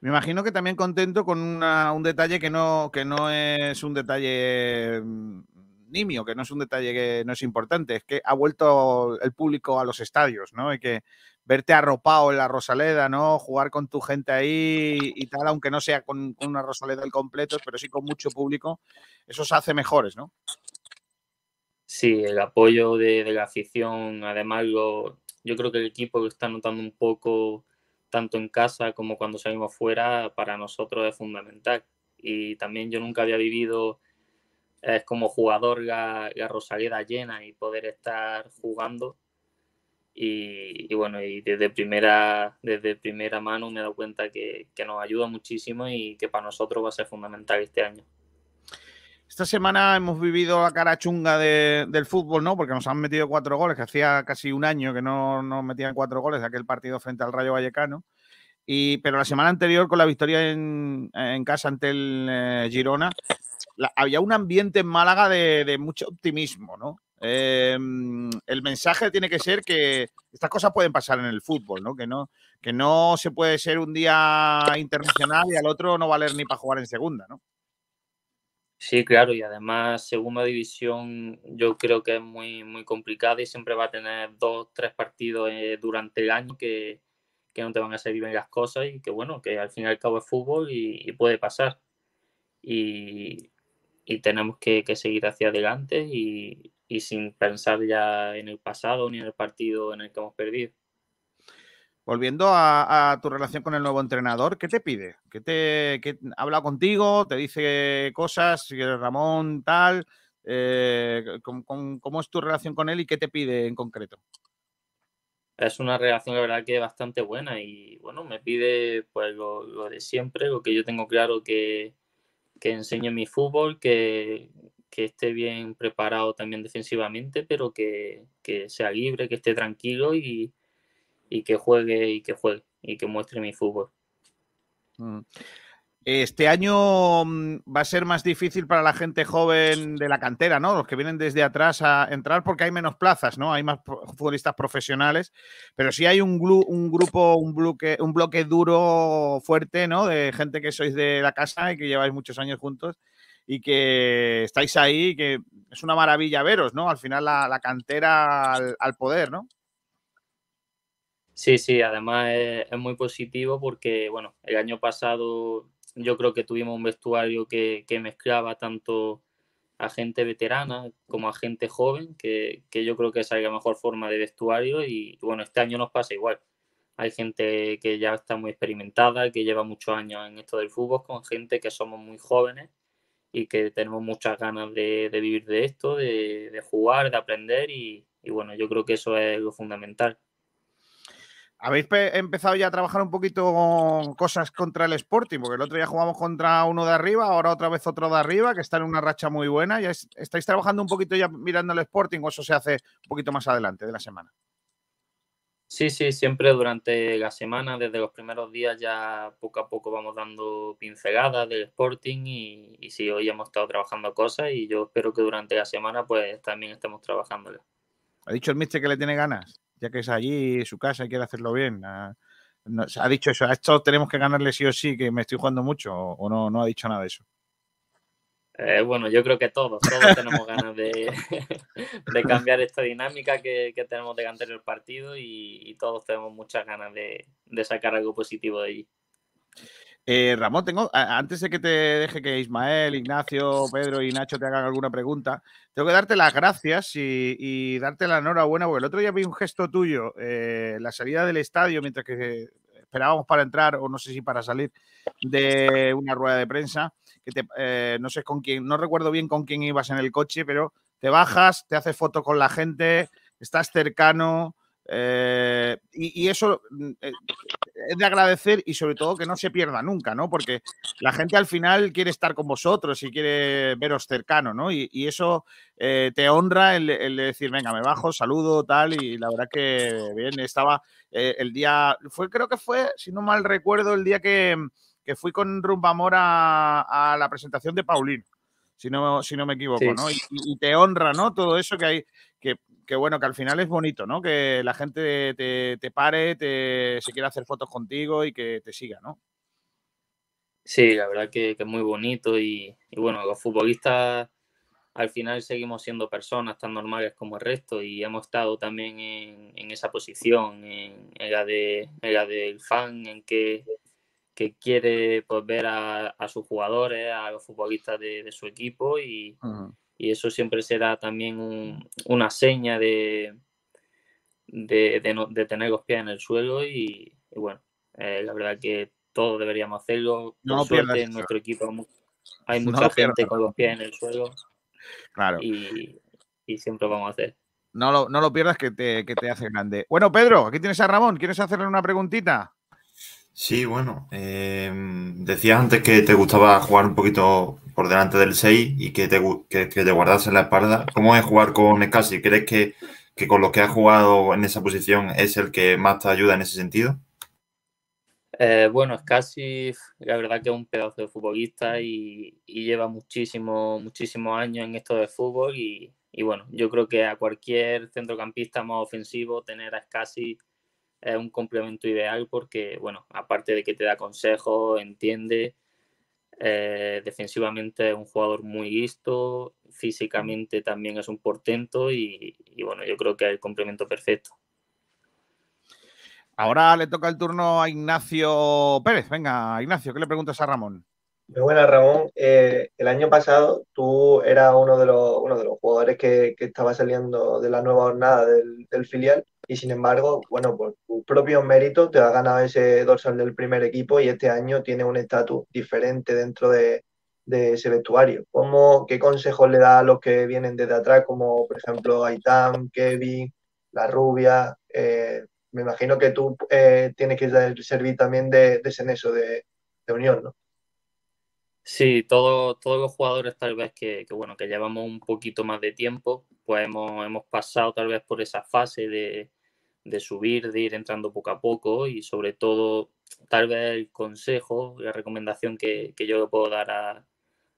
Me imagino que también contento con una, un detalle que no, que no es un detalle mm, nimio, que no es un detalle que no es importante, es que ha vuelto el público a los estadios, ¿no? Y que verte arropado en la Rosaleda, ¿no? Jugar con tu gente ahí y tal, aunque no sea con, una Rosaleda al completo, pero sí con mucho público, eso se hace mejores, ¿no? Sí, el apoyo de, de la afición, además lo, yo creo que el equipo está notando un poco tanto en casa como cuando salimos fuera, para nosotros es fundamental. Y también yo nunca había vivido es como jugador la, Rosaleda llena y poder estar jugando. Y, y, bueno, y desde primera, desde primera mano me he dado cuenta que, que nos ayuda muchísimo y que para nosotros va a ser fundamental este año. Esta semana hemos vivido la cara chunga de, del fútbol, ¿no? Porque nos han metido cuatro goles, que hacía casi un año que no nos metían cuatro goles, aquel partido frente al Rayo Vallecano. Y, pero la semana anterior, con la victoria en, casa ante el eh, Girona, había un ambiente en Málaga de, de mucho optimismo, ¿no? Eh, el mensaje tiene que ser que estas cosas pueden pasar en el fútbol, ¿no? Que no, que no se puede ser un día internacional y al otro no valer ni para jugar en segunda, ¿no? Sí, claro, y además segunda división yo creo que es muy, muy complicada y siempre va a tener dos, tres partidos eh, durante el año que, que no te van a salir bien las cosas y que bueno, que al fin y al cabo es fútbol y, puede pasar. Y, tenemos que, seguir hacia adelante y, sin pensar ya en el pasado ni en el partido en el que hemos perdido. Volviendo a, tu relación con el nuevo entrenador, ¿qué te pide? ¿Qué te qué, habla contigo? ¿Te dice cosas? Ramón, tal? Eh, ¿cómo, es tu relación con él y qué te pide en concreto? Es una relación, la verdad, que bastante buena y, bueno, me pide pues lo, de siempre, lo que yo tengo claro que, que enseñe mi fútbol, que, que esté bien preparado también defensivamente, pero que, que sea libre, que esté tranquilo y, y que juegue y que juegue y que muestre mi fútbol. Mm. Este año mm, va a ser más difícil para la gente joven de la cantera, ¿no? Los que vienen desde atrás a entrar porque hay menos plazas, ¿no? Hay más futbolistas profesionales, pero sí hay un, grupo, un bloque, un bloque duro, fuerte, ¿no? De gente que sois de la casa y que lleváis muchos años juntos y que estáis ahí, que es una maravilla veros, ¿no? Al final la, cantera al poder, ¿no? Sí, sí, además es, muy positivo porque, bueno, el año pasado yo creo que tuvimos un vestuario que, mezclaba tanto a gente veterana como a gente joven, que, yo creo que esa es la mejor forma de vestuario y, bueno, este año nos pasa igual. Hay gente que ya está muy experimentada, que lleva muchos años en esto del fútbol, con gente que somos muy jóvenes y que tenemos muchas ganas de, vivir de esto, de, jugar, de aprender y bueno, yo creo que eso es lo fundamental. ¿Habéis empezado ya a trabajar un poquito cosas contra el Sporting? Porque el otro día jugamos contra uno de arriba, ahora otra vez otro de arriba, que está en una racha muy buena. ¿Ya ¿Estáis trabajando un poquito ya mirando el Sporting o eso se hace un poquito más adelante de la semana? Sí, sí, siempre durante la semana, desde los primeros días ya poco a poco vamos dando pinceladas del Sporting y, y sí, hoy hemos estado trabajando cosas y yo espero que durante la semana pues también estemos trabajando. ¿Ha dicho el Mister que le tiene ganas? Ya que es allí, su casa y quiere hacerlo bien. Ah, ha dicho eso, a esto tenemos que ganarle sí o sí, que me estoy jugando mucho, o no, no ha dicho nada de eso. Eh, bueno, yo creo que todos, todos tenemos ganas de, cambiar esta dinámica que, tenemos de ganar el partido y, todos tenemos muchas ganas de sacar algo positivo de allí. Eh, Ramón, tengo, antes de que te deje que Ismael, Ignacio, Pedro y Nacho te hagan alguna pregunta, tengo que darte las gracias y, darte la enhorabuena, porque el otro día vi un gesto tuyo, eh, la salida del estadio, mientras que esperábamos para entrar, o no sé si para salir, de una rueda de prensa, que te, eh, no sé con quién, no recuerdo bien con quién ibas en el coche, pero te bajas, te haces foto con la gente, estás cercano, eh, y, eso mm, eh, es de agradecer y sobre todo que no se pierda nunca, ¿no? Porque la gente al final quiere estar con vosotros y quiere veros cercano, ¿no? Y, eso eh, te honra el, decir, venga, me bajo, saludo, tal, y la verdad que bien, estaba el día, fue, creo que fue, si no mal recuerdo, el día que, fui con Rumbamor a, a la presentación de Paulín si no, si no me equivoco, ¿no? Y, y, te honra, ¿no? Todo eso que hay, que que bueno, que al final es bonito, ¿no? Que la gente te, pare, te, se quiera hacer fotos contigo y que te siga, ¿no? Sí, la verdad que, es muy bonito y, bueno, los futbolistas al final seguimos siendo personas tan normales como el resto y hemos estado también en, esa posición, en, la, de, del fan, en que, quiere pues, ver a, sus jugadores, a los futbolistas de, su equipo y, y eso siempre será también una seña de, de, tener los pies en el suelo y, bueno, eh, la verdad que todos deberíamos hacerlo. no suerte, en nuestro equipo hay mucha gente con los pies en el suelo. Claro. Y, siempre vamos a hacer. No lo, no lo pierdas que te, que te hace grande. Bueno, Pedro, aquí tienes a Ramón. ¿Quieres hacerle una preguntita? Sí, bueno, eh, decías antes que te gustaba jugar un poquito por delante del 6 y que te, que, te guardas en la espalda. ¿Cómo es jugar con Escasi? ¿Crees que, con lo que has jugado en esa posición es el que más te ayuda en ese sentido? Eh, bueno, Escasi, la verdad que es un pedazo de futbolista y, lleva muchísimos muchísimos años en esto de fútbol y, bueno, yo creo que a cualquier centrocampista más ofensivo tener a Escasi es un complemento ideal porque, bueno, aparte de que te da consejos, entiende, eh, defensivamente es un jugador muy listo, físicamente también es un portento y, bueno, yo creo que es el complemento perfecto. Ahora le toca el turno a Ignacio Pérez. Venga, Ignacio, ¿qué le preguntas a Ramón? Muy buenas, Ramón. Eh, el año pasado tú eras uno de los, uno de los jugadores que, estaba saliendo de la nueva jornada del, filial y sin embargo, bueno, por tus propios méritos te has ganado ese dorsal del primer equipo y este año tiene un estatus diferente dentro de, ese vestuario. ¿Cómo, ¿Qué consejos le da a los que vienen desde atrás, como por ejemplo Aitam, Kevin, La Rubia? Eh, me imagino que tú eh, tienes que servir también de, de ese de, de unión, ¿no? Sí, todo, todos los jugadores tal vez que, bueno, que llevamos un poquito más de tiempo, pues hemos, hemos pasado tal vez por esa fase de, de, subir, de ir entrando poco a poco y sobre todo tal vez el consejo, la recomendación que, que yo le puedo dar a,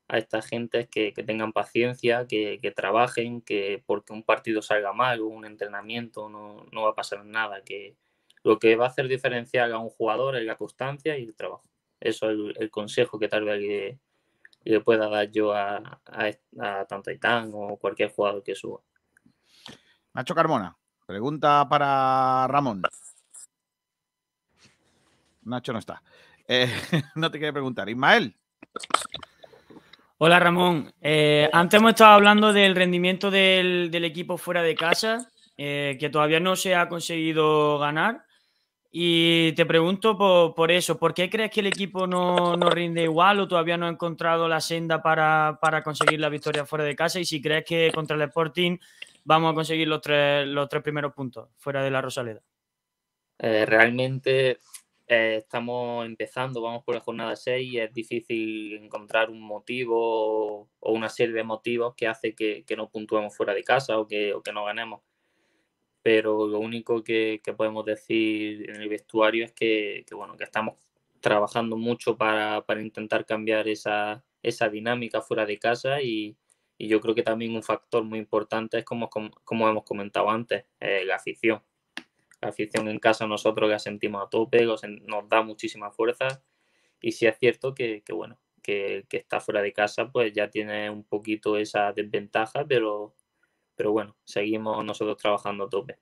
a esta gente es que, que tengan paciencia, que, que, trabajen, que porque un partido salga mal o un entrenamiento no, no va a pasar nada, que lo que va a hacer diferencial a un jugador es la constancia y el trabajo. Eso es el, consejo que tal vez le, pueda dar yo a, a, tanto Aitán o cualquier jugador que suba. Nacho Carmona, pregunta para Ramón. Nacho no está. Eh, no te quiere preguntar. Ismael. Hola Ramón. Eh, antes hemos estado hablando del rendimiento del, equipo fuera de casa, eh, que todavía no se ha conseguido ganar. Y te pregunto por, eso, ¿por qué crees que el equipo no, rinde igual o todavía no ha encontrado la senda para, conseguir la victoria fuera de casa? Y si crees que contra el Sporting vamos a conseguir los tres, los tres primeros puntos fuera de la Rosaleda. Eh, realmente eh, estamos empezando, vamos por la jornada 6 y es difícil encontrar un motivo o una serie de motivos que hace que, no puntuemos fuera de casa o que, o que no ganemos pero lo único que, podemos decir en el vestuario es que, bueno, que estamos trabajando mucho para, intentar cambiar esa, dinámica fuera de casa y, yo creo que también un factor muy importante es como, como, hemos comentado antes, eh, la afición. La afición en casa nosotros la sentimos a tope, nos da muchísima fuerza y sí es cierto que, bueno, que, que está fuera de casa pues ya tiene un poquito esa desventaja, pero pero bueno, seguimos nosotros trabajando a tope.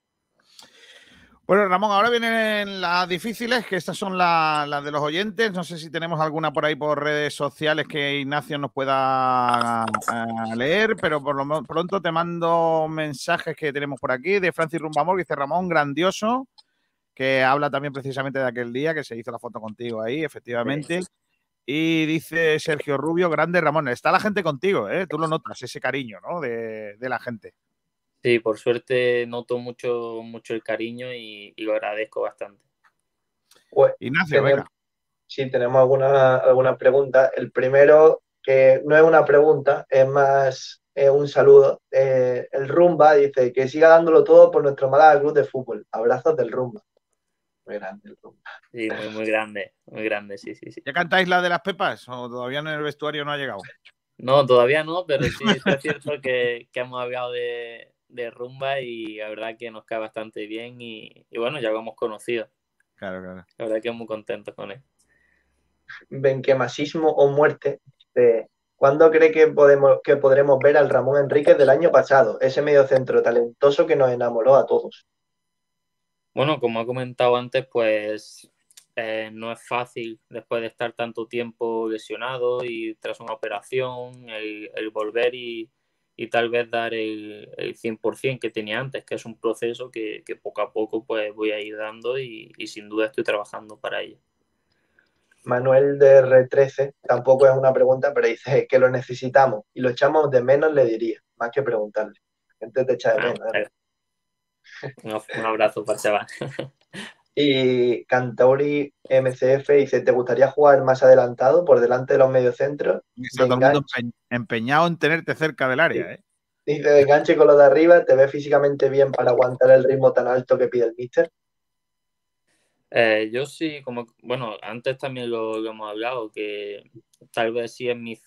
Bueno, Ramón, ahora vienen las difíciles, que estas son las de los oyentes. No sé si tenemos alguna por ahí por redes sociales que Ignacio nos pueda eh, leer, pero por lo pronto te mando mensajes que tenemos por aquí de Francis Rumbamor, que dice Ramón, grandioso, que habla también precisamente de aquel día que se hizo la foto contigo ahí, efectivamente. Y dice Sergio Rubio, grande Ramón, está la gente contigo, ¿eh? tú lo notas, ese cariño ¿no? de, la gente. Sí, por suerte noto mucho, mucho el cariño y, lo agradezco bastante. Pues, Ignacio, venga. Sí, tenemos algunas alguna preguntas. El primero, que no es una pregunta, es más un saludo. Eh, el Rumba dice que siga dándolo todo por nuestro Málaga Club de Fútbol. Abrazos del Rumba. Muy grande el Rumba. Sí, muy, grande, muy grande, sí, sí, sí. ¿Ya cantáis la de las pepas o todavía en el vestuario no ha llegado? No, todavía no, pero sí es cierto que, hemos hablado de, rumba y la verdad que nos cae bastante bien y, bueno, ya lo hemos conocido. Claro, claro. La verdad que muy contentos con él. Benquemasismo o muerte. ¿Cuándo cree que, podemos, que podremos ver al Ramón Enríquez del año pasado? Ese medio centro talentoso que nos enamoró a todos. Bueno, como he comentado antes, pues eh, no es fácil después de estar tanto tiempo lesionado y tras una operación, el, volver y, tal vez dar el, el, 100% que tenía antes, que es un proceso que, poco a poco pues voy a ir dando y, sin duda estoy trabajando para ello. Manuel de R13, tampoco es una pregunta, pero dice que lo necesitamos y lo echamos de menos, le diría, más que preguntarle. Gente te echa de ah, menos. Un, abrazo para Seba. Y Cantauri MCF dice, ¿te gustaría jugar más adelantado por delante de los mediocentros? Está todo el mundo empeñado en tenerte cerca del área. ¿eh? Dice, de enganche con lo de arriba, ¿te ves físicamente bien para aguantar el ritmo tan alto que pide el míster? Eh, yo sí, como, bueno, antes también lo, hemos hablado, que tal vez sí es mi,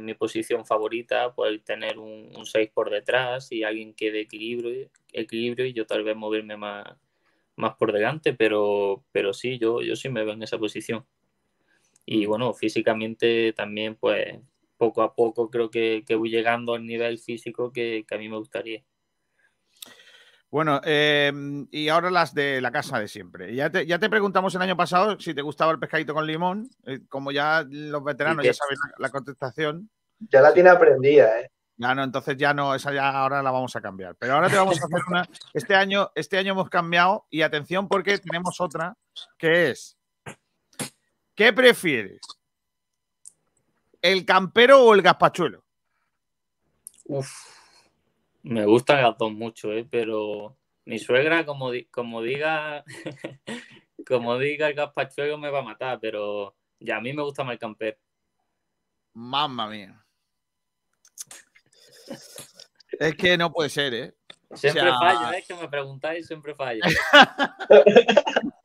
mi, posición favorita, pues tener un, 6 por detrás y alguien que dé equilibrio, equilibrio y yo tal vez moverme más, más por delante, pero, pero sí, yo, yo sí me veo en esa posición. Y mm. bueno, físicamente también, pues poco a poco creo que, voy llegando al nivel físico que, que a mí me gustaría. Bueno, em, y ahora las de la casa de siempre. Ya te, ya te preguntamos el año pasado si te gustaba el pescadito con limón. Eh, como ya los veteranos ya saben la, contestación. Ya la tiene aprendida, ¿eh? Ya no, entonces ya no, esa ya ahora la vamos a cambiar. Pero ahora te vamos a hacer una. Este año, este año hemos cambiado y atención porque tenemos otra que es. ¿Qué prefieres? ¿El campero o el gazpachuelo? Uf. Me gustan las dos mucho, ¿eh? pero mi suegra, como, como diga como diga el gazpachuelo, me va a matar, pero ya a mí me gusta más el camper. Mamma mía. Es que no puede ser, ¿eh? Siempre fallo, ¿eh? es que me preguntáis, siempre fallo.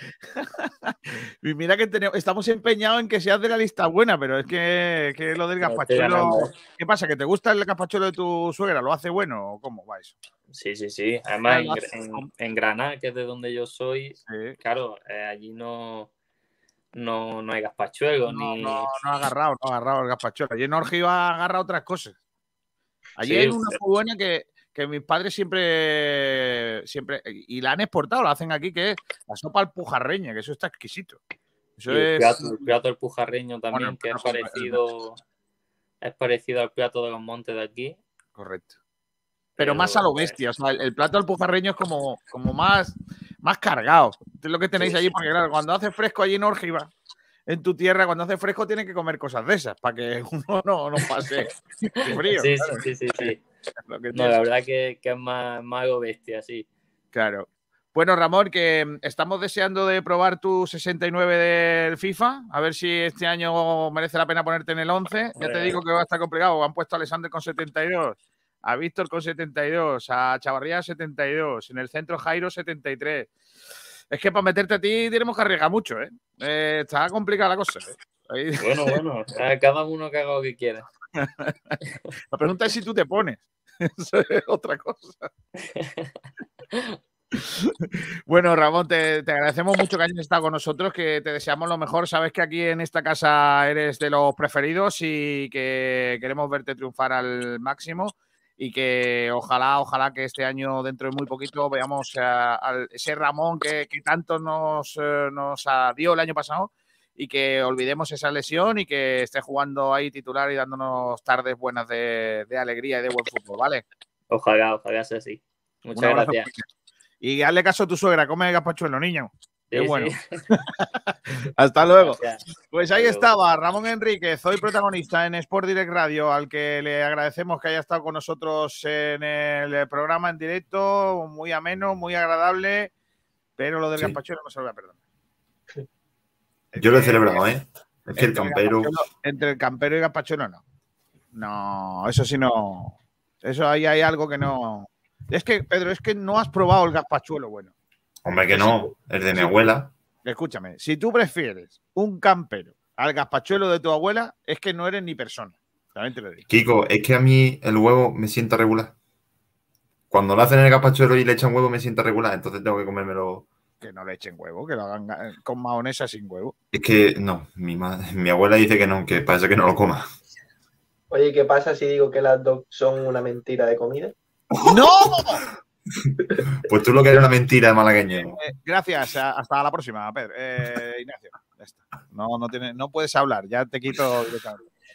y mira que tenemos, estamos empeñados en que seas de la lista buena, pero es que, que lo del gazpachuelo. ¿Qué pasa? ¿Que te gusta el gazpachuelo de tu suegra? ¿Lo hace bueno o cómo va eso? Sí, sí, sí. Además, en, Granada, que es de donde yo soy, claro, eh, allí no, no, no hay gazpachuelo. No, ni... no, no ha agarrado, no ha agarrado el gazpachuelo. Allí en Orgiva agarra otras cosas. Allí hay una muy buena que, que mis padres siempre, siempre, y la han exportado, la hacen aquí, que es la sopa al pujarreña, que eso está exquisito. Eso el, plato, del pujarreño también, que es parecido, es parecido al plato de los montes de aquí. Correcto. Pero, más a lo bestia, o sea, el, plato del pujarreño es como, como más, más cargado. Es lo que tenéis allí, porque claro, cuando hace fresco allí en Orgiva, en tu tierra, cuando hace fresco, tienen que comer cosas de esas, para que uno no, no pase frío. Sí, sí, sí, sí. No, la verdad que, es más, más bestia, sí. Claro. Bueno, Ramón, que mm, estamos deseando de probar tu 69 del FIFA, a ver si este año merece la pena ponerte en el 11. Ya te digo que va a estar complicado. Han puesto a Alexander con 72, a Víctor con 72, a Chavarría 72, en el centro Jairo 73. Es que para meterte a ti tenemos que arriesgar mucho, ¿eh? eh está complicada la cosa. ¿eh? Bueno, bueno, cada uno que haga lo que quiera. La pregunta es si tú te pones. Eso es otra cosa. Bueno, Ramón, te, agradecemos mucho que hayas estado con nosotros, que te deseamos lo mejor. Sabes que aquí en esta casa eres de los preferidos y que queremos verte triunfar al máximo y que ojalá, ojalá que este año, dentro de muy poquito, veamos a, ese Ramón que, tanto nos, eh, nos dio el año pasado y que olvidemos esa lesión y que esté jugando ahí titular y dándonos tardes buenas de, alegría y de buen fútbol, ¿vale? Ojalá, ojalá sea así. Muchas gracias. Y hazle caso a tu suegra, come gazpachuelo, niño. Qué bueno. Hasta luego. Pues ahí estaba Ramón Enríquez, hoy protagonista en Sport Direct Radio, al que le agradecemos que haya estado con nosotros en el programa en directo, muy ameno, muy agradable, pero lo del gazpachuelo no se lo voy a perdonar. Yo lo he celebrado, ¿eh? Es que el campero. Entre el campero y Gazpachuelo no. No, eso sí no. Eso ahí hay algo que no. Es que, Pedro, es que no has probado el gazpachuelo bueno. Hombre, que no. Es de mi abuela. Escúchame, si tú prefieres un campero al gazpachuelo de tu abuela, es que no eres ni persona. También te lo digo. Kiko, es que a mí el huevo me sienta regular. Cuando lo hacen el gazpachuelo y le echan huevo, me sienta regular. Entonces tengo que comérmelo que no le echen huevo, que lo hagan con mahonesa sin huevo. Es que no, mi, mi abuela dice que no, que parece que no lo coma. Oye, ¿qué pasa si digo que las dos son una mentira de comida? ¡No! pues tú lo que eres una mentira malagueño. Eh, gracias, hasta la próxima, Pedro. Eh, Ignacio, No, no, tiene, no puedes hablar, ya te quito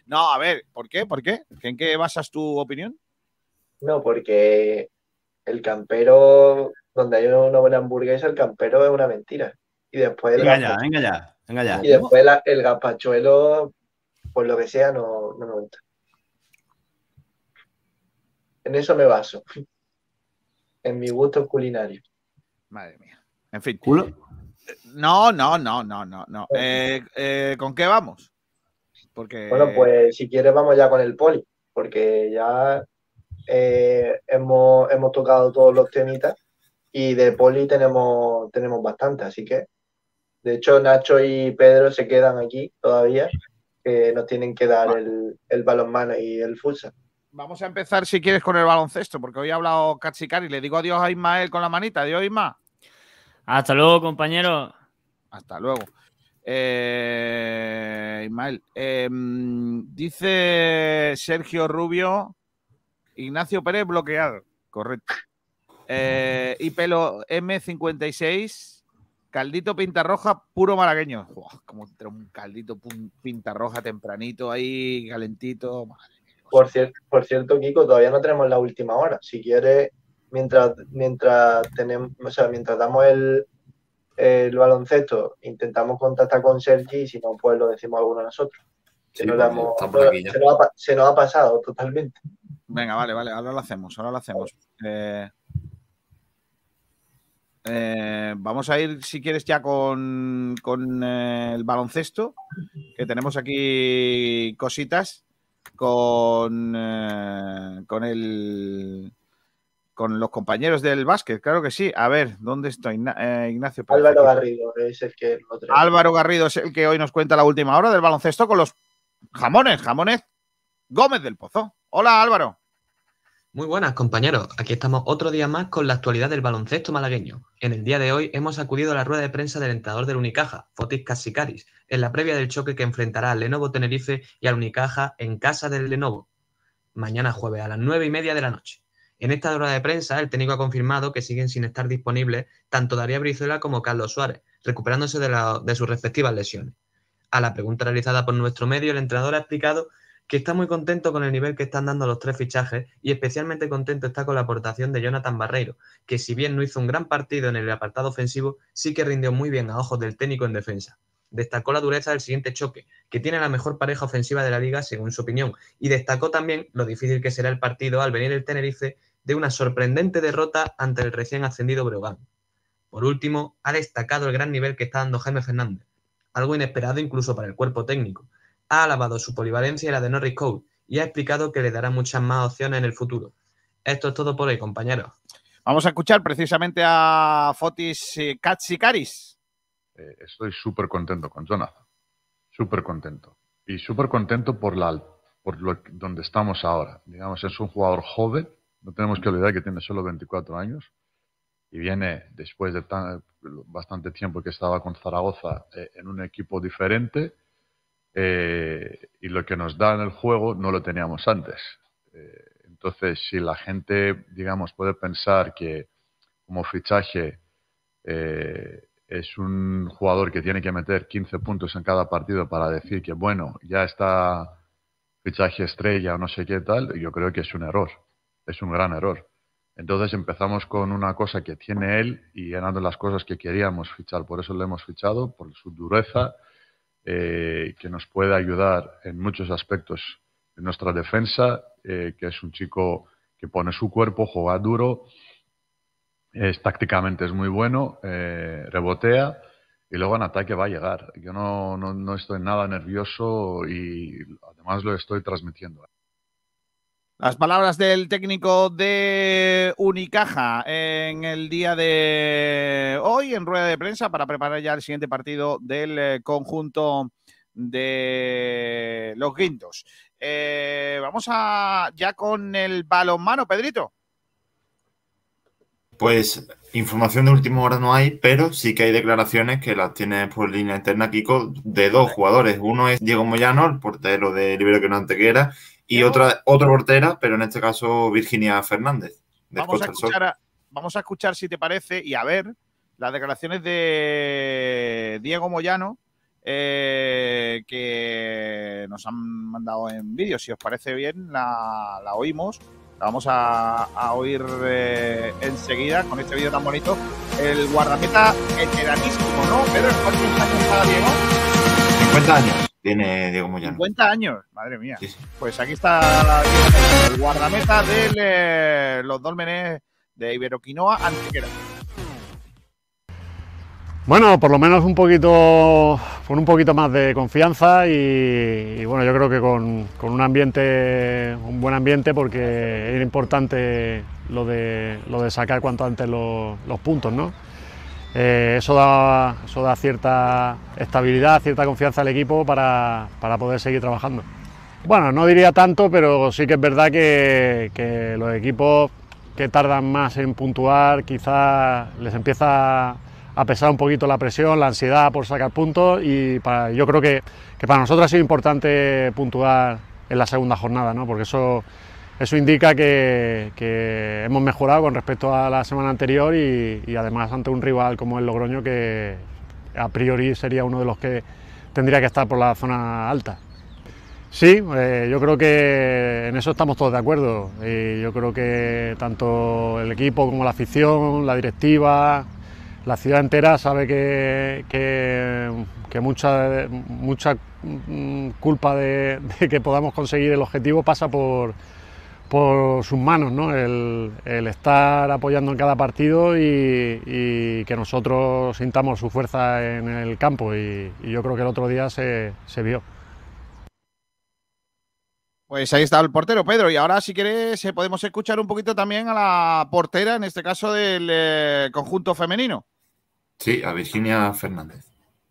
No, a ver, ¿por qué? ¿Por qué? ¿En qué basas tu opinión? No, porque el campero donde hay una buena hamburguesa, el campero es una mentira. Y después venga ya, venga ya, venga ya. Y después el gazpachuelo, por lo que sea, no, no me gusta. En eso me baso. En mi gusto culinario. Madre mía. En fin. ¿Culo? No, no, no, no, no, no. Eh, eh, ¿Con qué vamos? Porque... Bueno, pues si quieres vamos ya con el poli, porque ya eh, hemos, hemos tocado todos los temitas y de poli tenemos, tenemos bastante, así que de hecho Nacho y Pedro se quedan aquí todavía, que nos tienen que dar el, el balonmano y el futsal. Vamos a empezar si quieres con el baloncesto, porque hoy ha hablado y Le digo adiós a Ismael con la manita. Adiós, Isma. Hasta luego, compañero. Hasta luego. Eh, Ismael, em, dice Sergio Rubio, Ignacio Pérez bloqueado. Correcto. Eh, y pelo M56, caldito pinta roja, puro malagueño. como un caldito pinta roja tempranito ahí, calentito. por, cierto, por cierto, Kiko, todavía no tenemos la última hora. Si quieres, mientras, mientras tenemos, o sea, mientras damos el, el baloncesto, intentamos contactar con Sergi y si no, pues lo decimos alguno de nosotros. se, nos ha, pasado totalmente. Venga, vale, vale, ahora lo hacemos, ahora lo hacemos. Eh, eh, vamos a ir, si quieres, ya con, eh, el baloncesto, que tenemos aquí cositas con, con el con los compañeros del básquet, claro que sí. A ver, ¿dónde estoy? Eh, Ignacio. Álvaro Garrido es el que Álvaro Garrido es el que hoy nos cuenta la última hora del baloncesto con los jamones, jamones Gómez del Pozo. Hola Álvaro. Muy buenas compañeros, aquí estamos otro día más con la actualidad del baloncesto malagueño. En el día de hoy hemos acudido a la rueda de prensa del entrenador del Unicaja, Fotis Casicaris, en la previa del choque que enfrentará al Lenovo Tenerife y al Unicaja en casa del Lenovo, mañana jueves a las nueve y media de la noche. En esta rueda de prensa, el técnico ha confirmado que siguen sin estar disponibles tanto Daría Brizuela como Carlos Suárez, recuperándose de, sus respectivas lesiones. A la pregunta realizada por nuestro medio, el entrenador ha explicado que está muy contento con el nivel que están dando los tres fichajes y especialmente contento está con la aportación de Jonathan Barreiro, que si bien no hizo un gran partido en el apartado ofensivo, sí que rindió muy bien a ojos del técnico en defensa. Destacó la dureza del siguiente choque, que tiene la mejor pareja ofensiva de la liga según su opinión, y destacó también lo difícil que será el partido al venir el Tenerife de una sorprendente derrota ante el recién ascendido Breogán. Por último, ha destacado el gran nivel que está dando Jaime Fernández, algo inesperado incluso para el cuerpo técnico. Ha alabado su polivalencia y la de Norris Cole y ha explicado que le dará muchas más opciones en el futuro. Esto es todo por hoy, compañeros. Vamos a escuchar precisamente a Fotis Katsikaris. Eh, estoy súper contento con Jonathan, súper contento. Y súper contento por, la, por lo, donde estamos ahora. Digamos, es un jugador joven no tenemos que olvidar que tiene solo 24 años y viene después de bastante tiempo que estaba con Zaragoza eh, en un equipo diferente eh, y lo que nos da en el juego no lo teníamos antes. Eh, entonces, si la gente, digamos, puede pensar que como fichaje es un jugador que tiene que meter 15 puntos en cada partido para decir que, bueno, ya está fichaje estrella o no sé qué tal, yo creo que es un error es un gran error. Entonces empezamos con una cosa que tiene él y eran las cosas que queríamos fichar. Por eso lo hemos fichado, por su dureza, eh, que nos puede ayudar en muchos aspectos en nuestra defensa, eh, que es un chico que pone su cuerpo, juega duro, es, tácticamente es muy bueno, eh, rebotea y luego en ataque va a llegar. Yo no, no, no estoy nada nervioso y además lo estoy transmitiendo. Las palabras del técnico de Unicaja en el día de hoy en rueda de prensa para preparar ya el siguiente partido del eh, conjunto de los Guindos. Eh, vamos a ya con el balonmano, Pedrito. Pues información de última hora no hay, pero sí que hay declaraciones que las tiene por línea interna Kiko de dos jugadores. Uno es Diego Moyano, el portero de Libero que no Antequera, y otra, otra portera, pero en este caso Virginia Fernández. Vamos a, escuchar vamos a escuchar, si te parece, y a ver las declaraciones de Diego Moyano, eh, que nos han mandado en vídeo. Si os parece bien, la, oímos. La vamos a, oír eh, enseguida con este vídeo tan bonito. El guardameta veteranísimo, ¿no? Pedro, ¿cuántos años está Diego? 50 años tiene Diego Moyano. 50 años, madre mía. Pues aquí está el guardameta de eh, los dólmenes de Iberoquinoa Antequera. Bueno, por lo menos un poquito, con un poquito más de confianza y, bueno, yo creo que con, un ambiente, un buen ambiente porque era importante lo de, lo de sacar cuanto antes los, los puntos, ¿no? Eh, eso, da, eso da cierta estabilidad, cierta confianza al equipo para, poder seguir trabajando. Bueno, no diría tanto, pero sí que es verdad que, los equipos que tardan más en puntuar quizás les empieza a pesar un poquito la presión, la ansiedad por sacar puntos y yo creo que, para nosotros ha sido importante puntuar en la segunda jornada, ¿no? porque eso eso indica que, hemos mejorado con respecto a la semana anterior y, además ante un rival como el Logroño que a priori sería uno de los que tendría que estar por la zona alta. Sí, eh, yo creo que en eso estamos todos de acuerdo. Y yo creo que tanto el equipo como la afición, la directiva, la ciudad entera sabe que, que, mucha, mucha mm, culpa de, que podamos conseguir el objetivo pasa por, por sus manos, ¿no? el, estar apoyando en cada partido y, que nosotros sintamos su fuerza en el campo y, yo creo que el otro día se, vio. Pues ahí está el portero, Pedro. Y ahora, si quieres, eh, podemos escuchar un poquito también a la portera, en este caso del eh, conjunto femenino. Sí, a Virginia Fernández.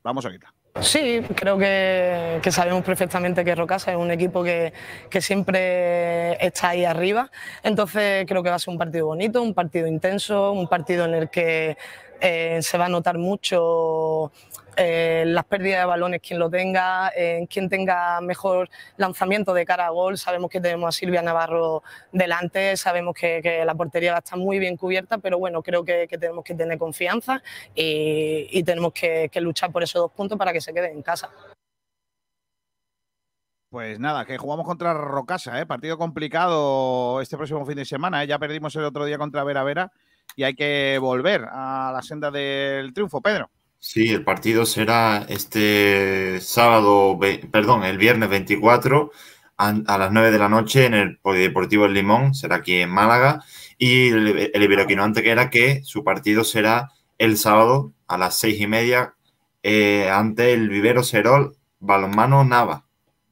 Vamos a quitar. Sí, creo que, sabemos perfectamente que Rocasa es un equipo que, siempre está ahí arriba. Entonces creo que va a ser un partido bonito, un partido intenso, un partido en el que eh, se va a notar mucho eh, las pérdidas de balones, quien lo tenga, en quien tenga mejor lanzamiento de cara a gol. Sabemos que tenemos a Silvia Navarro delante, sabemos que, la portería va a estar muy bien cubierta, pero bueno, creo que, tenemos que tener confianza y, tenemos que, luchar por esos dos puntos para que se quede en casa. Pues nada, que jugamos contra Rocasa, ¿eh? partido complicado este próximo fin de semana. ¿eh? Ya perdimos el otro día contra Vera Vera y hay que volver a la senda del triunfo, Pedro. Sí, el partido será este sábado, perdón, el viernes 24 a, las 9 de la noche en el Polideportivo El Limón, será aquí en Málaga, y el, el Iberoquino Antequera que su partido será el sábado a las seis y media eh, ante el Vivero Serol Balonmano Nava.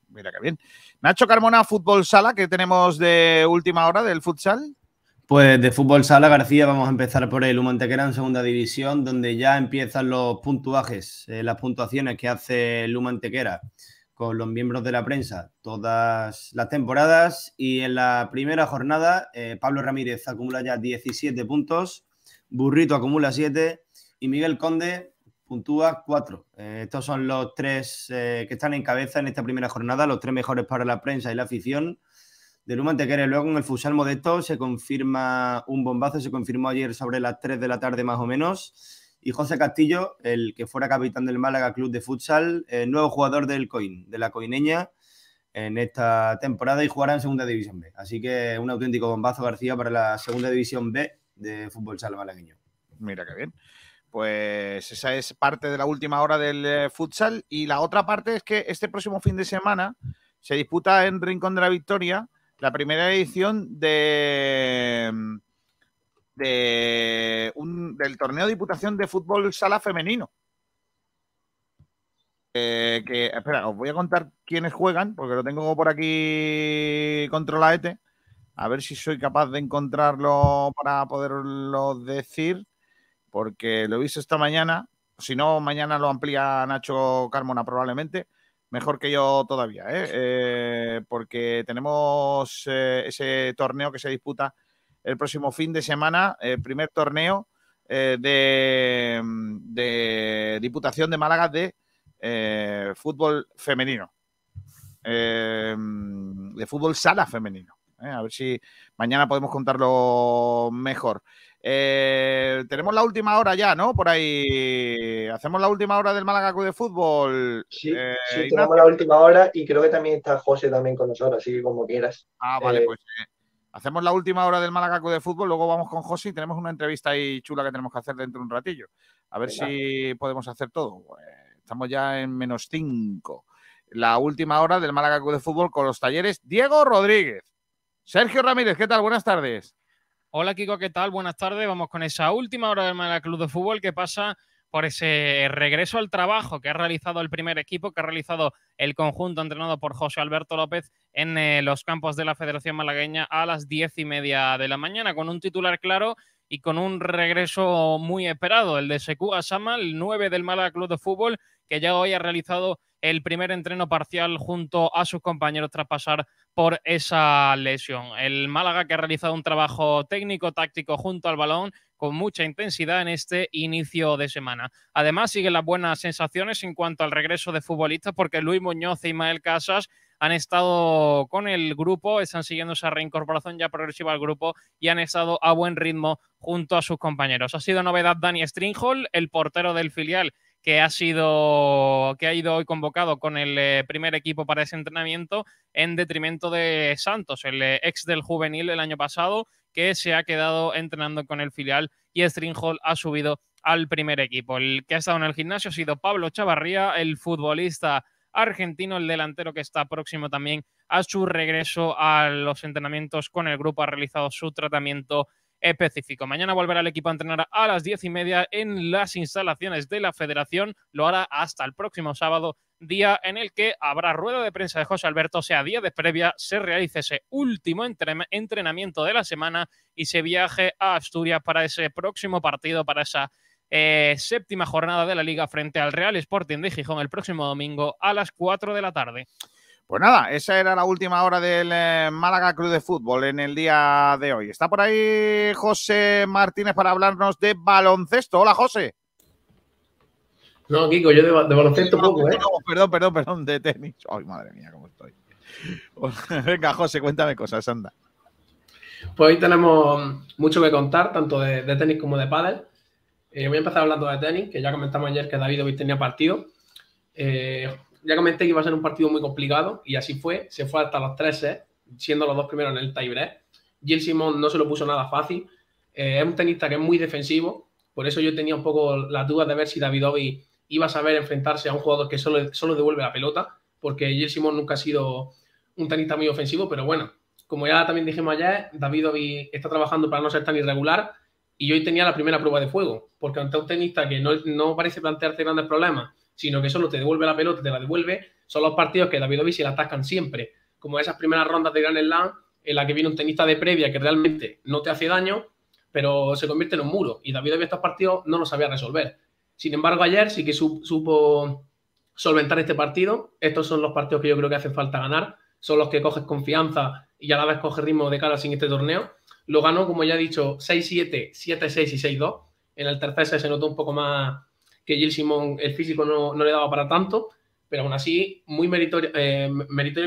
Mira qué bien. Nacho Carmona, Fútbol Sala, que tenemos de última hora del futsal. Pues de fútbol sala García vamos a empezar por el Humantequera en segunda división, donde ya empiezan los puntuajes, eh, las puntuaciones que hace el Humantequera con los miembros de la prensa todas las temporadas. Y en la primera jornada, eh, Pablo Ramírez acumula ya 17 puntos, Burrito acumula 7 y Miguel Conde puntúa 4. Eh, estos son los tres que están en cabeza en esta primera jornada, los tres mejores para la prensa y la afición de Luma Antequera. Luego en el Futsal Modesto se confirma un bombazo, se confirmó ayer sobre las 3 de la tarde más o menos. Y José Castillo, el que fuera capitán del Málaga Club de Futsal, el nuevo jugador del Coin, de la Coineña, en esta temporada y jugará en Segunda División B. Así que un auténtico bombazo García para la Segunda División B de Fútbol Sala Malagueño. Mira qué bien. Pues esa es parte de la última hora del eh, futsal. Y la otra parte es que este próximo fin de semana se disputa en Rincón de la Victoria la primera edición de, del torneo de Diputación de Fútbol Sala Femenino. Eh, que, espera, os voy a contar quiénes juegan, porque lo tengo por aquí controladete. A ver si soy capaz de encontrarlo para poderlo decir, porque lo he visto esta mañana. Si no, mañana lo amplía Nacho Carmona probablemente mejor que yo todavía, ¿eh? Eh, porque tenemos eh, ese torneo que se disputa el próximo fin de semana, el primer torneo de, de, Diputación de Málaga de fútbol femenino, de fútbol sala femenino. A ver si mañana podemos contarlo mejor. Eh, tenemos la última hora ya, ¿no? Por ahí. Hacemos la última hora del Málaga Club de Fútbol. Sí, eh, tenemos la última hora y creo que también está José también con nosotros, así que como quieras. Ah, vale, eh, pues hacemos la última hora del Málaga Club de Fútbol, luego vamos con José y tenemos una entrevista ahí chula que tenemos que hacer dentro de un ratillo. A ver si podemos hacer todo. Estamos ya en menos cinco. La última hora del Málaga Club de Fútbol con los talleres Diego Rodríguez. Sergio Ramírez, ¿qué tal? Buenas tardes. Hola Kiko, ¿qué tal? Buenas tardes. Vamos con esa última hora del Málaga Club de Fútbol que pasa por ese regreso al trabajo que ha realizado el primer equipo, que ha realizado el conjunto entrenado por José Alberto López en eh, los campos de la Federación Malagueña a las diez y media de la mañana, con un titular claro y con un regreso muy esperado, el de Sekou Asama, el 9 del Málaga Club de Fútbol, que ya hoy ha realizado el primer entreno parcial junto a sus compañeros tras pasar por esa lesión. El Málaga que ha realizado un trabajo técnico, táctico junto al balón con mucha intensidad en este inicio de semana. Además, siguen las buenas sensaciones en cuanto al regreso de futbolistas porque Luis Muñoz e Ismael Casas han estado con el grupo, están siguiendo esa reincorporación ya progresiva al grupo y han estado a buen ritmo junto a sus compañeros. Ha sido novedad Dani Stringhol, el portero del filial que ha sido que ha ido hoy convocado con el eh, primer equipo para ese entrenamiento en detrimento de Santos, el eh, ex del juvenil el año pasado, que se ha quedado entrenando con el filial y Stringhol ha subido al primer equipo. El que ha estado en el gimnasio ha sido Pablo Chavarría, el futbolista argentino, el delantero que está próximo también a su regreso a los entrenamientos con el grupo, ha realizado su tratamiento específico. Mañana volverá el equipo a entrenar a las diez y media en las instalaciones de la federación. Lo hará hasta el próximo sábado, día en el que habrá rueda de prensa de José Alberto, sea, día de previa, se realice ese último entrenamiento de la semana y se viaje a Asturias para ese próximo partido, para esa eh, séptima jornada de la liga frente al Real Sporting de Gijón el próximo domingo a las 4 de la tarde. Pues nada, esa era la última hora del eh, Málaga Club de Fútbol en el día de hoy. Está por ahí José Martínez para hablarnos de baloncesto. Hola, José. No, Kiko, yo de, baloncesto poco, ¿eh? perdón, perdón, perdón, de tenis. Ay, madre mía, cómo estoy. Venga, José, cuéntame cosas, anda. Pues hoy tenemos mucho que contar, tanto de, tenis como de pádel. Eh, voy a empezar hablando de tenis, que ya comentamos ayer que David hoy tenía partido. Eh, ya comenté que iba a ser un partido muy complicado y así fue. Se fue hasta los 13, siendo los dos primeros en el tiebreak. Gil Simón no se lo puso nada fácil. Eh, es un tenista que es muy defensivo, por eso yo tenía un poco las dudas de ver si David Ovi iba a saber enfrentarse a un jugador que solo, solo devuelve la pelota, porque Gil Simón nunca ha sido un tenista muy ofensivo, pero bueno, como ya también dijimos ayer, David Ovi está trabajando para no ser tan irregular y hoy tenía la primera prueba de fuego, porque ante un tenista que no, no parece plantearse grandes problemas sino que solo te devuelve la pelota, te la devuelve, son los partidos que David se la atascan siempre, como esas primeras rondas de Grand Slam en la que viene un tenista de previa que realmente no te hace daño, pero se convierte en un muro. Y David estos partidos no los sabía resolver. Sin embargo, ayer sí que supo solventar este partido. Estos son los partidos que yo creo que hacen falta ganar. Son los que coges confianza y a la vez coges ritmo de cara sin este torneo. Lo ganó, como ya he dicho, 6-7, 7-6 y 6-2. En el tercer se notó un poco más, que Gil Simón el físico no, le daba para tanto, pero aún así, muy meritoria, eh,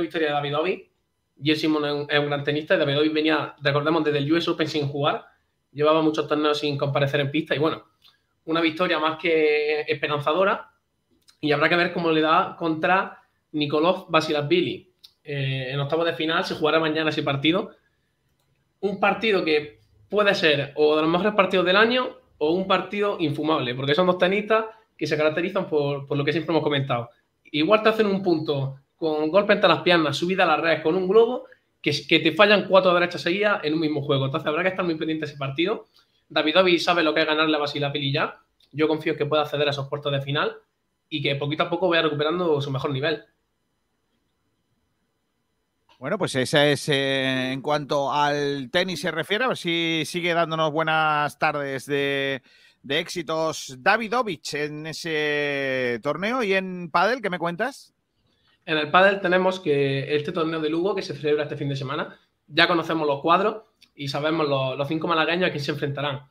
victoria de David Ovi. Gil Simón es un, gran tenista y David Ovi venía, recordemos, desde el US Open sin jugar, llevaba muchos torneos sin comparecer en pista y bueno, una victoria más que esperanzadora y habrá que ver cómo le da contra Nikolov Basilashvili. Eh, en octavos de final se jugará mañana ese partido. Un partido que puede ser o de los mejores partidos del año o un partido infumable, porque son dos tenistas que se caracterizan por, lo que siempre hemos comentado. Igual te hacen un punto con golpe entre las piernas, subida a las redes con un globo, que, que te fallan cuatro derechas seguidas en un mismo juego. Entonces habrá que estar muy pendiente de ese partido. David Ovi sabe lo que es ganarle a Basilapili ya. Yo confío en que pueda acceder a esos puertos de final y que poquito a poco vaya recuperando su mejor nivel. Bueno, pues esa es eh, en cuanto al tenis se refiere, a ver si sigue dándonos buenas tardes de, éxitos Davidovich en ese torneo y en Padel, ¿qué me cuentas? En el Padel tenemos que este torneo de Lugo que se celebra este fin de semana, ya conocemos los cuadros y sabemos los, cinco malagueños a quién se enfrentarán.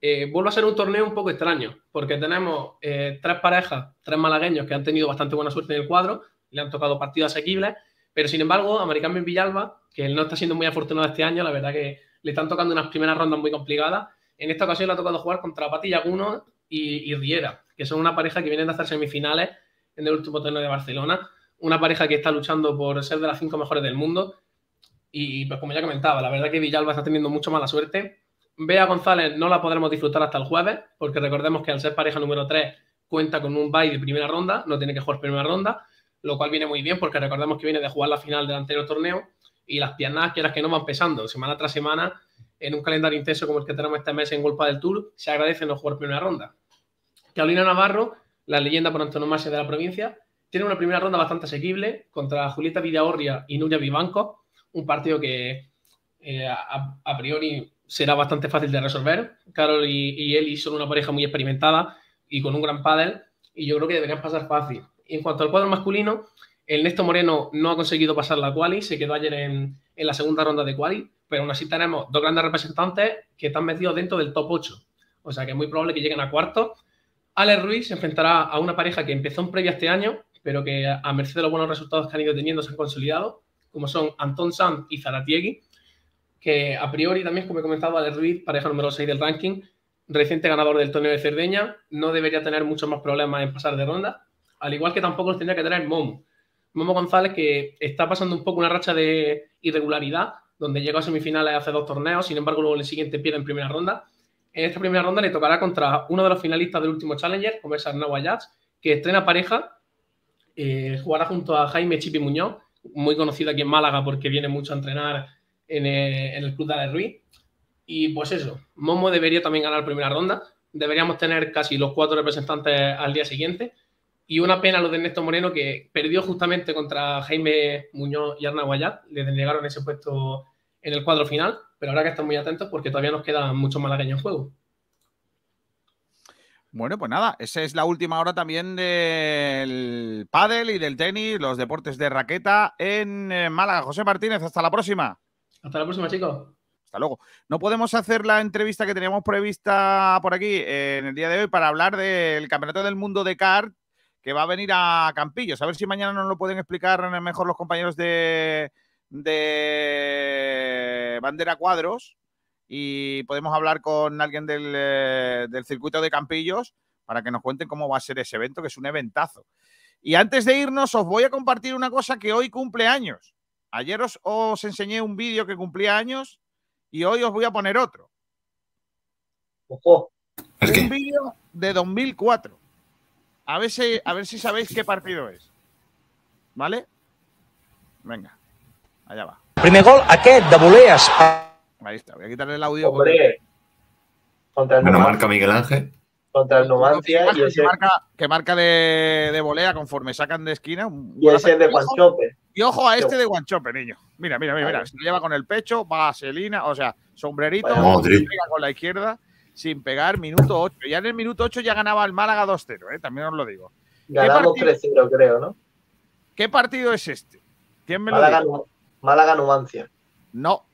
Eh, vuelve a ser un torneo un poco extraño, porque tenemos eh, tres parejas, tres malagueños que han tenido bastante buena suerte en el cuadro, le han tocado partidos asequibles pero sin embargo, Americano en Villalba, que él no está siendo muy afortunado este año, la verdad que le están tocando unas primeras rondas muy complicadas. En esta ocasión le ha tocado jugar contra Pati Yaguno y, Riera, que son una pareja que vienen de hacer semifinales en el último torneo de Barcelona. Una pareja que está luchando por ser de las cinco mejores del mundo. Y pues como ya comentaba, la verdad que Villalba está teniendo mucho mala suerte. Bea González no la podremos disfrutar hasta el jueves, porque recordemos que al ser pareja número 3 cuenta con un bye de primera ronda, no tiene que jugar primera ronda lo cual viene muy bien porque recordemos que viene de jugar la final del anterior torneo y las piernas, quieras que no, van pesando semana tras semana en un calendario intenso como el que tenemos este mes en Golpa del Tour, se agradece no jugar primera ronda. Carolina Navarro, la leyenda por antonomasia de la provincia, tiene una primera ronda bastante asequible contra Julieta Villaorria y Nuria Vivanco, un partido que eh, a, priori será bastante fácil de resolver. Carol y, y Eli son una pareja muy experimentada y con un gran pádel y yo creo que deberían pasar fácil en cuanto al cuadro masculino, el Néstor Moreno no ha conseguido pasar la quali, se quedó ayer en, la segunda ronda de quali, pero aún así tenemos dos grandes representantes que están metidos dentro del top 8. O sea que es muy probable que lleguen a cuarto. Alex Ruiz se enfrentará a una pareja que empezó en previa este año, pero que a merced de los buenos resultados que han ido teniendo se han consolidado, como son Anton Sanz y Zaratiegui, que a priori también, como he comentado, Ale Ruiz, pareja número 6 del ranking, reciente ganador del torneo de Cerdeña, no debería tener muchos más problemas en pasar de ronda, al igual que tampoco los tendría que tener Momo. Momo González, que está pasando un poco una racha de irregularidad, donde llegó a semifinales hace dos torneos, sin embargo, luego en el siguiente pierde en primera ronda. En esta primera ronda le tocará contra uno de los finalistas del último Challenger, como es Arnau Ayats, que estrena pareja, eh, jugará junto a Jaime Chipi Muñoz, muy conocido aquí en Málaga porque viene mucho a entrenar en eh, el, club de Ale Ruiz. Y pues eso, Momo debería también ganar primera ronda. Deberíamos tener casi los cuatro representantes al día siguiente. Y una pena lo de Ernesto Moreno, que perdió justamente contra Jaime Muñoz y Arna Guayat. Le denegaron ese puesto en el cuadro final. Pero ahora que están muy atentos porque todavía nos quedan muchos malagueños en juego. Bueno, pues nada, esa es la última hora también del pádel y del tenis, los deportes de raqueta en eh, Málaga. José Martínez, hasta la próxima. Hasta la próxima, chicos. Hasta luego. No podemos hacer la entrevista que teníamos prevista por aquí eh, en el día de hoy para hablar del Campeonato del Mundo de kart que va a venir a Campillos. A ver si mañana nos lo pueden explicar mejor los compañeros de, de Bandera Cuadros y podemos hablar con alguien del, eh, del, circuito de Campillos para que nos cuenten cómo va a ser ese evento, que es un eventazo. Y antes de irnos, os voy a compartir una cosa que hoy cumple años. Ayer os, enseñé un vídeo que cumplía años y hoy os voy a poner otro. Ojo. Un vídeo de 2004. A ver, si, a ver si sabéis qué partido es. ¿Vale? Venga, allá va. Primer gol aquest de voleas. Ahí está, voy a quitarle el audio. Hombre, contra el Bueno, Numancia, marca Miguel Ángel. contra el Numancia y que, ese, marca, que marca de, de volea conforme sacan de esquina. un y ese de. Guanchope. Y ojo a este de Guanchope, niño. Mira, mira, mira, mira. Se lo lleva con el pecho, vaselina, o sea, sombrerito, pega con la izquierda, sin pegar, minuto 8. Ya en el minuto 8 ya ganaba el Málaga 2-0, ¿eh? también os lo digo. Ganamos partido? 3-0, creo, ¿no? ¿Qué partido es este? ¿Quién me lo Málaga, dice? Nu- Málaga Numancia. No,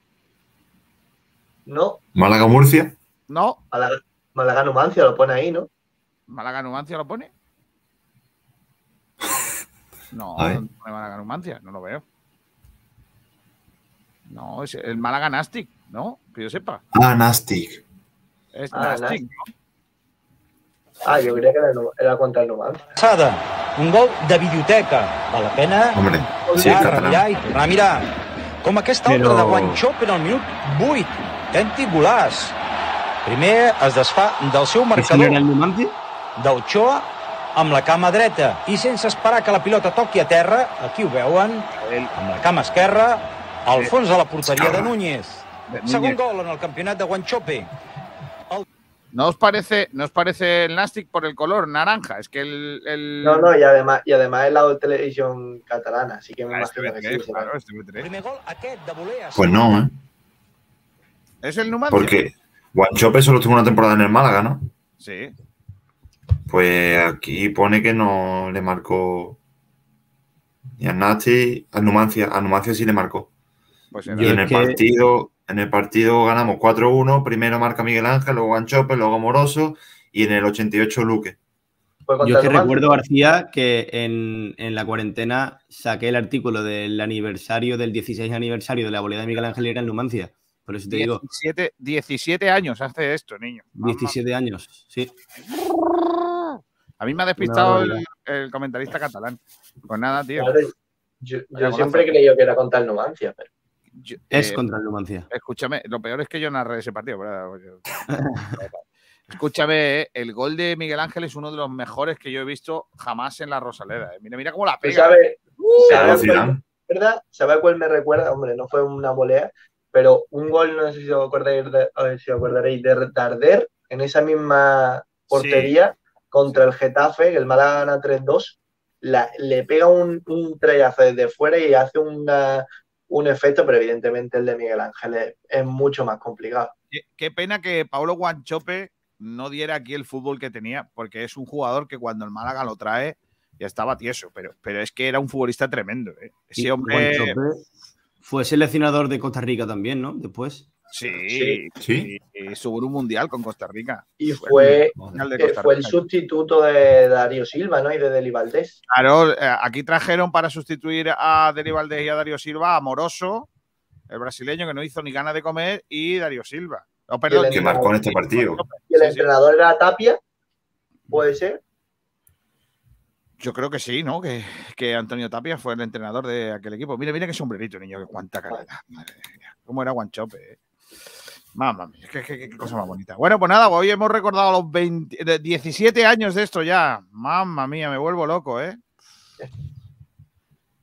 No, Málaga Murcia. no. Málaga, Málaga Numancia lo pone ahí, ¿no? ¿Málaga Numancia lo pone? No, no pone Málaga Numancia, no lo veo. No, es el Málaga Nastic, ¿no? Que yo sepa. Ah, Nastic. Es Ah, Nastic. Nastic. Ah, yo creía que era, era contra el Numancia. Passada, un gol de videoteca. Val la pena Hombre, sí, mirar, i tornar a mirar. Com aquesta Però- altra de Guanxop en el minut 8. Autèntic golaç. Primer es desfà del seu marcador. el Numancia? D'Ochoa amb la cama dreta i sense esperar que la pilota toqui a terra, aquí ho veuen, amb la cama esquerra, al fons de la porteria de Núñez. Segon gol en el campionat de Guanchope. ¿No os parece, no os parece el Nastic por el color naranja? Es que el. el- No, no, y además, y además es la televisión catalana, así que me Ah, este imagino que B3, sí. claro, este B3. Primer gol aquest de voleas. Pues no, ¿eh? ¿Es el Numancia? Porque Guanchope solo tuvo una temporada en el Málaga, ¿no? Sí. Pues aquí pone que no le marcó ni a Nati, a Numancia. A Numancia sí le marcó. Pues Y en el partido, en el partido ganamos 4-1. Primero marca Miguel Ángel, luego Guanchope, luego Moroso y en el 88 Luque. Yo es que recuerdo, García, que en, en la cuarentena saqué el artículo del aniversario, del 16 aniversario de la volea de Miguel Ángel y era en Numancia. Por eso te digo, 17, 17 años hace esto, niño. 17 años, sí. A mí me ha despistado el, el comentarista catalán. Pues nada, tío. Yo, siempre he creído que era contra el Numancia, pero Yo- Es eh, contra el Numancia. Escúchame, lo peor es que yo narré ese partido. Escúchame, eh, el gol de Miguel Ángel es uno de los mejores que yo he visto jamás en la Rosaleda. eh. Mira, mira cómo la ¿Tú pega. sabes, Claro, sabes cuál, Zidane. ¿verdad? ¿Sabes cuál me recuerda? Hombre, no fue una volea, pero un gol, no sé si os acordaréis de, si os acordaréis, de Darder en esa misma portería contra el Getafe, que el Málaga gana 3-2, la- le pega un, un trayazo desde fuera y hace una- un efecto, pero evidentemente el de Miguel Ángel es, es mucho más complicado. Qué, qué pena que Paulo Guanchope no diera aquí el fútbol que tenía, porque es un jugador que cuando el Málaga lo trae ya estaba tieso, pero, pero es que era un futbolista tremendo. eh. Ese hombre. Guanchope fue seleccionador de Costa Rica también, ¿no? Después. Sí, sí. Estuvo en un mundial con Costa Rica. Y fue, fue el sustituto de Darío Silva, ¿no? Y de Deli Valdés. Claro, eh, aquí trajeron para sustituir a Deli Valdés y a Darío Silva a Moroso, el brasileño que no hizo ni ganas de comer, y Darío Silva. perdón, que marcó en este partido. ¿Y el entrenador era Tapia? ¿Puede ser? Yo creo que sí, ¿no? Que, que, Antonio Tapia fue el entrenador de aquel equipo. Mira, mira qué sombrerito, niño, que cuánta calidad. Madre mía. ¿Cómo era Guanchope? Eh? Mamma mía, qué, qué, cosa más bonita. Bueno, pues nada, hoy hemos recordado los 20, 17 años de esto ya. Mamma mía, me vuelvo loco, ¿eh?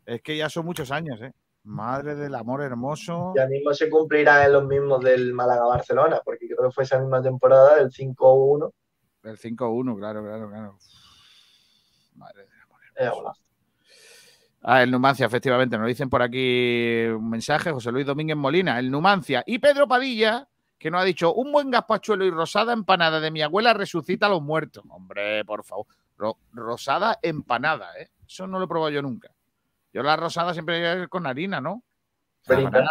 Es que ya son muchos años, ¿eh? Madre del amor hermoso. Ya mismo se cumplirá en los mismos del Málaga-Barcelona, porque creo que fue esa misma temporada del 5-1. Del 5-1, claro, claro, claro. Madre del amor hermoso. Ah, el Numancia, efectivamente, nos dicen por aquí un mensaje, José Luis Domínguez Molina, el Numancia. Y Pedro Padilla, que nos ha dicho, un buen gazpachuelo y rosada empanada de mi abuela resucita a los muertos. Hombre, por favor. rosada empanada, ¿eh? Eso no lo he probado yo nunca. Yo la rosada siempre con harina, ¿no? Frita.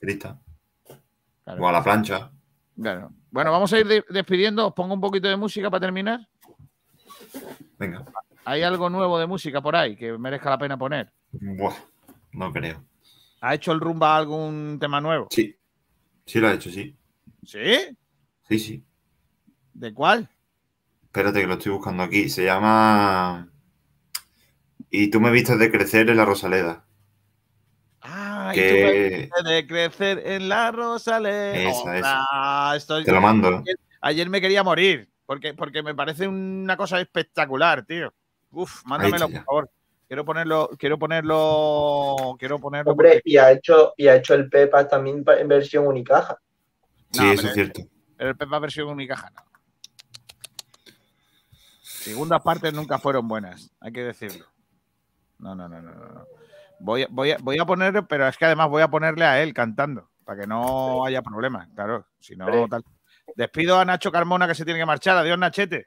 Frita. O a la plancha. Bueno, vamos a ir despidiendo. Os pongo un poquito de música para terminar. Venga. ¿Hay algo nuevo de música por ahí que merezca la pena poner? Buah, no creo. ¿Ha hecho el Rumba algún tema nuevo? Sí. Sí lo ha hecho, sí. ¿Sí? Sí, sí. ¿De cuál? Espérate que lo estoy buscando aquí. Se llama... Y tú me viste de crecer en la Rosaleda. Ah, y tú me viste de crecer en la Rosaleda. Esa, esa. Te lo mando. ayer, me quería morir, porque, porque me parece una cosa espectacular, tío. Uf, mándamelo, por favor. Quiero ponerlo, quiero ponerlo, quiero ponerlo. Hombre, y ha hecho, y ha hecho el Pepa también en versión unicaja. Sí, eso es cierto. El Pepa versión unicaja, no. Segundas partes nunca fueron buenas, hay que decirlo. No, no, no, no, no. Voy, voy, a, voy a poner, pero es que además voy a ponerle a él cantando, para que no haya problemas, claro. Si no, tal. Despido a Nacho Carmona que se tiene que marchar. Adiós, Nachete.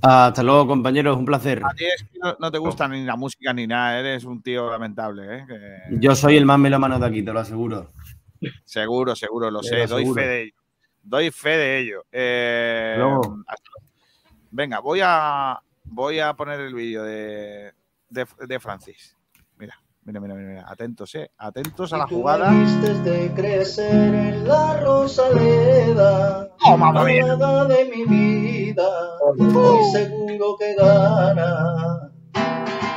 Hasta luego, compañeros, un placer. A ti es que no, te gusta ni la música ni nada, eres un tío lamentable. ¿eh? Yo soy el más melómano de aquí, te lo aseguro. Seguro, seguro, lo sé, doy fe de ello. Doy fe de ello. Eh, venga, voy a, voy a poner el vídeo de, de, Francis. Mira, mira, mira, mira, atentos, eh, atentos a la jugada. de crecer en la Rosaleda, oh, mamá mía. de mi vida, hoy seguro que gana.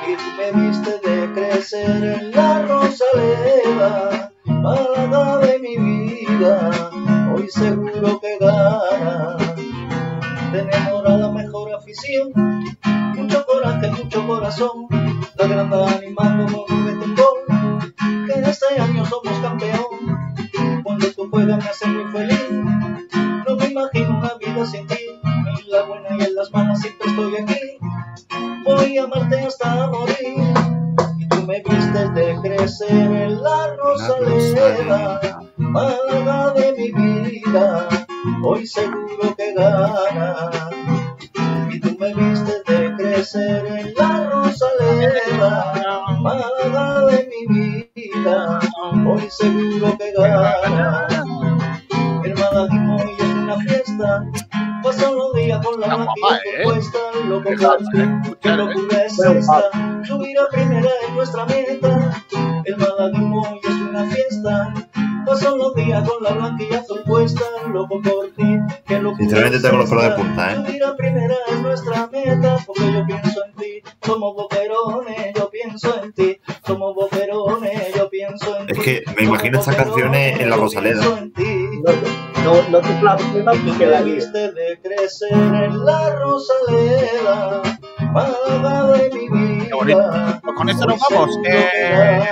Y tú me viste de crecer en la Rosaleda, Málaga de mi vida, hoy seguro que gana. Tenemos la mejor afición mucho coraje, mucho corazón, la granda animando con un gol, que este año somos campeón. Cuando tú juegas me hace muy feliz, no me imagino una vida sin ti, en la buena y en las malas siempre estoy aquí, voy a amarte hasta morir. Y tú me viste de crecer en la Málaga de mi vida, hoy seguro que gana. Y tú me viste de crecer en la Rosaleda, amada de mi vida, hoy seguro que gana. Hermana hoy es una fiesta, pasan los días con la máquina puesta, lo que qué locura es esta, subir a primera es nuestra meta. Hermana hoy es una fiesta, pasan los días con la blanquilla azul puesta, loco por ti, que locura Sinceramente tengo los pelos de punta, ¿eh? Primera es nuestra meta, porque yo pienso en ti, somos boquerones, yo pienso en ti, somos boquerones, yo pienso en ti. Es que me imagino estas canciones en la Rosaleda. No, no te planteas que la viste de crecer en la Rosaleda, Málaga de mi vida. Qué bonito. Pues con esto nos vamos. Eh,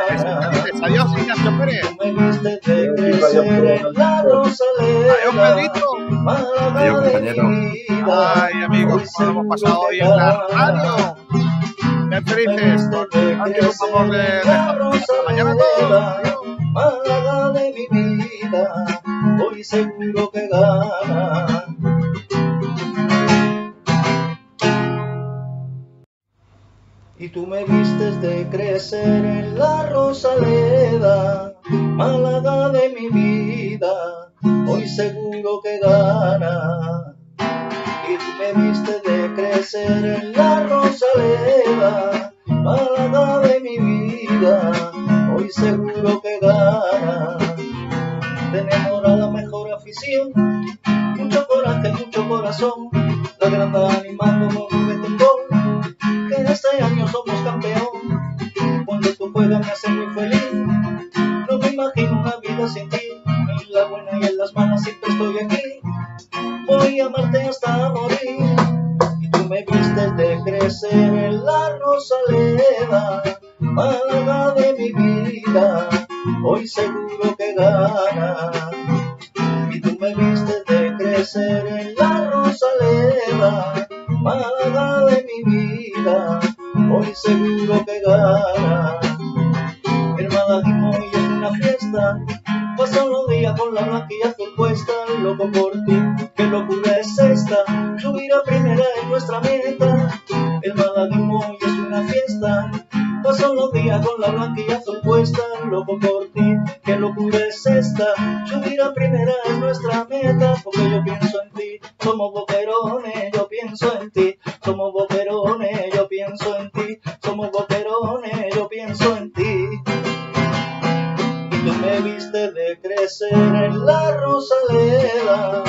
adiós, Ignacio Pérez. Adiós, Pedrito. Adiós, compañero. Ay, amigos, lo hemos pasado hoy en la radio. Qué felices. Nos vamos de. Hasta mañana todos. Málaga de mi vida, hoy seguro que gana. Y tú me vistes de crecer en la Rosaleda, Málaga de mi vida, hoy seguro que gana. Y tú me viste de crecer en la rosaleda, Málaga de mi vida, hoy seguro que gana. Tenemos a la mejor afición, mucho coraje, mucho corazón, la grande animando con un que este año somos campeón. Cuando tú juegas me hace muy feliz, no me imagino una vida sin ti, en la buena y en las malas siempre estoy aquí, voy a amarte hasta morir. Y tú me viste de crecer en la rosaleda, Málaga de mi vida, hoy seguro que gana. Y tú me viste de crecer en la hoy seguro que gana. El malaguismo hoy es una fiesta, pasan los días con la blanquilla azul loco por ti, qué locura es esta, subir a primera es nuestra meta. El malaguismo hoy es una fiesta, pasan los días con la blanquilla azul loco por ti, qué locura es esta, subir a primera es nuestra meta, porque yo pienso en ti, somos boquerones, yo pienso en ti, somos boquerones. en la rosaleda